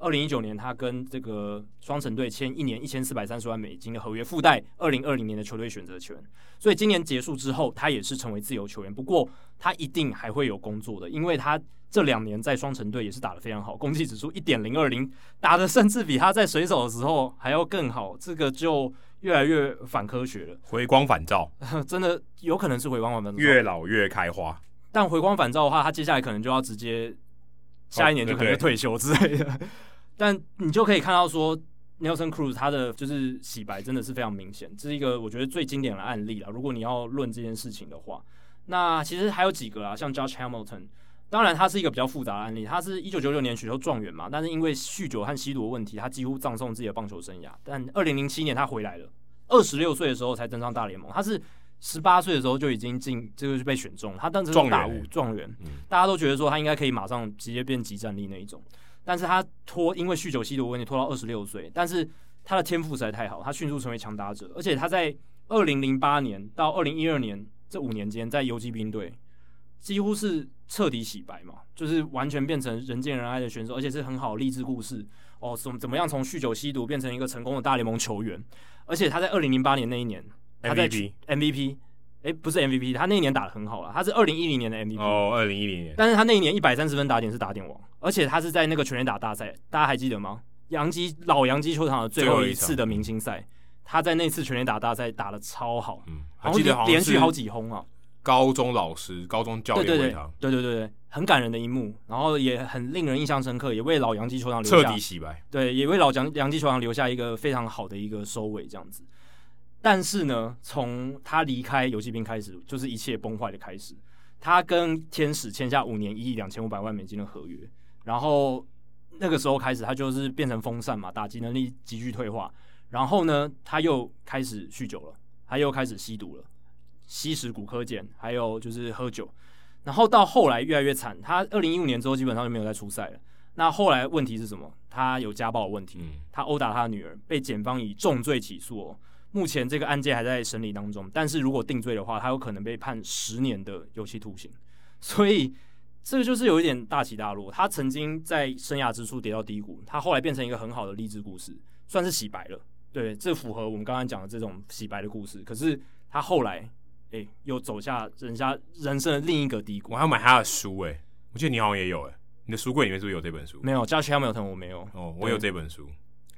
二零一九年，他跟这个双城队签一年一千四百三十万美金的合约，附带二零二零年的球队选择权。所以今年结束之后，他也是成为自由球员。不过他一定还会有工作的，因为他这两年在双城队也是打得非常好，攻击指数一点零二零，打得甚至比他在水手的时候还要更好。这个就越来越反科学了，回光返照，真的有可能是回光返照，越老越开花。但回光返照的话，他接下来可能就要直接下一年就可能退休之类的。哦 但你就可以看到说，Nelson Cruz 他的就是洗白真的是非常明显，这是一个我觉得最经典的案例了。如果你要论这件事情的话，那其实还有几个啊，像 Josh Hamilton，当然他是一个比较复杂的案例，他是一九九九年选秀状元嘛，但是因为酗酒和吸毒的问题，他几乎葬送自己的棒球生涯。但二零零七年他回来了，二十六岁的时候才登上大联盟，他是十八岁的时候就已经进，这个是被选中，他当时是大物状元，大家都觉得说他应该可以马上直接变即战力那一种，但是他拖因为酗酒吸毒问题拖到二十六岁，但是他的天赋实在太好，他迅速成为强打者，而且他在二零零八年到二零一二年这五年间在游击兵队。几乎是彻底洗白嘛，就是完全变成人见人爱的选手，而且是很好励志故事哦。怎么怎么样从酗酒吸毒变成一个成功的大联盟球员？而且他在二零零八年那一年，他在 MVP MVP，哎、欸，不是 MVP，他那一年打的很好了。他是二零一零年的 MVP 哦，二零一零年。但是他那一年一百三十分打点是打点王，而且他是在那个全垒打大赛，大家还记得吗？洋基老洋基球场的最后一次的明星赛，他在那次全垒打大赛打的超好，嗯，还记得连续好几轰啊。高中老师、高中教练为他，对对对对，很感人的一幕，然后也很令人印象深刻，也为老杨基球场留下彻底洗白。对，也为老杨杨基球场留下一个非常好的一个收尾，这样子。但是呢，从他离开游击兵开始，就是一切崩坏的开始。他跟天使签下五年一亿两千五百万美金的合约，然后那个时候开始，他就是变成风扇嘛，打击能力急剧退化。然后呢，他又开始酗酒了，他又开始吸毒了。吸食骨科碱，还有就是喝酒，然后到后来越来越惨。他二零一五年之后基本上就没有再出赛了。那后来问题是什么？他有家暴的问题，他殴打他的女儿，被检方以重罪起诉哦。目前这个案件还在审理当中，但是如果定罪的话，他有可能被判十年的有期徒刑。所以这个就是有一点大起大落。他曾经在生涯之初跌到低谷，他后来变成一个很好的励志故事，算是洗白了。对，这符合我们刚刚讲的这种洗白的故事。可是他后来。哎、欸，又走下人家人生的另一个低谷。我还要买他的书哎、欸，我记得你好像也有哎、欸，你的书柜里面是不是有这本书？没有，Josh Hamilton 我没有。哦，我有这本书。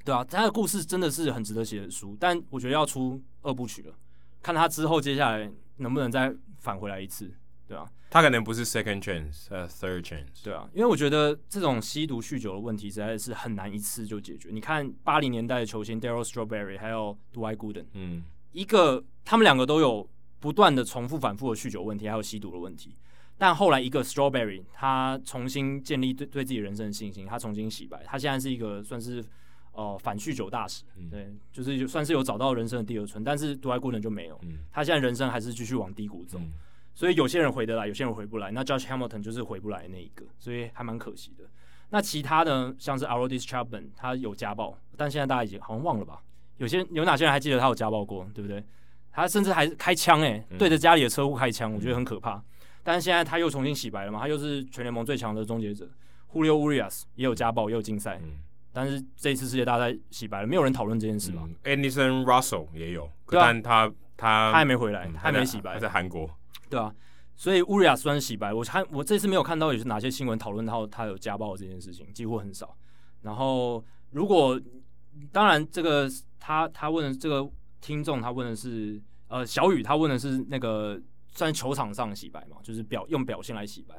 对啊，他的故事真的是很值得写的书，但我觉得要出二部曲了，看他之后接下来能不能再返回来一次，对啊，他可能不是 second chance，呃，third chance。对啊，因为我觉得这种吸毒酗酒的问题实在是很难一次就解决。你看八零年代的球星 Darryl Strawberry 还有 Dwight Gooden，嗯，一个他们两个都有。不断的重复反复的酗酒问题，还有吸毒的问题，但后来一个 Strawberry 他重新建立对对自己人生的信心，他重新洗白，他现在是一个算是呃反酗酒大使，嗯、对，就是就算是有找到人生的第二春，但是独爱过人就没有，嗯、他现在人生还是继续往低谷走，嗯、所以有些人回得来，有些人回不来，那 Josh Hamilton 就是回不来的那一个，所以还蛮可惜的。那其他的像是 Aroldis Chapman 他有家暴，但现在大家已经好像忘了吧？有些有哪些人还记得他有家暴过，对不对？他甚至还开枪哎、欸，对着家里的车库开枪，我觉得很可怕。嗯、但是现在他又重新洗白了嘛，他又是全联盟最强的终结者。Julio Urias 也有家暴，也有竞赛，嗯、但是这一次世界大赛洗白了，没有人讨论这件事嘛。Anderson Russell 也有，但他他他还没回来，嗯、他还没洗白，他在韩国。对啊，所以 Urias 算是洗白。我看我这次没有看到有哪些新闻讨论到他有家暴这件事情，几乎很少。然后如果当然这个他他问的这个。听众他问的是，呃，小雨他问的是那个算球场上洗白嘛，就是表用表现来洗白。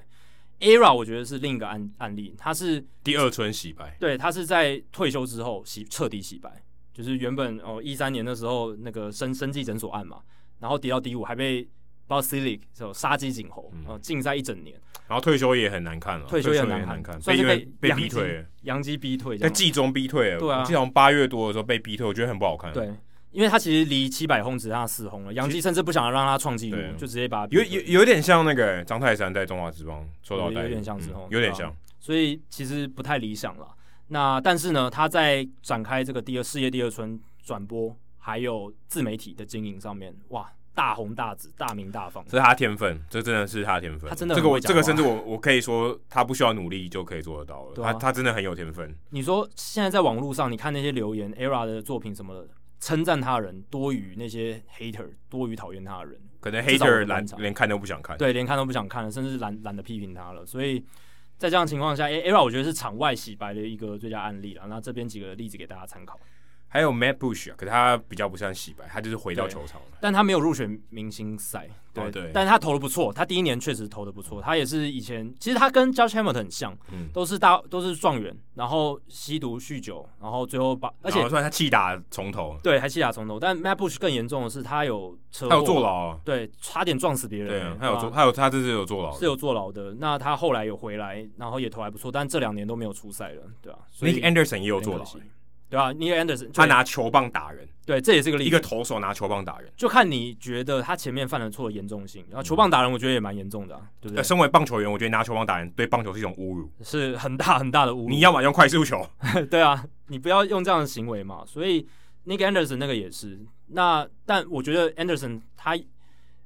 ERA 我觉得是另一个案案例，他是第二春洗白，对，他是在退休之后洗彻底洗白，就是原本哦一三年的时候那个生生技诊所案嘛，然后跌到第五，还被 Basilike 就杀鸡儆猴，呃禁赛一整年，然后退休也很难看了，退休也很难看，算是被被逼退，洋基逼退，在季中逼退了，对啊，我记得从八月多的时候被逼退，我觉得很不好看，对。因为他其实离七百轰只差四轰了，杨基甚至不想让他创纪录，就直接把有有有点像那个张泰山在中华职棒受到有点像之后，有点像，所以其实不太理想了。那但是呢，他在展开这个第二事业第二春转播，还有自媒体的经营上面，哇，大红大紫，大名大放，这是他天分，这真的是他天分。他真的这个我这个甚至我我可以说，他不需要努力就可以做得到了。他他真的很有天分。你说现在在网络上，你看那些留言，ERA 的作品什么的。称赞他的人多于那些 hater，多于讨厌他的人，可能 hater 懒连看都不想看，对，连看都不想看了，甚至懒懒得批评他了。所以在这样的情况下，a era 我觉得是场外洗白的一个最佳案例了。那这边几个例子给大家参考。还有 Matt Bush 啊，可是他比较不像洗白，他就是回到球场，但他没有入选明星赛，对、哦、对，但他投的不错，他第一年确实投的不错，他也是以前其实他跟 Josh Hamilton 很像，嗯，都是大都是状元，然后吸毒酗酒，然后最后把而且他气打从头，对，还气打从头，但 Matt Bush 更严重的是他有车祸，他有坐牢、啊，对，差点撞死别人，对，他有坐，他有他这是有坐牢，是有坐牢的，那他后来有回来，然后也投还不错，但这两年都没有出赛了，对吧、啊？所以 Nick Anderson 也有坐牢。对啊，Nick Anderson 他拿球棒打人，对，这也是个例子。一个投手拿球棒打人，就看你觉得他前面犯了错的严重性。然后球棒打人，我觉得也蛮严重的、啊，对不对？身为棒球员，我觉得拿球棒打人对棒球是一种侮辱，是很大很大的侮辱。你要么用快速球，对啊，你不要用这样的行为嘛。所以 Nick Anderson 那个也是。那但我觉得 Anderson 他。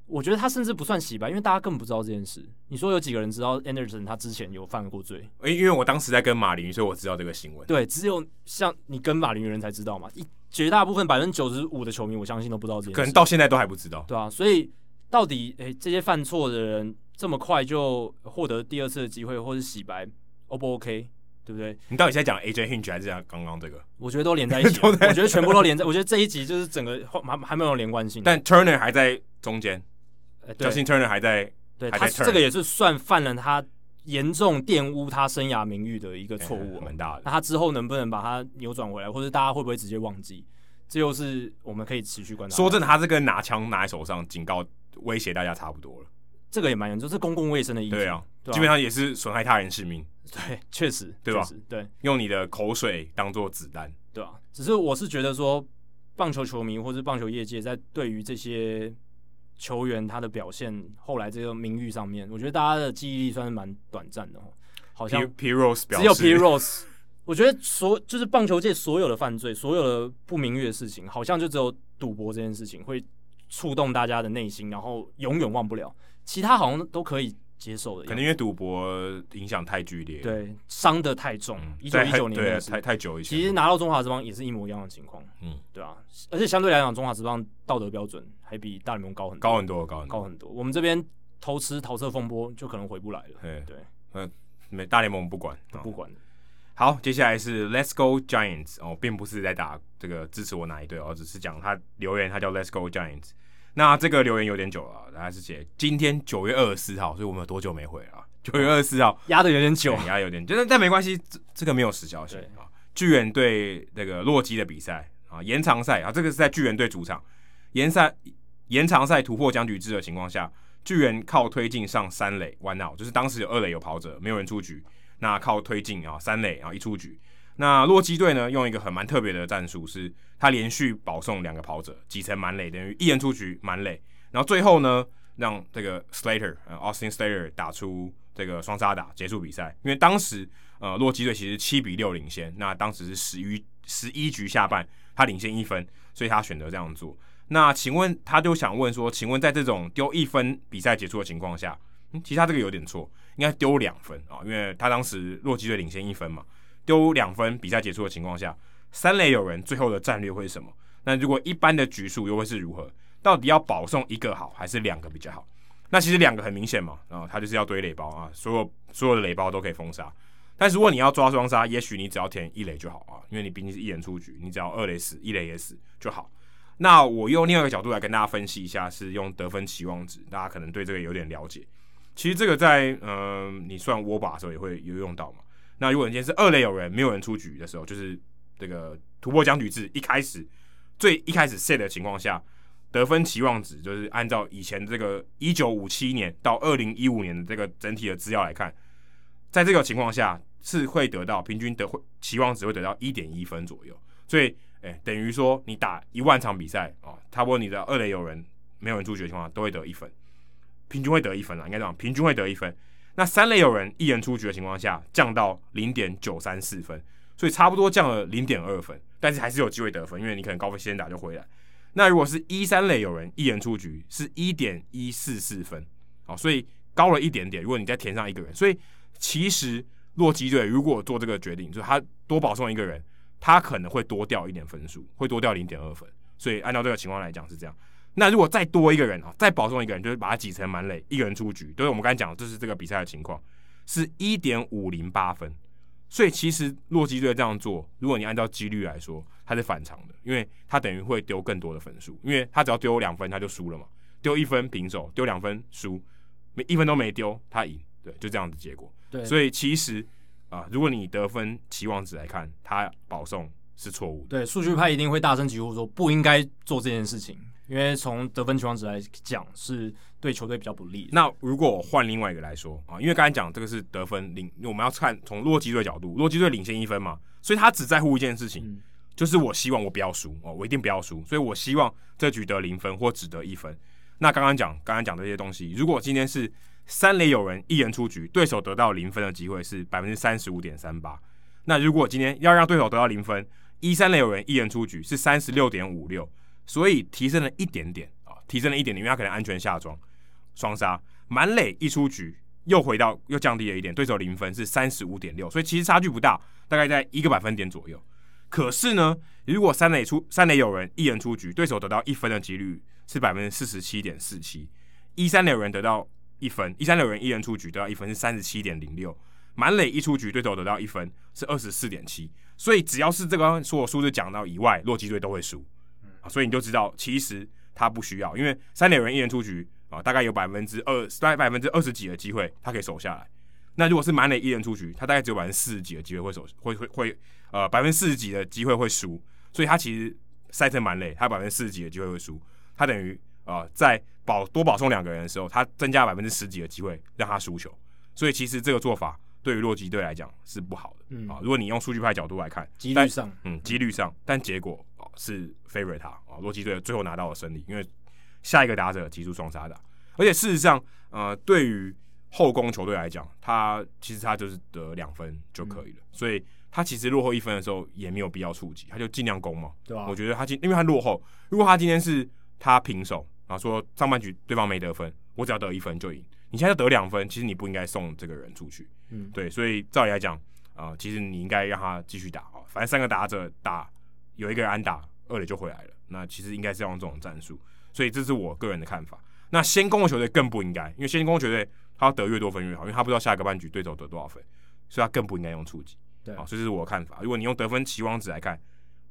我觉得他甚至不算洗白，因为大家根本不知道这件事。你说有几个人知道 Anderson 他之前有犯过罪？因为我当时在跟马林，所以我知道这个新闻。对，只有像你跟马林的人才知道嘛。一绝大部分百分之九十五的球迷，我相信都不知道这件事。可能到现在都还不知道。对啊，所以到底诶、欸，这些犯错的人这么快就获得第二次的机会，或是洗白，O 不 OK？对不对？你到底在讲 AJ Hinch 还是讲刚刚这个？我觉得都连在一起。我觉得全部都连在。我觉得这一集就是整个还还没有连贯性。但 Turner 还在中间。Justin Turner 还在，对他这个也是算犯了他严重玷污他生涯名誉的一个错误，蛮大的。那他之后能不能把他扭转回来，或者大家会不会直接忘记？这又是我们可以持续观察。说真的，他这个拿枪拿在手上，警告威胁大家差不多了。这个也蛮严重，是公共卫生的意思。对啊，基本上也是损害他人性命。对，确实，对吧？对，用你的口水当做子弹，对啊。只是我是觉得说，棒球球迷或者棒球业界在对于这些。球员他的表现，后来这个名誉上面，我觉得大家的记忆力算是蛮短暂的哦。好像 P Rose 只有 P Rose，我觉得所就是棒球界所有的犯罪，所有的不明誉的事情，好像就只有赌博这件事情会触动大家的内心，然后永远忘不了。其他好像都可以。接受的，可能因为赌博影响太剧烈，对，伤得太重。一九一九年的太太久以前，其实拿到中华职棒也是一模一样的情况，嗯，对啊，而且相对来讲，中华职棒道德标准还比大联盟高很高很多，高很高很多。我们这边偷吃桃色风波就可能回不来了，对对，嗯，没大联盟不管不管。好，接下来是 Let's Go Giants 哦，并不是在打这个支持我哪一队哦，只是讲他留言，他叫 Let's Go Giants。那这个留言有点久了，大家是写今天九月二十四号，所以我们有多久没回了？九月二十四号压的有点久，压有点，但但没关系，这这个没有时效性啊。巨人队那个洛基的比赛啊，延长赛啊，这个是在巨人队主场延赛延长赛突破僵局制的情况下，巨人靠推进上三垒 one out，就是当时有二垒有跑者，没有人出局，那靠推进啊三垒啊一出局。那洛基队呢，用一个很蛮特别的战术，是他连续保送两个跑者，挤成满垒，等于一人出局满垒。然后最后呢，让这个 Slater，呃，Austin Slater 打出这个双杀打结束比赛。因为当时呃洛基队其实七比六领先，那当时是十一十一局下半，他领先一分，所以他选择这样做。那请问他就想问说，请问在这种丢一分比赛结束的情况下，嗯，其实他这个有点错，应该丢两分啊，因为他当时洛基队领先一分嘛。丢两分，比赛结束的情况下，三垒有人，最后的战略会是什么？那如果一般的局数又会是如何？到底要保送一个好，还是两个比较好？那其实两个很明显嘛，然后他就是要堆垒包啊，所有所有的垒包都可以封杀。但如果你要抓双杀，也许你只要填一垒就好啊，因为你毕竟是一人出局，你只要二垒死，一垒也死就好。那我用另外一个角度来跟大家分析一下，是用得分期望值，大家可能对这个有点了解。其实这个在嗯、你算窝把的时候也会有用到嘛。那如果今天是二垒有人，没有人出局的时候，就是这个突破僵局制一开始最一开始 set 的情况下，得分期望值就是按照以前这个一九五七年到二零一五年的这个整体的资料来看，在这个情况下是会得到平均得会期望值会得到一点一分左右，所以诶等于说你打一万场比赛啊，差不多你的二垒有人没有人出局的情况下都会得一分，平均会得一分啊，应该这样，平均会得一分。那三垒有人一人出局的情况下，降到零点九三四分，所以差不多降了零点二分，但是还是有机会得分，因为你可能高分先打就回来。那如果是一三垒有人一人出局，是一点一四四分，好，所以高了一点点。如果你再填上一个人，所以其实洛基队如果做这个决定，就是他多保送一个人，他可能会多掉一点分数，会多掉零点二分。所以按照这个情况来讲是这样。那如果再多一个人啊，再保送一个人，就是把他挤成满垒，一个人出局，就是我们刚才讲，这是这个比赛的情况，是一点五零八分，所以其实洛基队这样做，如果你按照几率来说，他是反常的，因为他等于会丢更多的分数，因为他只要丢两分他就输了嘛，丢一分平手，丢两分输，没一分都没丢他赢，对，就这样子结果。对，所以其实啊、呃，如果你得分期望值来看，他保送是错误的。对，数据派一定会大声疾呼说不应该做这件事情，因为从得分期望值来讲是对球队比较不利。那如果我换另外一个来说啊，因为刚才讲这个是得分领，我们要看从洛基队角度，洛基队领先一分嘛，所以他只在乎一件事情，嗯、就是我希望我不要输哦，我一定不要输，所以我希望这局得零分或只得一分。那刚刚讲刚刚讲的这些东西，如果今天是三垒有人一人出局，对手得到零分的机会是百分之三十五点三八。那如果今天要让对手得到零分，一三垒有人一人出局是三十六点五六，所以提升了一点点啊，提升了一点点，因为他可能安全下庄双杀，满垒一出局又回到又降低了一点，对手零分是三十五点六，所以其实差距不大，大概在一个百分点左右。可是呢，如果三垒出三垒有人一人出局，对手得到一分的几率是百分之四十七点四七，一三垒有人得到。一分，一三垒有人一人出局得到一分是三十七点零六，满垒一出局对手得到一分是二十四点七，所以只要是这个所有数字讲到以外，洛基队都会输，啊，所以你就知道其实他不需要，因为三垒人一人出局啊，大概有百分之二，大概百分之二十几的机会他可以守下来。那如果是满垒一人出局，他大概只有百分之四十几的机会会守，会会会呃百分之四十几的机会会输，所以他其实赛程满垒，他百分之四十几的机会会输，他等于。啊、呃，在保多保送两个人的时候，他增加百分之十几的机会让他输球，所以其实这个做法对于洛基队来讲是不好的。嗯啊，如果你用数据派角度来看，几率上，嗯，几率上，但结果是 favorite 他啊，洛基队最后拿到了胜利，因为下一个打者提出双杀打，而且事实上，呃，对于后攻球队来讲，他其实他就是得两分就可以了，嗯、所以他其实落后一分的时候也没有必要触及，他就尽量攻嘛，对吧、啊？我觉得他今因为他落后，如果他今天是他平手。啊，说上半局对方没得分，我只要得一分就赢。你现在得两分，其实你不应该送这个人出去。嗯，对，所以照理来讲，啊、呃，其实你应该让他继续打啊。反正三个打者打，有一个人安打，二垒就回来了。那其实应该是要用这种战术。所以这是我个人的看法。那先攻的球队更不应该，因为先攻的球队他要得越多分越好，因为他不知道下一个半局对手得多少分，所以他更不应该用触击。对，啊，所以这是我的看法。如果你用得分期望值来看，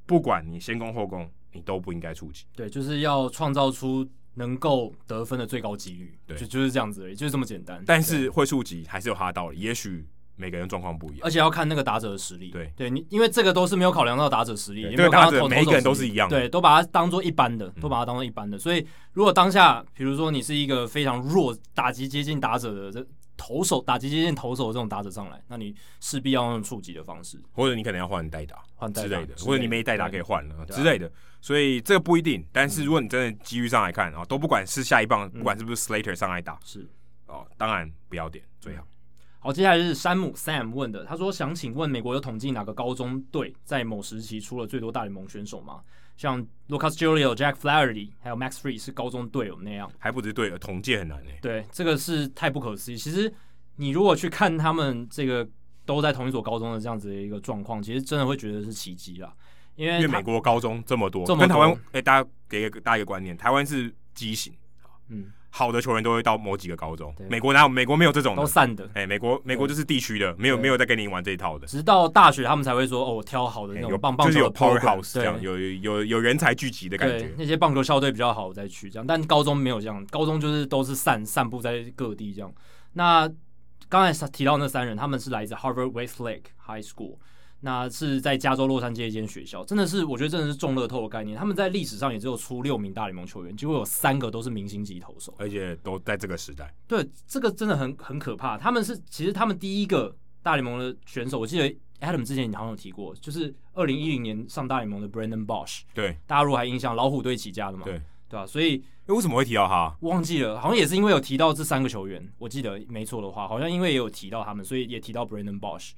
不管你先攻后攻，你都不应该触击。对，就是要创造出。能够得分的最高几率，对，就就是这样子而已，就是这么简单。但是会触及还是有他的道理，也许每个人状况不一样，而且要看那个打者的实力。对，对你，因为这个都是没有考量到打者实力，对，打者每一个人都是一样的，对，都把它当做一般的，都把它当做一般的。所以，如果当下，比如说你是一个非常弱、打击接近打者的这投手，打击接近投手的这种打者上来，那你势必要用触及的方式，或者你可能要换代打，换代打之类的，或者你没代打可以换了之类的。所以这个不一定，但是如果你真的机遇上来看啊，都不管是下一棒，不管是不是 Slater 上来打，是哦，当然不要点最好。好，接下来是山姆 Sam 问的，他说想请问美国有统计哪个高中队在某时期出了最多大联盟选手吗？像 Lucas Giolito、Jack Flaherty 还有 Max Fried 是高中队友那样，还不是队友，统计很难呢。对，这个是太不可思议。其实你如果去看他们这个都在同一所高中的这样子的一个状况，其实真的会觉得是奇迹啦。因为，因为美国高中这么多，跟台湾，哎、欸，大家给一个大家一个观念，台湾是畸形，嗯，好的球员都会到某几个高中，美国哪有？美国没有这种的，都散的，哎、欸，美国美国就是地区的，没有没有在跟你玩这一套的，直到大学他们才会说，哦，我挑好的那种棒棒球、欸、就是有 powerhouse 这样，有有有人才聚集的感觉，那些棒球校队比较好我再去这样，但高中没有这样，高中就是都是散散布在各地这样。那刚才提到那三人，他们是来自 Harvard Westlake High School。那是在加州洛杉矶一间学校，真的是我觉得真的是中乐透的概念。他们在历史上也只有出六名大联盟球员，结果有三个都是明星级投手，而且都在这个时代。对，这个真的很很可怕。他们是其实他们第一个大联盟的选手，我记得 Adam 之前你好像有提过，就是二零一零年上大联盟的 Brandon Bosh。对，大家如果还印象，老虎队起家的嘛，对对吧？所以为什么会提到他？忘记了，好像也是因为有提到这三个球员，我记得没错的话，好像因为也有提到他们，所以也提到 Brandon Bosh。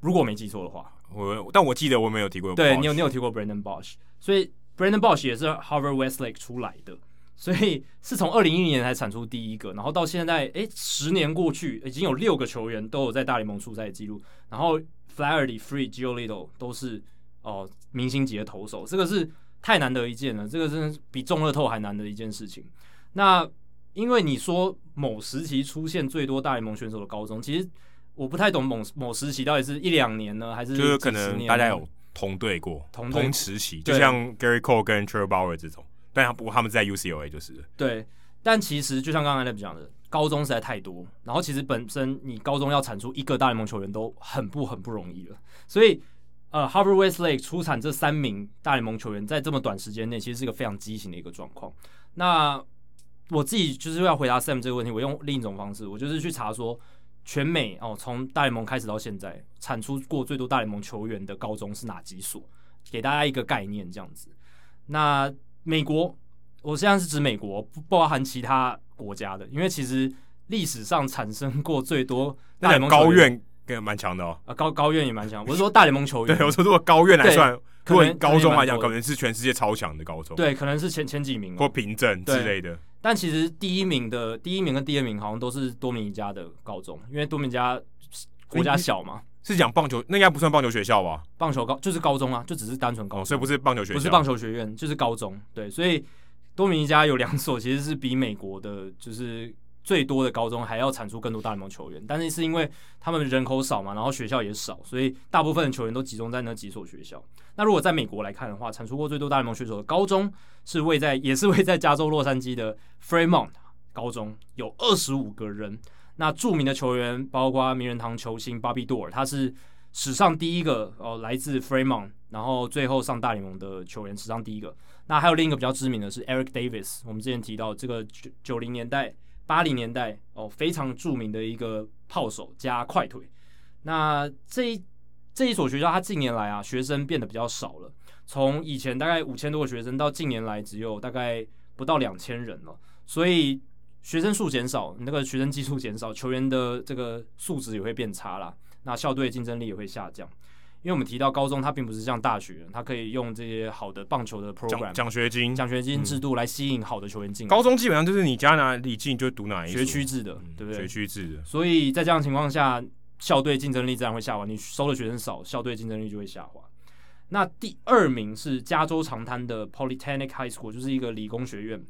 如果我没记错的话，我但我记得我没有提过。对，你有你有提过 Brandon Bosch，所以 Brandon Bosch 也是 Harvard Westlake 出来的，所以是从二零一零年才产出第一个，然后到现在，哎，十年过去，已经有六个球员都有在大联盟出赛的记录，然后 Flaherty、Fried、Giolito 都是哦明星级的投手，这个是太难得一见了，这个真的是比中乐透还难的一件事情。那因为你说某时期出现最多大联盟选手的高中，其实。我不太懂某某时期到底是一两年呢，还是就是可能大家有同队过，同同时期，就像 Gary Cole 跟 Trevor Bauer 这种，但他不过他们在 UCLA 就是对，但其实就像刚才那讲的，高中实在太多，然后其实本身你高中要产出一个大联盟球员都很不很不容易了，所以呃 Harvard Westlake 出产这三名大联盟球员，在这么短时间内，其实是一个非常畸形的一个状况。那我自己就是要回答 Sam 这个问题，我用另一种方式，我就是去查说。全美哦，从大联盟开始到现在，产出过最多大联盟球员的高中是哪几所？给大家一个概念，这样子。那美国，我现在是指美国，不包含其他国家的，因为其实历史上产生过最多大联盟高院也蛮强的哦。啊，高高院也蛮强。我是说大联盟球员，对，我说如果高院来算，可能高中来讲，可能是全世界超强的高中。对，可能是前前几名或凭证之类的。但其实第一名的第一名跟第二名好像都是多米尼加的高中，因为多米尼加国家小嘛。是讲棒球，那应该不算棒球学校吧？棒球高就是高中啊，就只是单纯高中，哦，所以不是棒球学校，不是棒球学院，就是高中。对，所以多米尼加有两所，其实是比美国的，就是。最多的高中还要产出更多大联盟球员，但是是因为他们人口少嘛，然后学校也少，所以大部分的球员都集中在那几所学校。那如果在美国来看的话，产出过最多大联盟选手的高中是位在，也是位在加州洛杉矶的 Fremont 高中，有二十五个人。那著名的球员包括名人堂球星 Bobby Doerr，他是史上第一个哦来自 Fremont，然后最后上大联盟的球员，史上第一个。那还有另一个比较知名的是 Eric Davis，我们之前提到这个九九零年代。八零年代哦，非常著名的一个炮手加快腿。那这一这一所学校，它近年来啊，学生变得比较少了。从以前大概五千多个学生，到近年来只有大概不到两千人了。所以学生数减少，那个学生基数减少，球员的这个素质也会变差啦。那校队竞争力也会下降。因为我们提到高中，它并不是像大学，它可以用这些好的棒球的 program 奖学金、奖学金制度来吸引好的球员进来。高中基本上就是你家哪里近就读哪一所，学区制的，对不对？学区制的。所以在这样的情况下，校队竞争力自然会下滑。你收的学生少，校队竞争力就会下滑。那第二名是加州长滩的 Polytechnic High School，就是一个理工学院，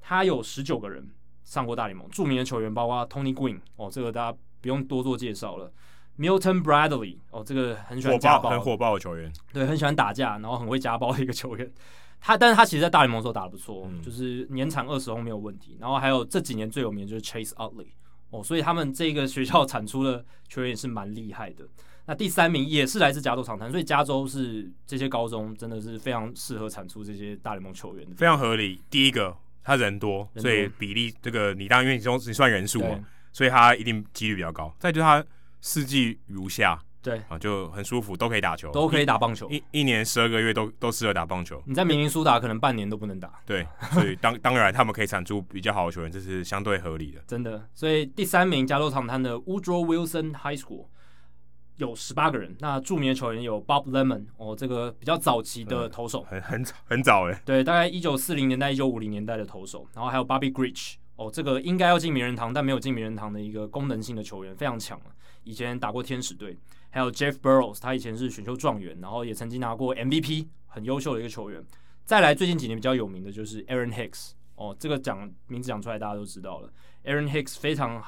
它有十九个人上过大联盟，著名的球员包括 Tony Green，哦，这个大家不用多做介绍了。Milton Bradley 哦，这个很喜欢家暴，很火爆的球员，对，很喜欢打架，然后很会家暴的一个球员。他，但是他其实，在大联盟的时候打的不错，嗯、就是年产二十轰没有问题。然后还有这几年最有名的就是 Chase Utley 哦，所以他们这个学校产出的球员也是蛮厉害的。那第三名也是来自加州长滩，所以加州是这些高中真的是非常适合产出这些大联盟球员的，非常合理。第一个，他人多，所以比例这个你当然因为你中你算人数嘛，所以他一定几率比较高。再就是他。四季如夏，对。啊，就很舒服，都可以打球，都可以打棒球，一一年十二个月都都适合打棒球。你在明尼苏达可能半年都不能打，对，所以当当然他们可以产出比较好的球员，这是相对合理的，真的。所以第三名加州长滩的 Woodrow Wilson High School 有十八个人，那著名的球员有 Bob Lemon 哦，这个比较早期的投手，很很很早哎，对，大概一九四零年代一九五零年代的投手，然后还有 Bobby Grich 哦，这个应该要进名人堂但没有进名人堂的一个功能性的球员，非常强以前打过天使队，还有 Jeff Burroughs，他以前是选秀状元，然后也曾经拿过 MVP，很优秀的一个球员。再来，最近几年比较有名的就是 Aaron Hicks，哦，这个讲名字讲出来大家都知道了。Aaron Hicks 非常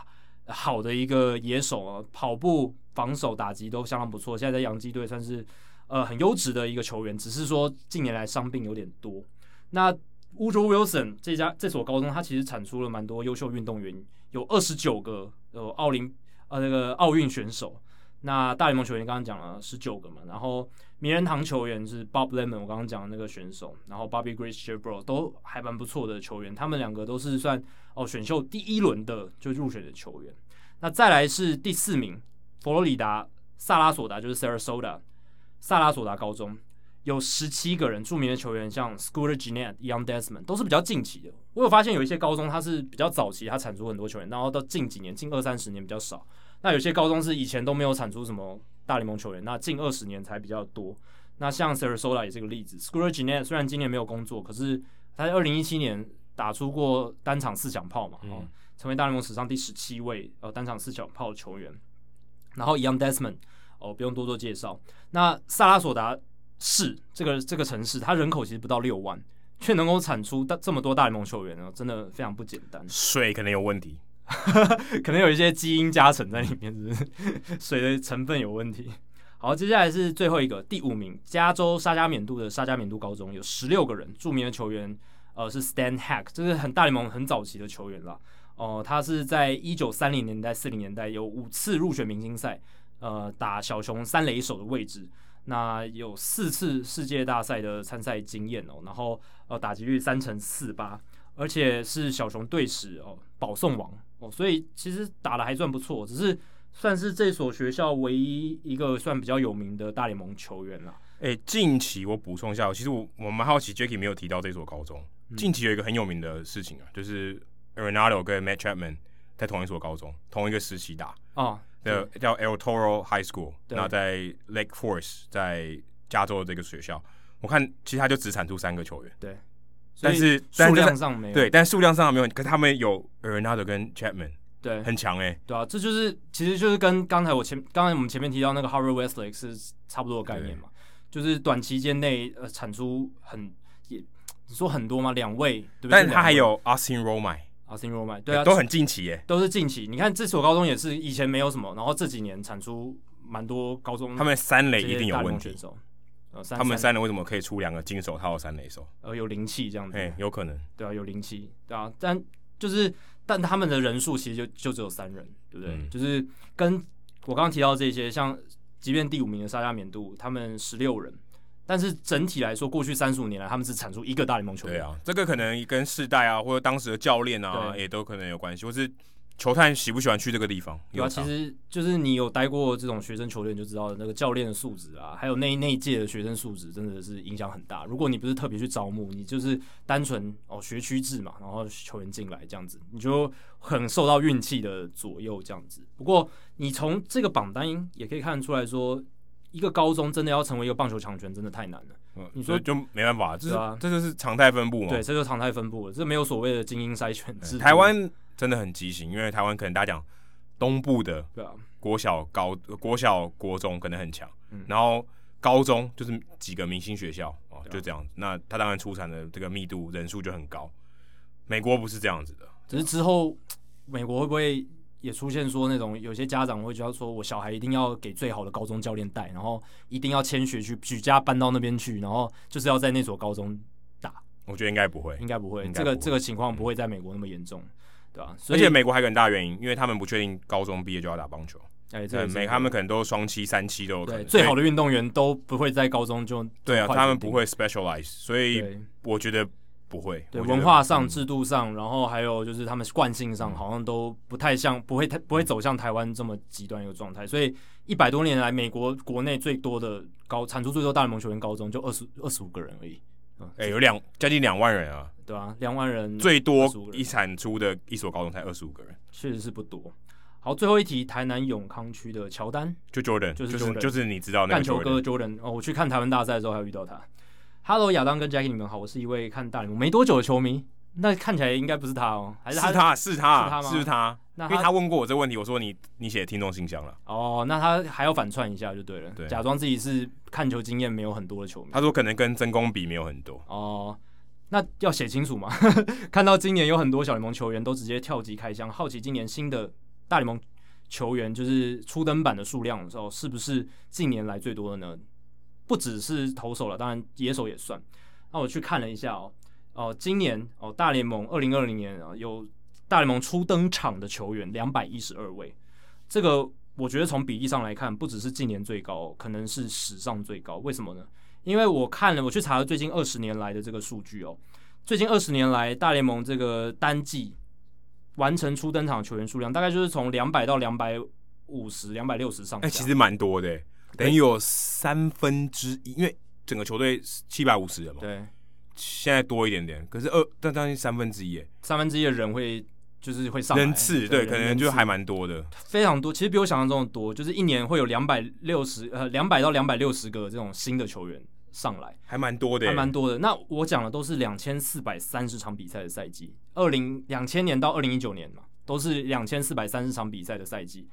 好的一个野手啊，跑步、防守、打击都相当不错，现在在洋基队算是呃很优质的一个球员。只是说近年来伤病有点多。那 Woodrow Wilson 这家这所高中，他其实产出了蛮多优秀运动员，有二十九个呃奥林。呃，那个奥运选手，那大联盟球员刚刚讲了十九个嘛，然后名人堂球员是 Bob Lemon，我刚刚讲的那个选手，然后 Bobby g r i s h e b r o 都还蛮不错的球员，他们两个都是算哦选秀第一轮的就入选的球员。那再来是第四名，佛罗里达萨拉索达，就是 Sarasota 萨拉索达高中。有十七个人著名的球员，像 Scooter Gennett、Young Desmond 都是比较近期的。我有发现有一些高中它是比较早期，它产出很多球员，然后到近几年、近二三十年比较少。那有些高中是以前都没有产出什么大联盟球员，那近二十年才比较多。那像 Sarasota 也是个例子，Scooter Gennett 虽然今年没有工作，可是他在二零一七年打出过单场四响炮嘛，哦、嗯，成为大联盟史上第十七位呃单场四响炮的球员。然后 Young Desmond 哦，不用多做介绍。那萨拉索达。市这个这个城市，它人口其实不到六万，却能够产出大这么多大联盟球员呢，真的非常不简单。水可能有问题，可能有一些基因加成在里面，是不是？水的成分有问题。好，接下来是最后一个，第五名，加州沙加缅度的沙加缅度高中有十六个人，著名的球员，呃，是 Stan Hack，这是很大联盟很早期的球员了。哦、他是在一九三零年代、四零年代有五次入选明星赛，呃，打小熊三垒手的位置，那有四次世界大赛的参赛经验哦，然后呃，打击率三成四八，而且是小熊队史哦保送王哦，所以其实打的还算不错，只是。算是这所学校唯一一个算比较有名的大联盟球员了。哎、欸，近期我补充一下，其实我我蛮好奇 Jackie 没有提到这所高中。嗯、近期有一个很有名的事情啊，就是 Arenado 跟 Matt Chapman 在同一所高中，同一个时期打啊，的叫 El Toro High School，那在 Lake Forest，在加州的这个学校，我看其实他就只产出三个球员，对，但是数量上没有，对，但数量上没有，可是他们有 Arenado 跟 Chapman。对，很强哎、欸，对啊，这就是其实就是跟刚才我前刚才我们前面提到那个 Harvard Westlake 是差不多的概念嘛，就是短期间内呃产出很也你说很多吗？两位，对不对？但他还有 Austin Romine，Austin Romine，对啊，都很近期耶，都是近期。你看这所高中也是以前没有什么，然后这几年产出蛮多高中，他们三垒一定有问题。他们三人为什么可以出两个金手套三垒手？呃，有灵气这样子，哎，有可能，对啊，有灵气，对啊，但就是。但他们的人数其实就就只有三人，对不对？嗯、就是跟我刚刚提到这些，像即便第五名的沙加缅度，他们十六人，但是整体来说，过去三十五年来，他们只产出一个大联盟球员。对啊，这个可能跟世代啊，或者当时的教练啊，也都可能有关系，或是。球探喜不喜欢去这个地方？有啊，其实就是你有待过这种学生球队，你就知道那个教练的素质啊，还有那那一届的学生素质，真的是影响很大。如果你不是特别去招募，你就是单纯哦学区制嘛，然后球员进来这样子，你就很受到运气的左右这样子。不过你从这个榜单也可以看出来说，一个高中真的要成为一个棒球强权，真的太难了。嗯，你说就没办法，这是啊，这就是常态分布嘛。对，这就是常态分布了，这没有所谓的精英筛选制。台湾。真的很畸形，因为台湾可能大家讲东部的国小高国小国中可能很强，嗯、然后高中就是几个明星学校哦，就这样子。那他当然出产的这个密度人数就很高。美国不是这样子的，只是之后美国会不会也出现说那种有些家长会觉得说我小孩一定要给最好的高中教练带，然后一定要迁学去举家搬到那边去，然后就是要在那所高中打。我觉得应该不会，应该不会，这个这个情况不会在美国那么严重。嗯对啊，而且美国还有很大原因，因为他们不确定高中毕业就要打棒球。哎，对，美他们可能都双七、三七都有可能。最好的运动员都不会在高中就。对啊，他们不会 specialize，所以我觉得不会。对，文化上、制度上，然后还有就是他们惯性上，好像都不太像，不会太不会走向台湾这么极端一个状态。所以一百多年来，美国国内最多的高产出最多大联盟球员，高中就二十二十五个人而已。哎，有两将近两万人啊。对啊，两万人最多一产出的一所高中才二十五个人，确实是不多。好，最后一题，台南永康区的乔丹，就 Jordan，就是 Jordan，就是你知道那个干球哥 Jordan 哦。我去看台湾大赛的时候还有遇到他。Hello，亚当跟 Jackie，你们好，我是一位看大联盟没多久的球迷。那看起来应该不是他哦，还是他？是他是他是他吗？是他？那因为他问过我这个问题，我说你你写听众信箱了。哦，那他还要反串一下就对了，对，假装自己是看球经验没有很多的球迷。他说可能跟真功比没有很多。哦。那要写清楚嘛？看到今年有很多小联盟球员都直接跳级开箱，好奇今年新的大联盟球员就是初登板的数量的时候，是不是近年来最多的呢？不只是投手了，当然野手也算。那我去看了一下哦，哦，今年哦大联盟二零二零年啊有大联盟初登场的球员两百一十二位，这个我觉得从比例上来看，不只是近年最高，可能是史上最高。为什么呢？因为我看了，我去查了最近二十年来的这个数据哦。最近二十年来，大联盟这个单季完成初登场球员数量，大概就是从两百到两百五十、两百六十上下。哎、欸，其实蛮多的，等于有三分之一，因为整个球队七百五十人嘛。对，现在多一点点，可是二，但将近三分之一，三分之一的人会就是会上人次，对，可能就还蛮多的，非常多。其实比我想象中的多，就是一年会有两百六十呃两百到两百六十个这种新的球员。上来还蛮多的，还蛮多的。那我讲的都是两千四百三十场比赛的赛季，二零两千年到二零一九年嘛，都是两千四百三十场比赛的赛季。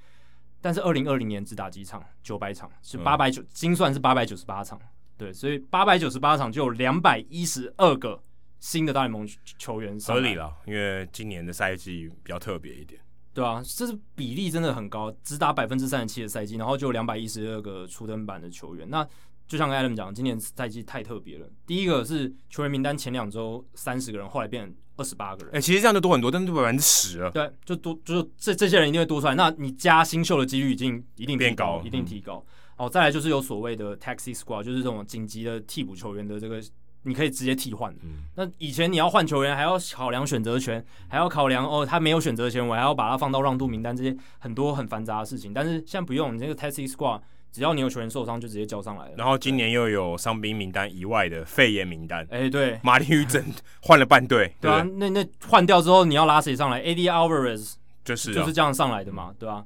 但是二零二零年只打几场？九百场，是八百九，精算是八百九十八场。对，所以八百九十八场就有两百一十二个新的大联盟球员上。合理了，因为今年的赛季比较特别一点。对啊，这是比例真的很高，只打百分之三十七的赛季，然后就有两百一十二个初登板的球员。那就像 Adam 讲，今年赛季太特别了。第一个是球员名单前两周三十个人，后来变二十八个人。哎、欸，其实这样就多很多，但是就百分之十了。对，就多，就是这这些人一定会多出来。那你加新秀的几率已经一定，变高，一定提高。哦、嗯，再来就是有所谓的 Taxi Squad，就是这种紧急的替补球员的这个，你可以直接替换。嗯。那以前你要换球员，还要考量选择权，还要考量哦，他没有选择权，我还要把他放到让渡名单，这些很多很繁杂的事情。但是现在不用，你这个 Taxi Squad。只要你有球员受伤，就直接交上来了。然后今年又有伤兵名单以外的肺炎名单。哎、欸，对，马林鱼整换了半队。对啊，那那换掉之后，你要拉谁上来？Eddie Alvarez 就是就是这样上来的嘛，对吧、啊？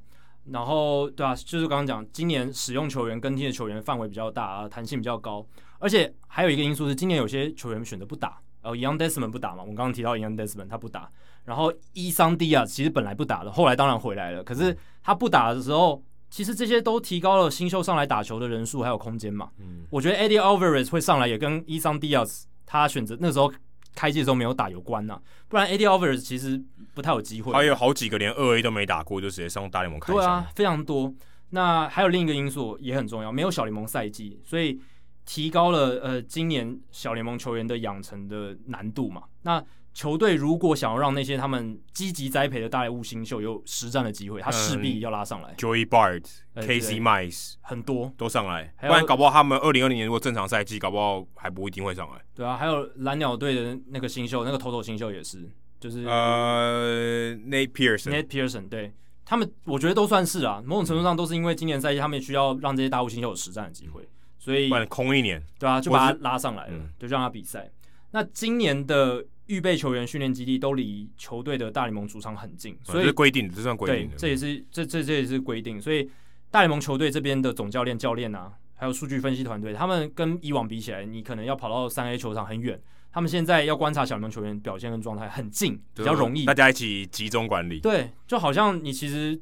然后对啊，就是刚刚讲，今年使用球员更替的球员范围比较大啊，弹性比较高，而且还有一个因素是，今年有些球员选择不打。然后 Young Desmond 不打嘛，我们刚刚提到 Young Desmond 他不打。然后伊桑迪亚其实本来不打的，后来当然回来了。可是他不打的时候。其实这些都提高了新秀上来打球的人数还有空间嘛。嗯，我觉得 Eddie Alvarez 会上来也跟 Isan Diaz 他选择那时候开季的时候没有打有关呐、啊，不然 Eddie Alvarez 其实不太有机会。还有好几个连二 A 都没打过就直接上大联盟开。对啊，非常多。那还有另一个因素也很重要，没有小联盟赛季，所以提高了呃今年小联盟球员的养成的难度嘛。那球队如果想要让那些他们积极栽培的大物新秀有实战的机会，他势必要拉上来。嗯、Joey Bart、欸、Casey Mize 很多都上来，不然搞不好他们二零二零年如果正常赛季，搞不好还不一定会上来。对啊，还有蓝鸟队的那个新秀，那个头头新秀也是，就是呃、uh,，Nate Pearson，Nate Pearson，对他们，我觉得都算是啊，某种程度上都是因为今年赛季他们需要让这些大物新秀有实战的机会，所以空一年，对啊，就把他拉上来了，嗯、就让他比赛。那今年的。预备球员训练基地都离球队的大联盟主场很近，所以规定，这算规定这也是这这这也是规定。所以大联盟球队这边的总教练、教练啊，还有数据分析团队，他们跟以往比起来，你可能要跑到三 A 球场很远。他们现在要观察小联盟球员表现跟状态很近，比较容易。大家一起集中管理。对，就好像你其实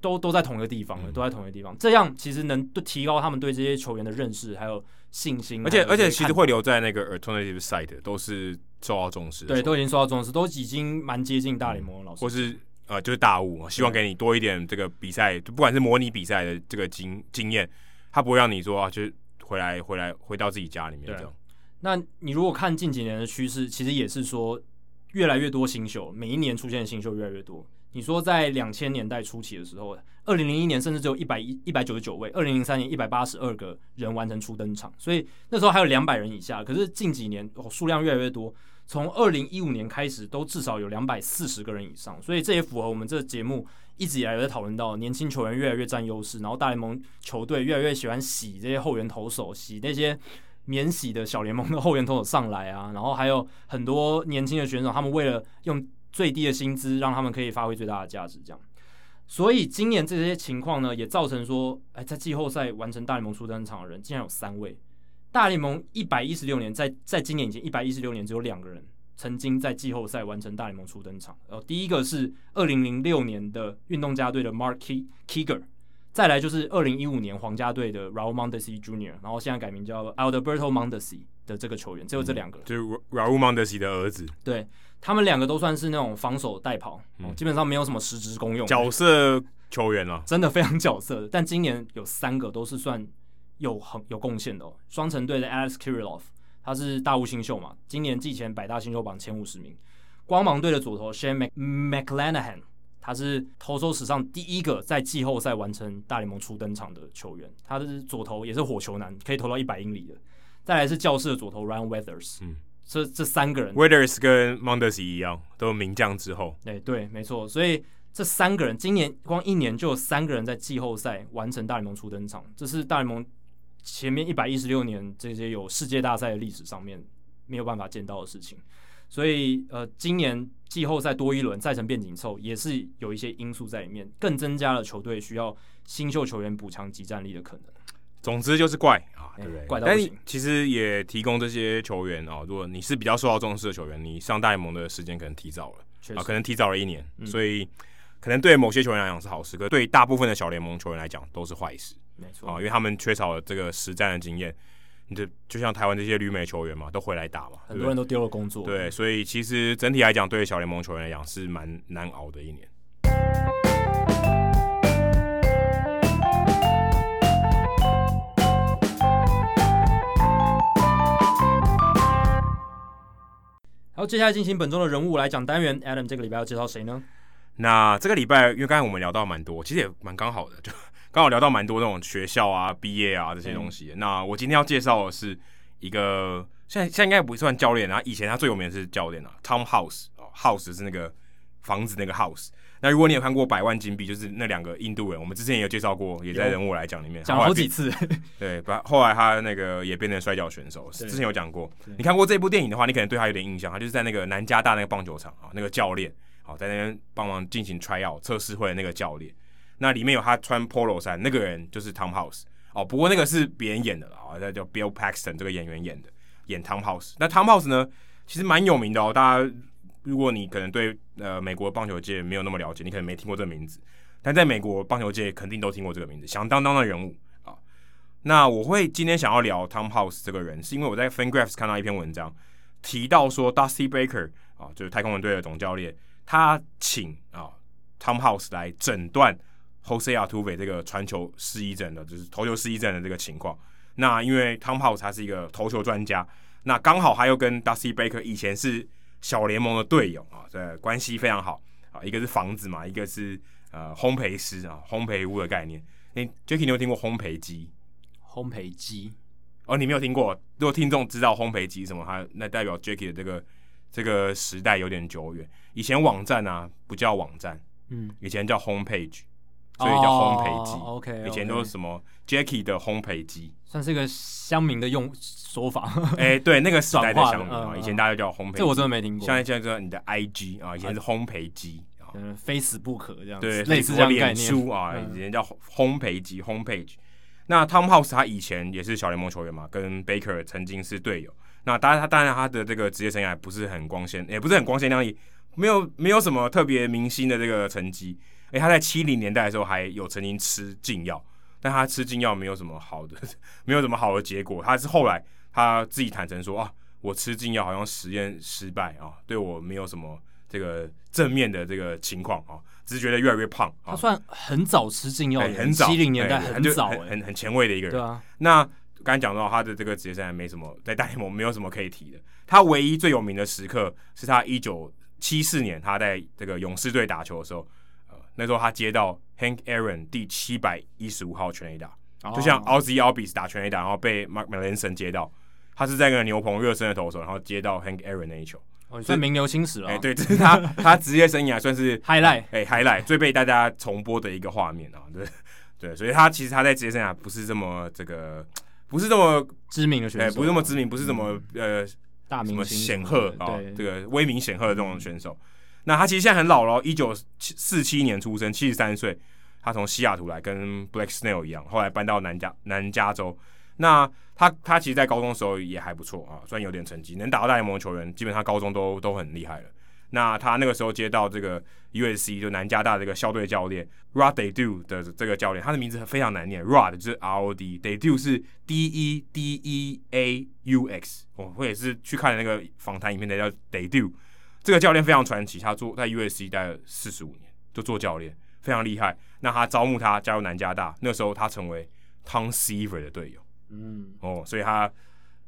都都在同一个地方，嗯、都在同一个地方，这样其实能对提高他们对这些球员的认识，还有信心。而且而且，其实会留在那个 alternative side 都是。受到重视，对，都已经受到重视，都已经蛮接近大联盟老师，或是呃，就是大物，希望给你多一点这个比赛，就不管是模拟比赛的这个经经验，他不会让你说啊，就是回来回来回到自己家里面这样。那你如果看近几年的趋势，其实也是说越来越多新秀，每一年出现的新秀越来越多。你说在两千年代初期的时候，二零零一年甚至只有一百一一百九十九位，二零零三年一百八十二个人完成初登场，所以那时候还有两百人以下。可是近几年哦，数量越来越多。从二零一五年开始，都至少有两百四十个人以上，所以这也符合我们这个节目一直以来在讨论到，年轻球员越来越占优势，然后大联盟球队越来越喜欢洗这些后援投手，洗那些免洗的小联盟的后援投手上来啊，然后还有很多年轻的选手，他们为了用最低的薪资让他们可以发挥最大的价值，这样，所以今年这些情况呢，也造成说，哎，在季后赛完成大联盟初登场的人竟然有三位。大联盟一百一十六年，在在今年以前一百一十六年只有两个人曾经在季后赛完成大联盟初登场。然后第一个是二零零六年的运动家队的 Mark Kiger，再来就是二零一五年皇家队的 Raul Mondesi Jr.，然后现在改名叫 Alberto Mondesi 的这个球员，只有这两个人，就是 Raul Mondesi 的儿子。对，他们两个都算是那种防守代跑，嗯、基本上没有什么实质功用，角色球员了，真的非常角色。但今年有三个都是算。有很有贡献的哦，双城队的 Alex Kirilloff，他是大物新秀嘛，今年季前百大新秀榜前五十名。光芒队的左投 Shane McClanahan，他是投手史上第一个在季后赛完成大联盟初登场的球员，他的左投也是火球男，可以投到一百英里的。再来是教室的左投 Ryan Weathers，嗯，这这三个人，Weathers 跟 Mondesi 一样，都名将之后。对对，没错，所以。这三个人今年光一年就有三个人在季后赛完成大联盟初登场，这是大联盟。前面一百一十六年这些有世界大赛的历史上面没有办法见到的事情，所以呃，今年季后赛多一轮赛程变紧凑，也是有一些因素在里面，更增加了球队需要新秀球员补强及战力的可能。总之就是怪啊，对不对？怪到。但其实也提供这些球员啊，如果你是比较受到重视的球员，你上大联盟的时间可能提早了，啊，可能提早了一年，嗯、所以可能对某些球员来讲是好事，可对大部分的小联盟球员来讲都是坏事。没错啊，因为他们缺少了这个实战的经验。你这就像台湾这些旅美球员嘛，都回来打嘛，很多人都丢了工作。对，所以其实整体来讲，对小联盟球员来讲是蛮难熬的一年。好，接下来进行本周的人物来讲单元，Adam 这个礼拜要介绍谁呢？那这个礼拜，因为刚才我们聊到蛮多，其实也蛮刚好的，就 刚好聊到蛮多那种学校啊、毕业啊这些东西。嗯、那我今天要介绍的是一个，现在现在应该不算教练啊，以前他最有名的是教练啊，Tom House 哦，House 是那个房子那个 House。那如果你有看过《百万金币》，就是那两个印度人，我们之前也有介绍过，也在人物来讲里面讲好几次。对，把后来他那个也变成摔跤选手，之前有讲过。你看过这部电影的话，你可能对他有点印象。他就是在那个南加大那个棒球场啊，那个教练。好，在那边帮忙进行 try out 测试会的那个教练，那里面有他穿 polo 衫，那个人就是 Tom House 哦。不过那个是别人演的了啊，那叫 Bill Paxton 这个演员演的，演 Tom House。那 Tom House 呢，其实蛮有名的哦。大家如果你可能对呃美国棒球界没有那么了解，你可能没听过这个名字，但在美国棒球界肯定都听过这个名字，响当当的人物啊。那我会今天想要聊 Tom House 这个人，是因为我在 Fangraphs 看到一篇文章，提到说 Dusty Baker 啊，就是太空人队的总教练。他请啊 Tom House 来诊断 Jose Altuve 这个传球失忆症的，就是投球失忆症的这个情况。那因为 Tom House 他是一个投球专家，那刚好他又跟 Dusty Baker 以前是小联盟的队友啊，这关系非常好啊。一个是房子嘛，一个是呃烘焙师啊，烘焙屋的概念。诶，Jacky 你有听过烘焙机？烘焙机？哦，你没有听过？如果听众知道烘焙机什么，他那代表 Jacky 的这个。这个时代有点久远，以前网站啊不叫网站，嗯，以前叫 home page，所以叫烘焙机。Oh, OK，, okay. 以前都是什么 Jacky 的烘焙机，算是一个乡民的用说法。哎，对，那个时代的乡民啊，以前大家叫烘焙机，这我真的没听过。现在叫做你的 IG 啊，以前是烘焙机啊，非死不可这样子，对，类似这样概念。脸书啊，以前叫烘焙机 home page。那 Tom House 他以前也是小联盟球员嘛，跟 Baker 曾经是队友。那当然，他当然他的这个职业生涯不是很光鲜，也不是很光鲜亮丽，没有没有什么特别明星的这个成绩。诶，他在七零年代的时候还有曾经吃禁药，但他吃禁药没有什么好的，没有什么好的结果。他是后来他自己坦诚说啊，我吃禁药好像实验失败啊，对我没有什么这个正面的这个情况啊，只是觉得越来越胖。他算很早吃禁药，很早，七零年代很早，很很前卫的一个人。对啊，那。刚才讲到他的这个职业生涯没什么，在大联盟没有什么可以提的。他唯一最有名的时刻是他一九七四年他在这个勇士队打球的时候，呃，那时候他接到 Hank Aaron 第七百一十五号全垒打，哦、就像 Ozzie Albies 打全垒打，然后被 Mark Melanson 接到，他是在那个牛棚热身的投手，然后接到 Hank Aaron 那一球，哦，算名留青史了。哎，对，这是他他职业生涯算是 highlight，哎，highlight 最被大家重播的一个画面啊，对 对，所以他其实他在职业生涯不是这么这个。不是这么知名的选手，哎，不是这么知名，不是这么呃大名显赫啊，这个威名显赫的这种选手。那他其实现在很老了，一九四七年出生，七十三岁。他从西雅图来，跟 Blake Snell 一样，后来搬到南加南加州。那他他其实，在高中的时候也还不错啊，虽然有点成绩，能打到大联盟的球员，基本上高中都都很厉害了。那他那个时候接到这个 USC 就南加大这个校队教练 Rod Dedeaux 的这个教练，他的名字非常难念，Rod 就是 R O D，Dedeaux 是 D E D E A U X。我我也是去看那个访谈影片，的叫 Dedeaux。这个教练非常传奇，他做在 USC 待了四十五年，就做教练，非常厉害。那他招募他加入南加大，那时候他成为 Tom Seaver 的队友。嗯，哦，所以他。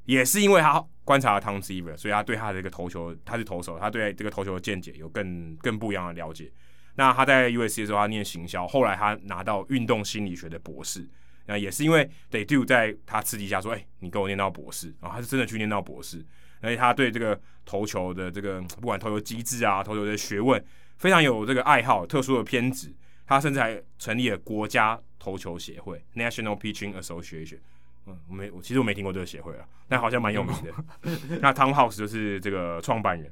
也是因为他观察了 Tom Seaver，所以他对他的一个投球，他是投手，他对这个投球的见解有更更不一样的了解。那他在 USC 的时候，他念行销，后来他拿到运动心理学的博士。那也是因为 d e d u 在他刺激下说：“哎、你给我念到博士。”然后他是真的去念到博士，而且他对这个投球的这个不管投球机制啊，投球的学问非常有这个爱好，特殊的偏执。他甚至还成立了国家投球协会 （National Pitching Association）。嗯，我没，我其实我没听过这个协会啊，但好像蛮有名的。那 Tom House 就是这个创办人，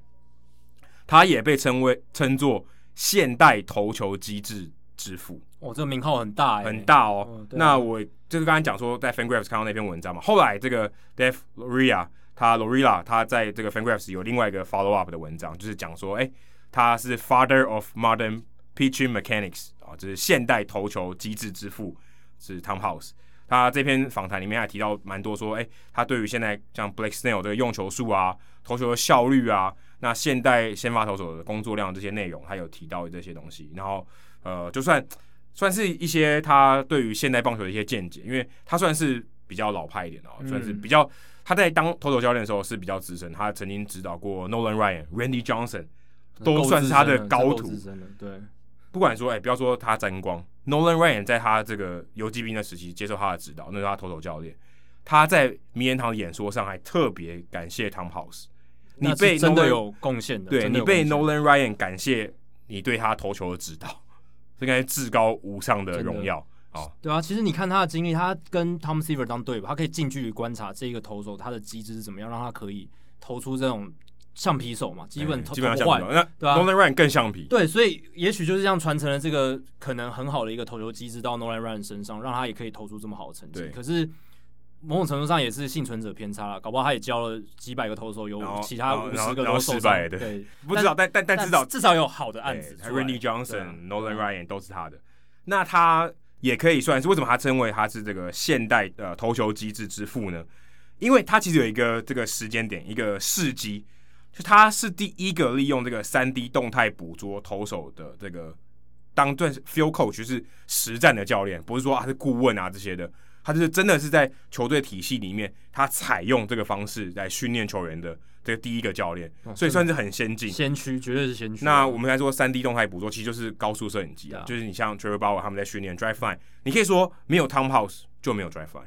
他也被称为称作现代投球机制之父。哦，这个名号很大，很大哦。哦那我就是刚才讲说，在 Fangraphs 看到那篇文章嘛，后来这个 Dave Loria 他 Lorilla 他在这个 Fangraphs 有另外一个 follow up 的文章，就是讲说，哎，他是 Father of Modern Pitching Mechanics 啊，就是现代投球机制之父，是 Tom House。他这篇访谈里面还提到蛮多，说，哎，他对于现在像 Blake Snell 这个用球数啊、投球的效率啊，那现代先发投手的工作量这些内容，他有提到这些东西。然后，呃，就算算是一些他对于现代棒球的一些见解，因为他算是比较老派一点哦，算是比较他在当投手教练的时候是比较资深，他曾经指导过 Nolan Ryan、Randy Johnson，都算是他的高徒。对，不管说，哎、欸，不要说他沾光，Nolan Ryan 在他这个游击兵的时期接受他的指导，那是他投手教练。他在名人堂演说上还特别感谢 Tom House，你被真的有贡献的，对你被 Nolan Ryan 感谢你对他投球的指导，这应该至高无上的荣耀。哦，对啊，其实你看他的经历，他跟 Tom Seaver 当队友，他可以近距离观察这个投手他的机制是怎么样，让他可以投出这种橡皮手嘛，基本投、欸、基本上橡皮手。那对啊，Nolan Ryan 更橡皮。对，所以也许就是这样传承了这个可能很好的一个投球机制到 Nolan Ryan 身上，让他也可以投出这么好的成绩。可是某种程度上也是幸存者偏差了，搞不好他也教了几百个投手，有其他五十个都失败。对，不知道，但但但至少至少有好的案子。Randy Johnson、Nolan Ryan 都是他的。那他。也可以算是为什么他称为他是这个现代的投球机制之父呢？因为他其实有一个这个时间点，一个事迹，就他是第一个利用这个三 D 动态捕捉投手的这个当做 field coach，就是实战的教练，不是说啊是顾问啊这些的，他就是真的是在球队体系里面，他采用这个方式来训练球员的。这个第一个教练，所以算是很先进，先驱绝对是先驱。那我们来说三 D 动态捕捉，其实就是高速摄影机啊，就是你像 Trevor Bauer 他们在训练 Driveline，你可以说没有 Tom House 就没有 Driveline，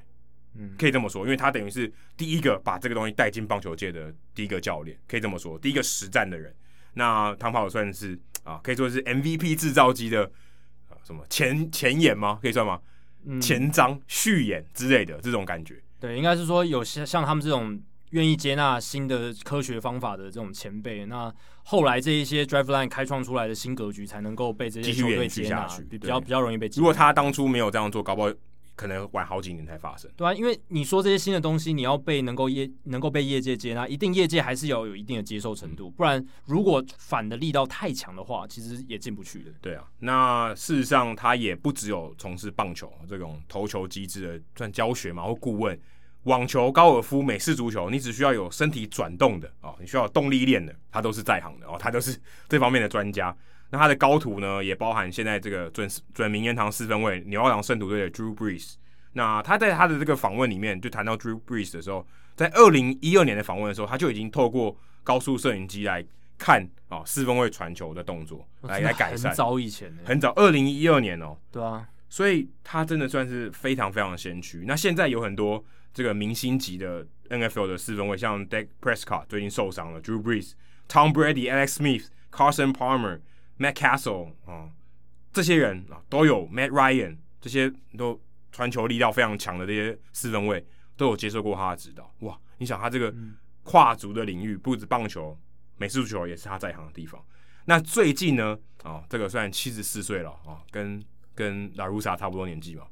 嗯，可以这么说，因为他等于是第一个把这个东西带进棒球界的第一个教练，可以这么说，第一个实战的人。那 Tom House 算是啊，可以说是 MVP 制造机的啊什么前前言吗？可以算吗？嗯、前章序言之类的这种感觉。对，应该是说有些像他们这种。愿意接纳新的科学方法的这种前辈，那后来这一些 Driveline 开创出来的新格局，才能够被这些球队接纳，比较比较容易被接纳。如果他当初没有这样做，搞不好可能晚好几年才发生。对啊，因为你说这些新的东西，你要被能够业能够被业界接纳，一定业界还是要有一定的接受程度，不然如果反的力道太强的话，其实也进不去的。对啊，那事实上他也不只有从事棒球这种投球机制的算教学嘛，或顾问。网球、高尔夫、美式足球，你只需要有身体转动的哦，你需要有动力链的，他都是在行的哦，他都是这方面的专家。那他的高徒呢，也包含现在这个准准名人堂四分卫牛奥良圣徒队的 Drew Brees。那他在他的这个访问里面就谈到 Drew Brees 的时候，在二零一二年的访问的时候，他就已经透过高速摄影机来看啊、哦、四分卫传球的动作来来改善。很早以前，很早，二零一二年哦。对啊，所以他真的算是非常非常的先驱。那现在有很多。这个明星级的 NFL 的四分卫，像 Dak Prescott 最近受伤了，Drew Brees、Tom Brady、Alex Smith、Carson Palmer、Matt Cassel 啊，这些人啊都有 Matt Ryan 这些都传球力道非常强的这些四分卫都有接受过他的指导。哇，你想他这个跨足的领域，不止棒球、美式足球也是他在行的地方。那最近呢，啊，这个虽然七十四岁了啊，跟跟 La Russa 差不多年纪嘛，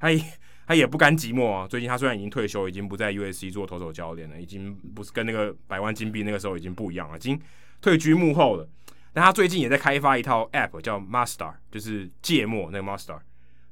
他也。他也不甘寂寞啊！最近他虽然已经退休，已经不在 USC 做投手教练了，已经不是跟那个百万金币那个时候已经不一样了，已经退居幕后了。但他最近也在开发一套 App，叫 Master，就是芥末那个 Master，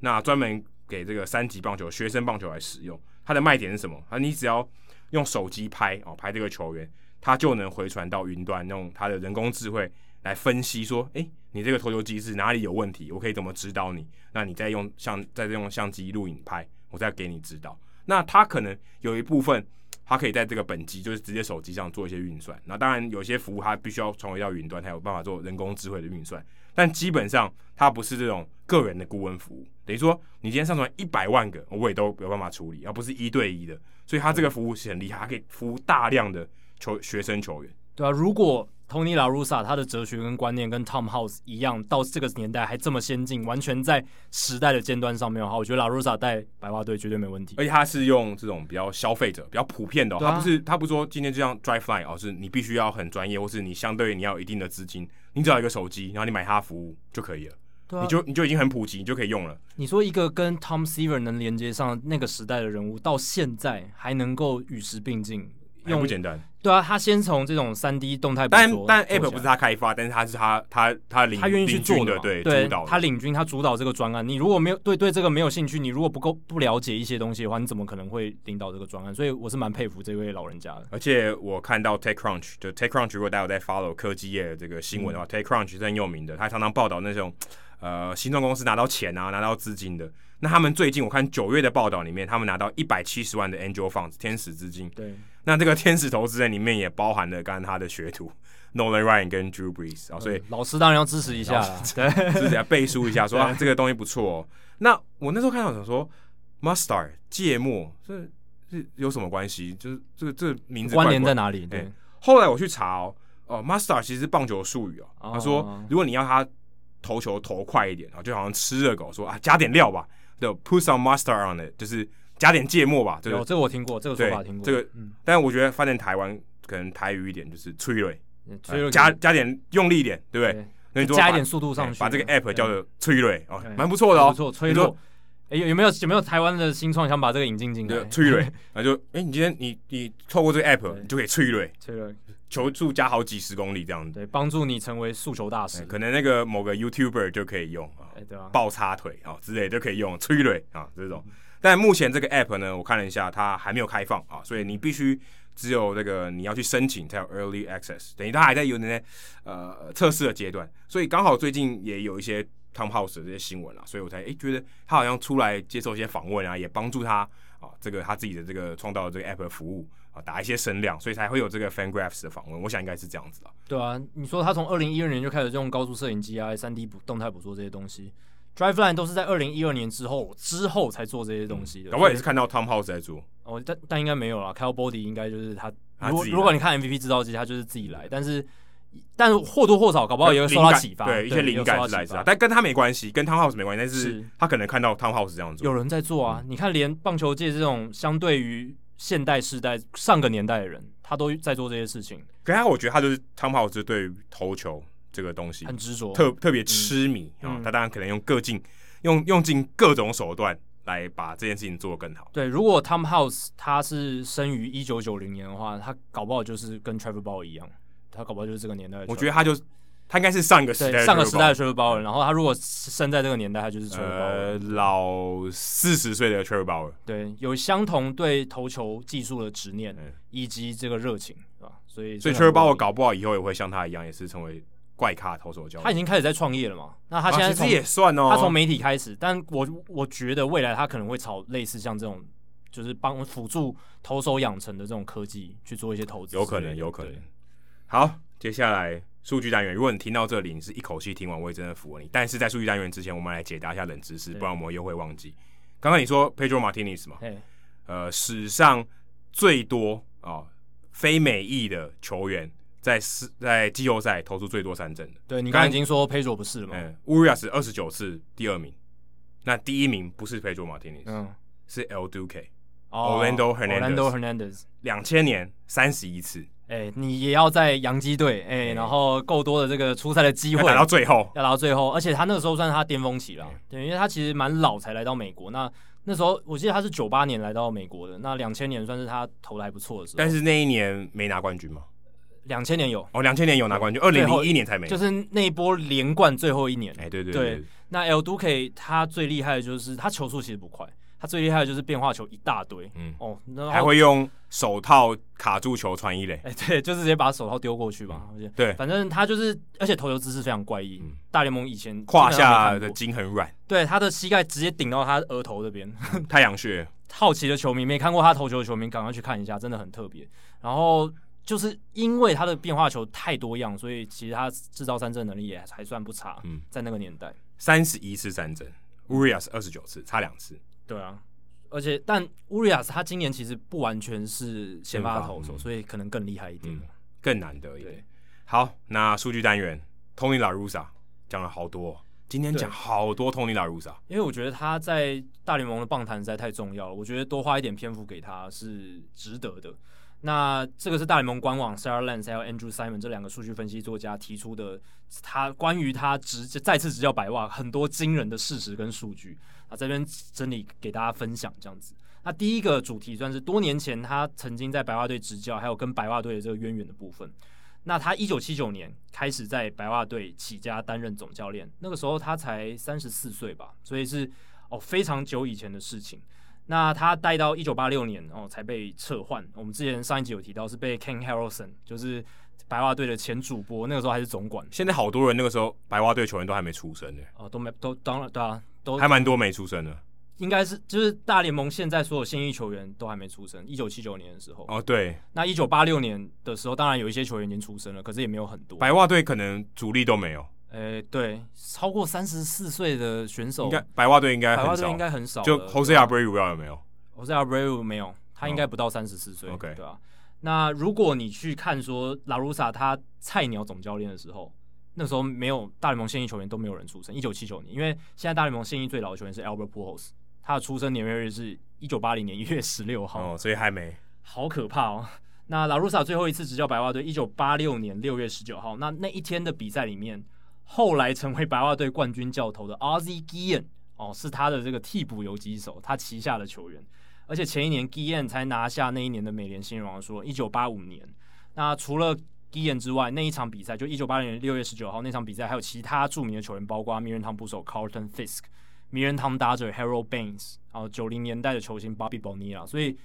那专门给这个三级棒球、学生棒球来使用。它的卖点是什么？啊，你只要用手机拍哦，拍这个球员，他就能回传到云端，用他的人工智慧来分析说，诶、你这个投球机制哪里有问题？我可以怎么指导你？那你再用相再用相机录影拍。我再给你指导，那他可能有一部分，他可以在这个本机，就是直接手机上做一些运算。那当然有些服务，它必须要传回到云端，才有办法做人工智慧的运算。但基本上，它不是这种个人的顾问服务。等于说，你今天上传一百万个，我也都有办法处理，而不是一对一的。所以，他这个服务是很厉害，它可以服务大量的球学生球员。对啊，如果 Tony La Russa 他的哲学跟观念跟 Tom House 一样，到这个年代还这么先进，完全在时代的尖端上面的话，我觉得 La Russa 带白袜队绝对没问题。而且他是用这种比较消费者、比较普遍的、哦，啊、他不是他不是说今天就像 Driveline 哦，是你必须要很专业，或是你相对你要有一定的资金，你只要一个手机，然后你买他服务就可以了，啊、你就你就已经很普及，你就可以用了。你说一个跟 Tom Seaver 能连接上那个时代的人物，到现在还能够与时并进。用不简单，对啊，他先从这种三 D 动态，但但 App 不是他开发，但是他是他他他领他愿意去做的，对对，主导他领军，他主导这个专案。你如果没有对对这个没有兴趣，你如果不够不了解一些东西的话，你怎么可能会领导这个专案？所以我是蛮佩服这位老人家的。而且我看到 TechCrunch，就 TechCrunch 如果大家有在 follow 科技业的这个新闻的话，嗯，TechCrunch 是很有名的，他常常报道那种呃新创公司拿到钱啊，拿到资金的。那他们最近我看九月的报道里面，他们拿到一百七十万的 Angel Funds 天使资金。对，那这个天使投资人里面也包含了刚刚他的学徒 Nolan Ryan 跟 Drew Brees 啊，所以老师当然要支持一下了，对，自己要背书一下说，说啊这个东西不错哦。那我那时候看到想说，Mustard 芥末这是有什么关系？就是这个这个名字关联在哪里？对、欸，后来我去查哦，哦 Mustard 其实是棒球术语哦，哦。他说，如果你要他投球投快一点啊，就好像吃热狗说啊，加点料吧。就 put some mustard on it，就是加点芥末吧。这个有这个我听过，这个说法听过。这个，嗯，但是我觉得翻成台湾可能台语一点就是催泪，催泪加加点用力一点，对不对？那你加一点速度上去，把这个 app 叫做催泪哦，蛮不错的哦，不错，催泪。哎，有有没有有没有台湾的新创想把这个引进进来？催泪，那就哎，你今天你你透过这个 app，你就可以催泪，催泪。球速加好几十公里这样子，对，帮助你成为速求大师。可能那个某个 YouTuber 就可以用啊，对啊，爆叉腿啊之类就可以用，催泪啊这种。但目前这个 App 呢，我看了一下，它还没有开放啊，所以你必须只有这个你要去申请才有 Early Access，等于它还在有那些呃测试的阶段。所以刚好最近也有一些 Tom House 的这些新闻啊，所以我才诶觉得他好像出来接受一些访问啊，也帮助他啊这个他自己的这个创造的这个 App 的服务。打一些声量，所以才会有这个 FanGraphs 的访问。我想应该是这样子的。对啊，你说他从二零一二年就开始用高速摄影机啊、三 D 捕动态捕捉这些东西，Driveline 都是在二零一二年之后之后才做这些东西的。我、嗯、也是看到 Tom House 在做。哦，但但应该没有啦。Kyle Boddy 应该就是他。如果如果你看 MVP 制造机，他就是自己来。但是但是或多或少，搞不好也会受他启发。对，一些灵感是来自，但跟他没关系，跟 Tom House 没关系。但是他可能看到 Tom House 这样子。有人在做啊！嗯、你看，连棒球界这种相对于。现代世代上个年代的人，他都在做这些事情。可是他，我觉得他就是 Tom House 对于投球这个东西很执着，特特别痴迷啊、嗯哦。他当然可能用各尽用用尽各种手段来把这件事情做得更好。对，如果 Tom House 他是生于一九九零年的话，他搞不好就是跟 Trevor Bauer 一样，他搞不好就是这个年代的。我觉得他就。他应该是上个时代上个时代的 Trevor Bauer，然后他如果生在这个年代，他就是 Trevor Bauer，呃，老四十岁的 Trevor Bauer。对，有相同对投球技术的执念以及这个热情，是吧？所以，所以 Trevor Bauer 搞不好以后也会像他一样，也是成为怪咖投手教练。他已经开始在创业了嘛？那他现在、啊、其实也算哦，他从媒体开始，但我我觉得未来他可能会朝类似像这种，就是帮辅助投手养成的这种科技去做一些投资，有可能，有可能。好，接下来。数据单元，如果你听到这里，你是一口气听完，我也真的服了你。但是在数据单元之前，我们来解答一下冷知识，不然我们又会忘记。刚刚你说 Pedro Martinez 嘛？呃，史上最多啊、哦、非美裔的球员在在季后赛投出最多三振的。对，你刚刚已经说 Pedro 不是了吗？嗯，Urias 二十九次，第二名。那第一名不是 Pedro Martinez，嗯，是 El Duque，Orlando、oh, Hernandez，Orlando Hernandez，两千年三十一次。哎、欸，你也要在洋基队，哎、欸，然后够多的这个出赛的机会，打到最后，要打到最后，而且他那个时候算是他巅峰期了，对，因为他其实蛮老才来到美国。那那时候我记得他是九八年来到美国的，那两千年算是他投的还不错的时候。但是那一年没拿冠军吗？两千年有，哦，两千年有拿冠军，二零零一年才没，就是那一波连冠最后一年。哎、欸，对对对，那 El Duque 他最厉害的就是他球速其实不快。他最厉害的就是变化球一大堆，嗯。哦，还会用手套卡住球传一垒，哎、欸，对，就是直接把手套丢过去吧，嗯、对，反正他就是，而且投球姿势非常怪异、嗯，大联盟以前胯下的筋很软，对，他的膝盖直接顶到他额头这边，太阳穴。好奇的球迷没看过他投球的球迷，赶快去看一下，真的很特别。然后就是因为他的变化球太多样，所以其实他制造三振能力也还算不差。嗯，在那个年代，三十一次三振，Urias 二十九次，差两次。对啊，而且但乌里亚斯他今年其实不完全是先发投手，所以可能更厉害一点、嗯，更难得一点。好，那数据单元，Tony La Russa 讲了好多，今天讲好多 Tony La Russa，因为我觉得他在大联盟的棒坛实在太重要了，我觉得多花一点篇幅给他是值得的。那这个是大联盟官网 Sarah Lance 还有 Andrew Simon 这两个数据分析作家提出的，他关于他执再次执教百袜很多惊人的事实跟数据。啊，这边整理给大家分享这样子。那第一个主题算是多年前他曾经在白袜队执教，还有跟白袜队的这个渊源的部分。那他一九七九年开始在白袜队起家担任总教练，那个时候他才三十四岁吧，所以是哦非常久以前的事情。那他待到一九八六年哦才被撤换。我们之前上一集有提到是被 Ken Harrelson，就是白袜队的前主播，那个时候还是总管。现在好多人那个时候白袜队球员都还没出生呢。哦，都没都当然对啊，都还蛮多没出生的。应该是就是大联盟现在所有现役球员都还没出生。一九七九年的时候，哦对，那一九八六年的时候，当然有一些球员已经出生了，可是也没有很多。白袜队可能主力都没有。诶、欸，对，超过三十四岁的选手，应该白袜队应该白袜队应该很少。就 Jose Abreu 有没有？Jose Abreu 没有，他应该不到三十四岁。OK，对吧、啊？那如果你去看说拉鲁萨他菜鸟总教练的时候，那时候没有大联盟现役球员都没有人出生。一九七九年，因为现在大联盟现役最老的球员是 Albert Pujols，他的出生年月日是一九八零年一月十六号，哦，所以还没，好可怕哦。那拉鲁萨最后一次执教白袜队，一九八六年六月十九号，那那一天的比赛里面。后来成为白袜队冠军教头的 Ozzie Guillen 哦，是他的这个替补游击手，他旗下的球员。而且前一年 Guillen 才拿下那一年的美联新人王，说一九八五年。那除了 Guillen 之外，那一场比赛就一九八零年六月十九号那场比赛，还有其他著名的球员，包括名人堂捕手 Carlton Fisk、名人堂打者 Harold Baines，然后九零年代的球星 Bobby Bonilla。所以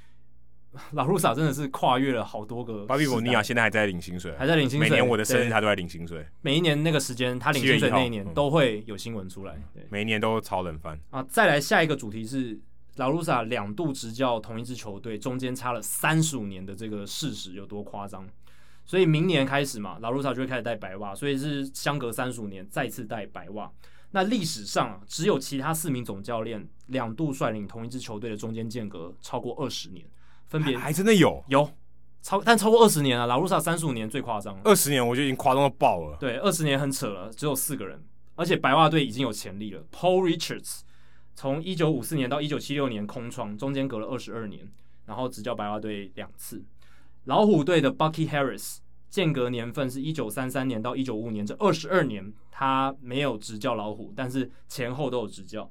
拉鲁萨真的是跨越了好多个。巴比伯尼亚现在还在领薪水，还在领薪水。每年我的生日他都在领薪水。每一年那个时间他领薪水那一年都会有新闻出来。对，每一年都超冷饭啊！再来下一个主题是拉鲁萨两度执教同一支球队，中间差了三十五年的这个事实有多夸张？所以明年开始嘛，拉鲁萨就会开始戴白袜，所以是相隔三十五年再次戴白袜。那历史上只有其他四名总教练两度率领同一支球队的中间间隔超过二十年。分别还真的有有超，但超过二十年啊，拉鲁萨三十五年最夸张，二十年我就已经夸张到爆了。对，二十年很扯了，只有四个人，而且白袜队已经有潜力了。Paul Richards 从一九五四年到一九七六年空窗，中间隔了二十二年，然后执教白袜队两次。老虎队的 Bucky Harris 间隔年份是一九三三年到一九五五年，这二十二年他没有执教老虎，但是前后都有执教。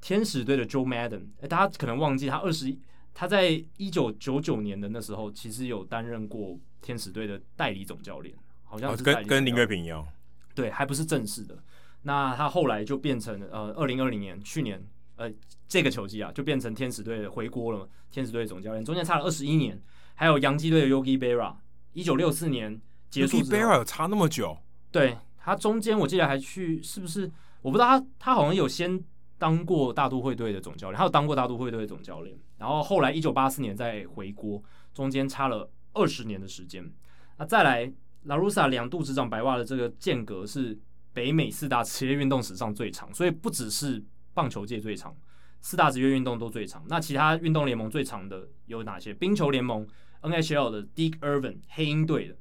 天使队的 Joe Madden，哎，大家可能忘记他二十一。他在一九九九年的那时候，其实有担任过天使队的代理总教练，好像是、哦、跟跟林岳平一样，对，还不是正式的。那他后来就变成呃，二零二零年去年呃这个球季啊，就变成天使队回国了嘛，天使队总教练，中间差了二十一年。还有洋基队的 Yogi Berra，一九六四年结束。Yogi Berra 有差那么久？对，他中间我记得还去，是不是？我不知道他他好像有先。当过大都会队的总教练，他有当过大都会队的总教练，然后后来一九八四年再回国，中间差了二十年的时间。那再来，拉鲁萨两度执掌白袜的这个间隔是北美四大职业运动史上最长，所以不只是棒球界最长，四大职业运动都最长。那其他运动联盟最长的有哪些？冰球联盟 NHL 的 Dick Irvin 黑鹰队的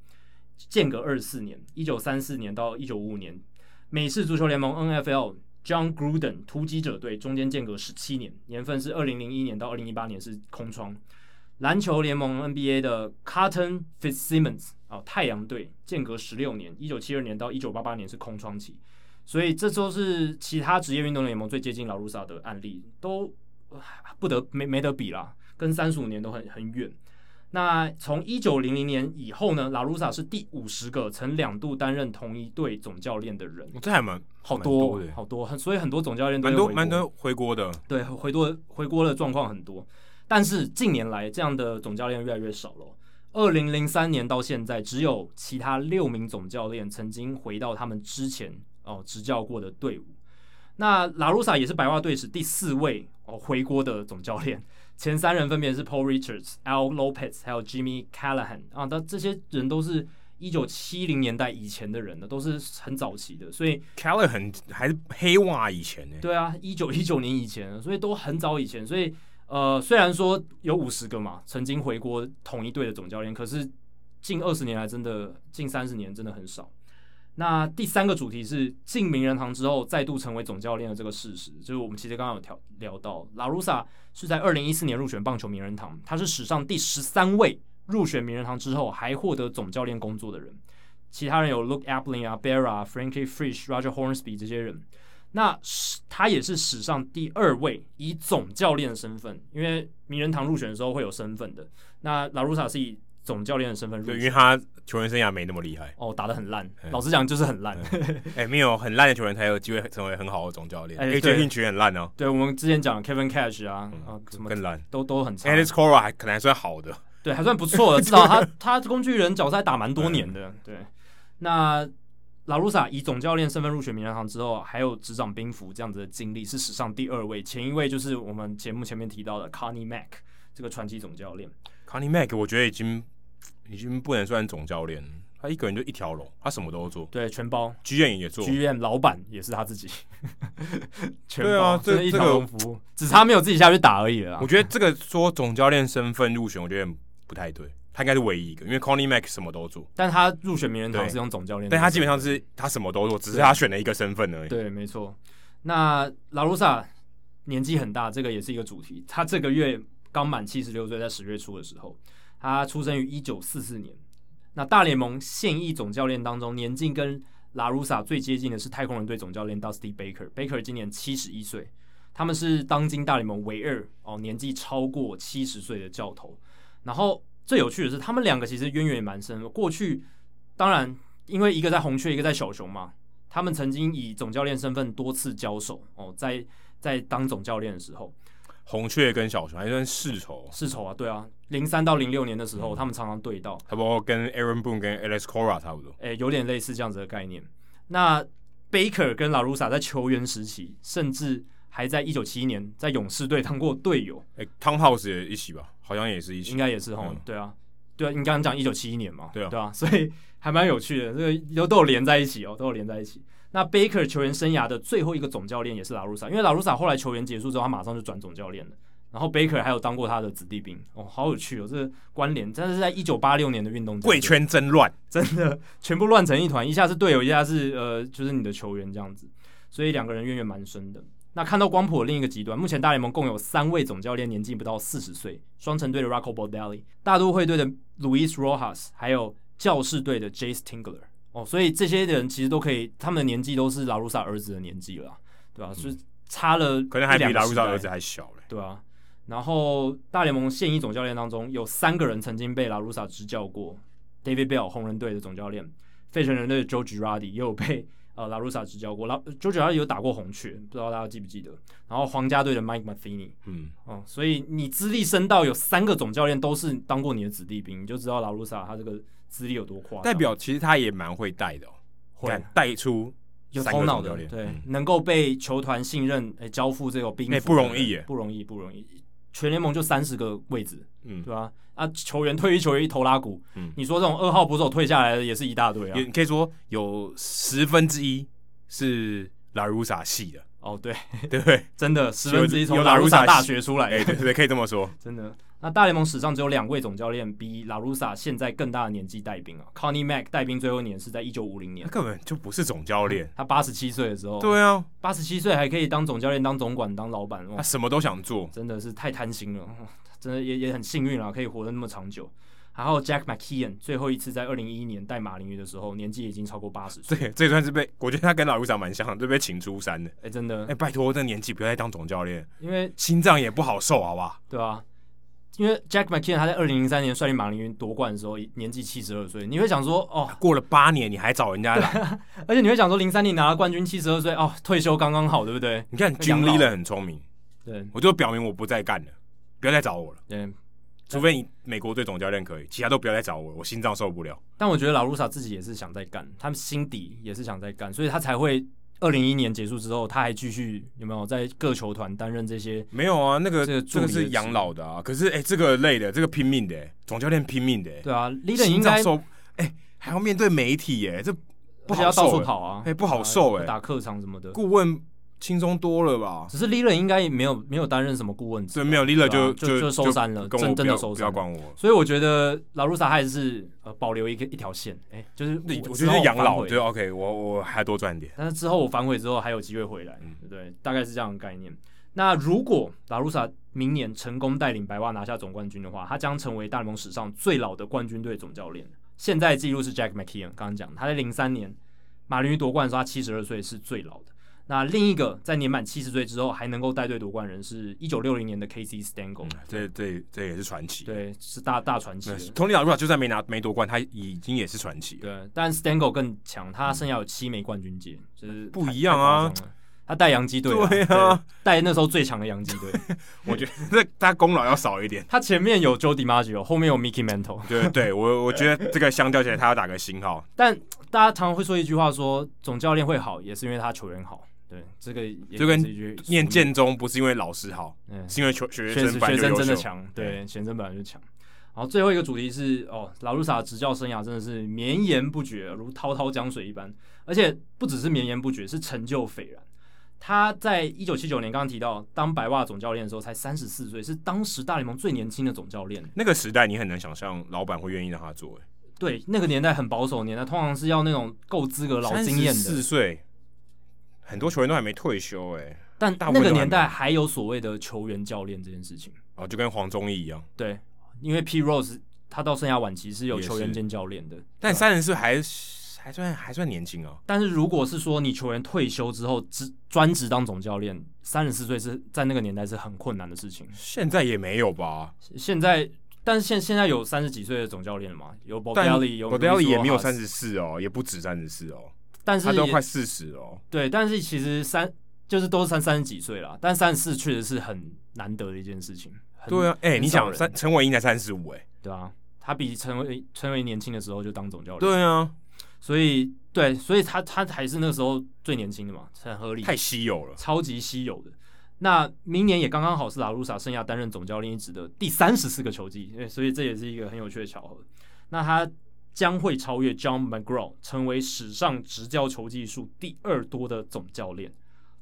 间隔二十四年，一九三四年到一九五五年。美式足球联盟 NFL。John Gruden 突击者队中间间隔十七年，年份是二零零一年到二零一八年是空窗。篮球联盟 NBA 的 Carton Fitzsimmons 啊，太阳队间隔十六年，一九七二年到一九八八年是空窗期。所以这都是其他职业运动联盟最接近拉鲁萨的案例，都不得没没得比啦，跟三十五年都很很远。那从一九零零年以后呢，拉鲁萨是第五十个曾两度担任同一队总教练的人。这还蛮好多，好多，很所以很多总教练都蛮多蛮多回国的。对，回多回国的状况很多。但是近年来这样的总教练越来越少了。二零零三年到现在，只有其他六名总教练曾经回到他们之前哦执教过的队伍。那拉鲁萨也是白袜队史第四位哦回国的总教练。前三人分别是 Paul Richards、Al Lopez，还有 Jimmy Callahan 啊，但这些人都是一九七零年代以前的人了，都是很早期的，所以 Callahan 还是黑袜以前呢？对啊，一九一九年以前，所以都很早以前，所以呃，虽然说有五十个嘛，曾经回过同一队的总教练，可是近二十年来，真的近三十年真的很少。那第三个主题是进名人堂之后再度成为总教练的这个事实，就是我们其实刚刚有聊聊到，拉鲁萨是在二零一四年入选棒球名人堂，他是史上第十三位入选名人堂之后还获得总教练工作的人，其他人有 Luke Appling 啊、Berra、Frankie Frisch、Roger Hornsby 这些人，那他也是史上第二位以总教练的身份，因为名人堂入选的时候会有身份的，那拉鲁萨是以总教练的身份入选，因为他球员生涯没那么厉害哦，打的很烂。老实讲，就是很烂。哎、欸，没有很烂的球员才有机会成为很好的总教练。哎，最近球员很烂哦。对，我们之前讲 Kevin Cash 啊，什么更烂，都都很差。Alex Cora 还可能还算好的。对，还算不错的，至少他他工具人角色还打蛮多年的。对，那拉鲁萨以总教练身份入选名人堂之后，还有执掌兵符这样子的经历，是史上第二位，前一位就是我们节目前面提到的 Connie Mack 这个传奇总教练。Connie Mack 我觉得已经已经不能算总教练。他一个人就一条龙，他什么都做，对，全包。剧院也做剧院老板也是他自己，全包对啊，这一条龙只差没有自己下去打而已了。我觉得这个说总教练身份入选，我觉得不太对，他应该是唯一一个，因为 Connie Mack 什么都做，但他入选名人堂是用总教练，但他基本上是他什么都做，只是他选了一个身份而已。对，对没错。那拉鲁萨年纪很大，这个也是一个主题。他这个月刚满七十六岁，在十月初的时候，他出生于一九四四年。那大联盟现役总教练当中，年纪跟拉鲁萨最接近的是太空人队总教练 Dusty Baker。Baker 今年七十一岁，他们是当今大联盟唯二哦年纪超过七十岁的教头。然后最有趣的是，他们两个其实渊源也蛮深的。过去当然因为一个在红雀，一个在小熊嘛，他们曾经以总教练身份多次交手哦，在在当总教练的时候。红雀跟小熊还算世仇，世仇啊，对啊，零三到零六年的时候，嗯、他们常常对到，差不多跟 Aaron Boone 跟 Alex Cora 差不多，哎、欸，有点类似这样子的概念。那 Baker 跟拉鲁萨在球员时期，甚至还在一九七一年在勇士队当过队友。哎、欸、Tom House 也一起吧，好像也是一起，应该也是哈、嗯，对啊，对啊，你刚刚讲一九七一年嘛，对啊，对啊，所以还蛮有趣的，这个都都有连在一起哦，都有连在一起。那 Baker 球员生涯的最后一个总教练也是拉鲁萨，因为拉鲁萨后来球员结束之后，他马上就转总教练了。然后 Baker 还有当过他的子弟兵。哦，好有趣哦，这个关联真的是在一九八六年的运动贵圈真乱，真的全部乱成一团，一下是队友，一下是呃，就是你的球员这样子，所以两个人渊源蛮深的。那看到光谱的另一个极端，目前大联盟共有三位总教练年纪不到四十岁，双城队的 Rocco Baldelli，大都会队的 Luis Rojas，还有教士队的 Jayce Tingler 哦，所以这些人其实都可以，他们的年纪都是拉鲁萨儿子的年纪了，对吧、啊？是、嗯、差了，可能还比拉鲁萨儿子还小嘞，对啊。然后大联盟现役总教练当中有三个人曾经被拉鲁萨执教过，David Bell 红人队的总教练，费城人队的 Joe Girardi 也有被呃拉鲁萨执教过，拉 Joe Girardi 有打过红雀，不知道大家记不记得？然后皇家队的 Mike Matheny，嗯，哦、嗯，所以你资历深到有三个总教练都是当过你的子弟兵，你就知道拉鲁萨他这个资历有多夸张。代表其实他也蛮会带的、哦，会带出有头脑的，对，嗯、能够被球团信任，哎，交付这个兵，哎，不容易耶，不容易，不容易。全联盟就三十个位置，嗯，对吧？啊，球员退役，球员一头拉骨，嗯，你说这种二号捕手退下来的也是一大堆啊。你可以说有十分之一是拉鲁萨系的。哦，对，对？真的十分之一从拉鲁萨大学出来，哎，对对，可以这么说，真的。那大联盟史上只有两位总教练比拉鲁萨现在更大的年纪带兵啊。Connie Mack 带兵最后一年是在一九五零年，他根本就不是总教练。他八十七岁的时候，对啊，八十七岁还可以当总教练、当总管、当老板，他什么都想做，真的是太贪心了。真的也也很幸运啊，可以活得那么长久。然后 Jack McKeon 最后一次在二零一一年带马林鱼的时候，年纪已经超过八十岁。对，这算是被我觉得他跟拉鲁萨蛮像，都被请出山的。哎，真的，哎，拜托，这年纪不要再当总教练，因为心脏也不好受，好不好？对啊。因为 Jack McKeon 他在二零零三年率领马林鱼夺冠的时候，年纪七十二岁。你会想说，哦，过了八年你还找人家来？而且你会想说，零三年拿了冠军，七十二岁，哦，退休刚刚好，对不对？你看经历了很聪明，对，我就表明我不再干了，不要再找我了。对，除非你美国队总教练可以，其他都不要再找我，我心脏受不了。但我觉得拉鲁萨自己也是想再干，他们心底也是想再干，所以他才会。二零一一年结束之后，他还继续有没有在各球团担任这些？没有啊，那个这个这个是养老的啊。可是哎、欸，这个累的，这个拼命的，总教练拼命的。对啊，Leyland 应该受哎，还要面对媒体耶，这不好要到处跑啊，哎，不好受哎，打客场什么的。顾问。轻松多了吧？只是 Leyland 应该没有没有担任什么顾问，对，没有 Leyland 就就就收山了，真真的收山。不要管我。所以我觉得拉鲁萨还是呃保留一个一条线，哎、欸，就是我觉得养老就 OK，我我还多赚点。但是之后我反悔之后还有机会回来，对不对？大概是这样的概念。那如果拉鲁萨明年成功带领白袜拿下总冠军的话，他将成为大联盟史上最老的冠军队总教练。现在记录是 Jack McKeon，刚刚讲他在零三年马林鱼夺冠的时候，他七十二岁是最老的。那另一个在年满七十岁之后还能够带队夺冠人是一九六零年的 Casey Stengel，这这这也是传奇，对，是大大传奇。Tony La r u a 就算没拿没夺冠，他已经也是传奇。对，但 Stengel 更强，他剩下有七枚冠军戒，就是不一样啊。他带洋基队，对啊，带那时候最强的洋基队。我觉得这他功劳要少一点。他前面有 Joe DiMaggio，后面有 Mickey Mantle。对对，我我觉得这个相较起来，他要打个星号。但大家常常会说一句话说，说总教练会好，也是因为他球员好。对，这个也就跟念建中不是因为老师好，嗯，是因为学学生学生真的强。对，学生本来就强。然后最后一个主题是哦，拉鲁萨执教生涯真的是绵延不绝，如滔滔江水一般，而且不只是绵延不绝，是成就斐然。他在一九七九年刚刚提到当白袜总教练的时候才三十四岁，是当时大联盟最年轻的总教练。那个时代你很难想象老板会愿意让他做，哎，对，那个年代很保守年代，通常是要那种够资格、老经验的。四岁，很多球员都还没退休，哎，但那个年代还有所谓的球员教练这件事情，哦，就跟黄宗义一样，对。因为 P Rose 他到生涯晚期是有球员兼教练的，但三十岁还还算还算年轻哦。但是如果是说你球员退休之后只专职当总教练，三十四岁是在那个年代是很困难的事情。现在也没有吧？现在，但是现现在有三十几岁的总教练了嘛？有 Borelli，有 Borelli 也没有三十四哦，也不止三十四哦，但是他都快四十了。对，但是其实三就是都是三三十几岁了，但三十四确实是很难得的一件事情。对啊，哎、欸，你想三陈伟英才三十五，哎，对啊，他比陈伟陈伟年轻的时候就当总教练，对啊，所以对，所以他他还是那时候最年轻的嘛，很合理，太稀有了，超级稀有的。那明年也刚刚好是拉鲁萨生涯担任总教练一职的第三十四个球季，所以这也是一个很有趣的巧合。那他将会超越 John McGraw，成为史上执教球技数第二多的总教练。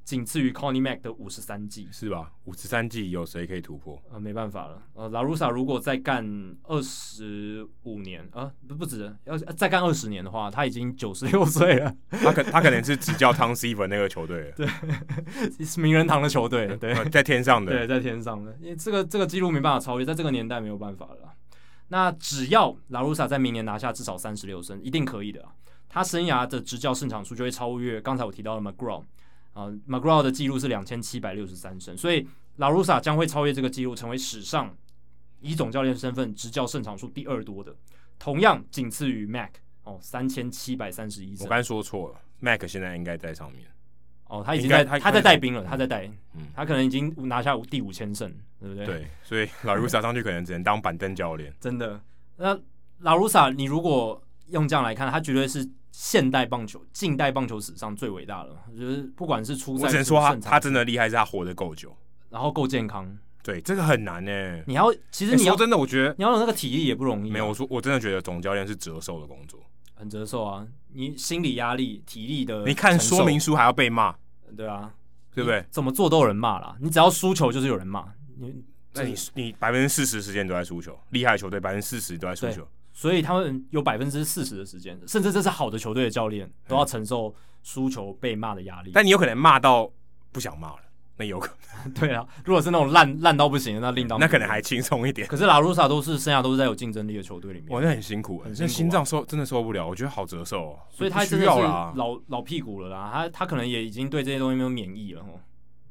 仅次于 Connie Mack 的五十三季，是吧？五十三季有谁可以突破？呃，没办法了。呃，拉鲁萨如果再干二十五年，呃，不不止，要再干二十年的话，他已经九十六岁了。他可他可能是执教 Tom Seaver 那个球队，对，是 名人堂的球队，对，在天上的，对，在天上的。因为这个这个记录没办法超越，在这个年代没有办法了。那只要拉鲁萨在明年拿下至少三十六胜，一定可以的。他生涯的执教胜场数就会超越刚才我提到的 McGraw。啊、，McGraw 的记录是两千七百六十三胜，所以拉鲁萨将会超越这个记录，成为史上以总教练身份执教胜场数第二多的，同样仅次于 Mac 哦，三千七百三十一。我刚才说错了，Mac 现在应该在上面。哦，他已经在，他，他在带兵了，嗯、他在带，嗯，他可能已经拿下第五千胜，对不对？对，所以老卢萨上去可能只能当板凳教练。真的，那老卢萨，你如果用这样来看，他绝对是。现代棒球、近代棒球史上最伟大的，就是不管是出赛，我只能说他他真的厉害，是他活得够久，然后够健康。对，这个很难呢。你要其实你要、欸、说真的，我觉得你要有那个体力也不容易、啊。没有，我说我真的觉得总教练是折寿的工作，很折寿啊！你心理压力、体力的，你看说明书还要被骂，对啊，对不对？怎么做都有人骂啦。你只要输球就是有人骂你，那你你百分之四十时间都在输球，厉害的球队百分之四十都在输球。所以他们有百分之四十的时间，甚至这是好的球队的教练都要承受输球被骂的压力。但你有可能骂到不想骂了，那有可能。对啊，如果是那种烂烂到不行的，那另当。那可能还轻松一点。可是拉鲁萨都是生涯都是在有竞争力的球队里面。哇，那很辛苦，很辛苦啊，心脏受真的受不了，我觉得好折寿哦。所以他真的是老老屁股了啦，他他可能也已经对这些东西没有免疫了哦。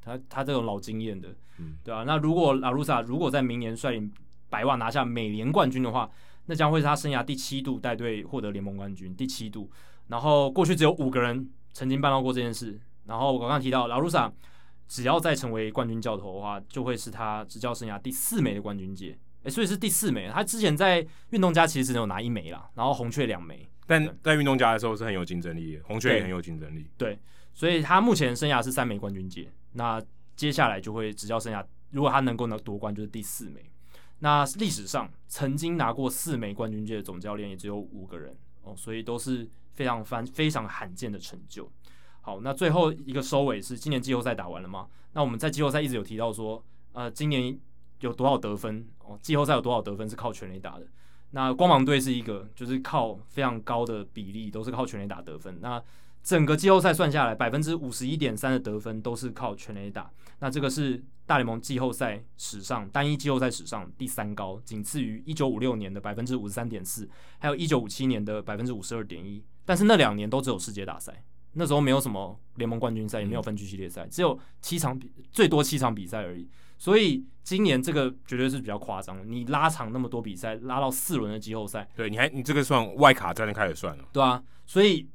他他这种老经验的，嗯，对啊。那如果拉鲁萨如果在明年率领白袜拿下美联冠军的话，那将会是他生涯第七度带队获得联盟冠军，第七度。然后过去只有五个人曾经办到过这件事。然后我刚刚提到拉鲁萨，只要再成为冠军教头的话，就会是他执教生涯第四枚的冠军戒。诶，所以是第四枚。他之前在运动家其实只有拿一枚啦，然后红雀两枚。但在运动家的时候是很有竞争力的，红雀也很有竞争力。对，所以他目前生涯是三枚冠军戒。那接下来就会执教生涯，如果他能够能夺冠，就是第四枚。那历史上曾经拿过四枚冠军戒的总教练也只有五个人哦，所以都是非常非非常罕见的成就。好，那最后一个收尾是今年季后赛打完了吗？那我们在季后赛一直有提到说，呃，今年有多少得分哦？季后赛有多少得分是靠全垒打的？那光芒队是一个，就是靠非常高的比例都是靠全垒打得分。那整个季后赛算下来，百分之五十一点三的得分都是靠全垒打。那这个是大联盟季后赛史上单一季后赛史上第三高，仅次于一九五六年的百分之五十三点四，还有一九五七年的百分之五十二点一。但是那两年都只有世界大赛，那时候没有什么联盟冠军赛，也没有分区系列赛，只有七场比，最多七场比赛而已。所以今年这个绝对是比较夸张的。你拉长那么多比赛，拉到四轮的季后赛，对，你还你这个算外卡战就开始算了，对啊，所以。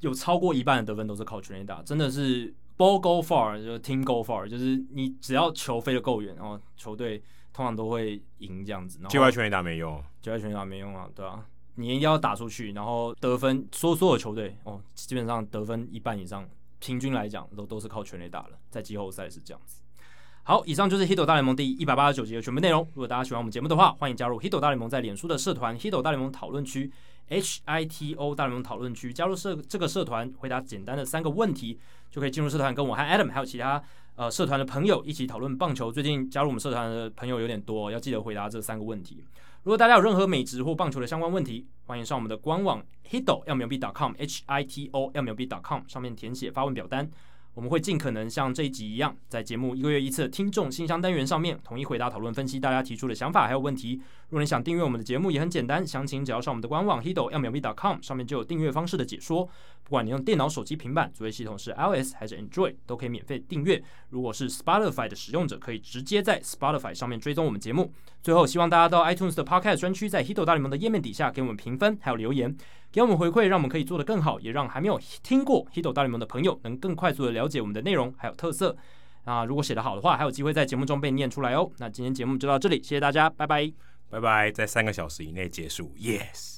有超过一半的得分都是靠全垒打，真的是 ball go far 就是 team go far，就是你只要球飞得够远，然后球队通常都会赢这样子。界外全垒打没用，界外全垒打没用啊，对啊，你一定要打出去，然后得分，所所有球队哦，基本上得分一半以上，平均来讲都都是靠全垒打了，在季后赛是这样子。好，以上就是 h i t 大联盟第一百八十九集的全部内容。如果大家喜欢我们节目的话，欢迎加入 h i t 大联盟在脸书的社团 h i t 大联盟讨论区 H I T O 大联盟讨论区。加入社这个社团，回答简单的三个问题，就可以进入社团，跟我和 Adam 还有其他呃社团的朋友一起讨论棒球。最近加入我们社团的朋友有点多，要记得回答这三个问题。如果大家有任何美职或棒球的相关问题，欢迎上我们的官网 Hito MLB.com H I T O MLB.com 上面填写发问表单。我们会尽可能像这一集一样，在节目一个月一次的听众信箱单元上面，统一回答、讨论、分析大家提出的想法还有问题。如果你想订阅我们的节目，也很简单，详情只要上我们的官网 hito mlb.com 上面就有订阅方式的解说。不管你用电脑、手机、平板，作业系统是 iOS 还是 Android，都可以免费订阅。如果是 Spotify 的使用者，可以直接在 Spotify 上面追踪我们节目。最后，希望大家到 iTunes 的 Podcast 专区，在 hito 大联盟的页面底下给我们评分还有留言。给我们回馈，让我们可以做得更好，也让还没有听过《Hito 大联盟》的朋友能更快速的了解我们的内容还有特色。啊，如果写得好的话，还有机会在节目中被念出来哦。那今天节目就到这里，谢谢大家，拜拜，拜拜，在三个小时以内结束，Yes。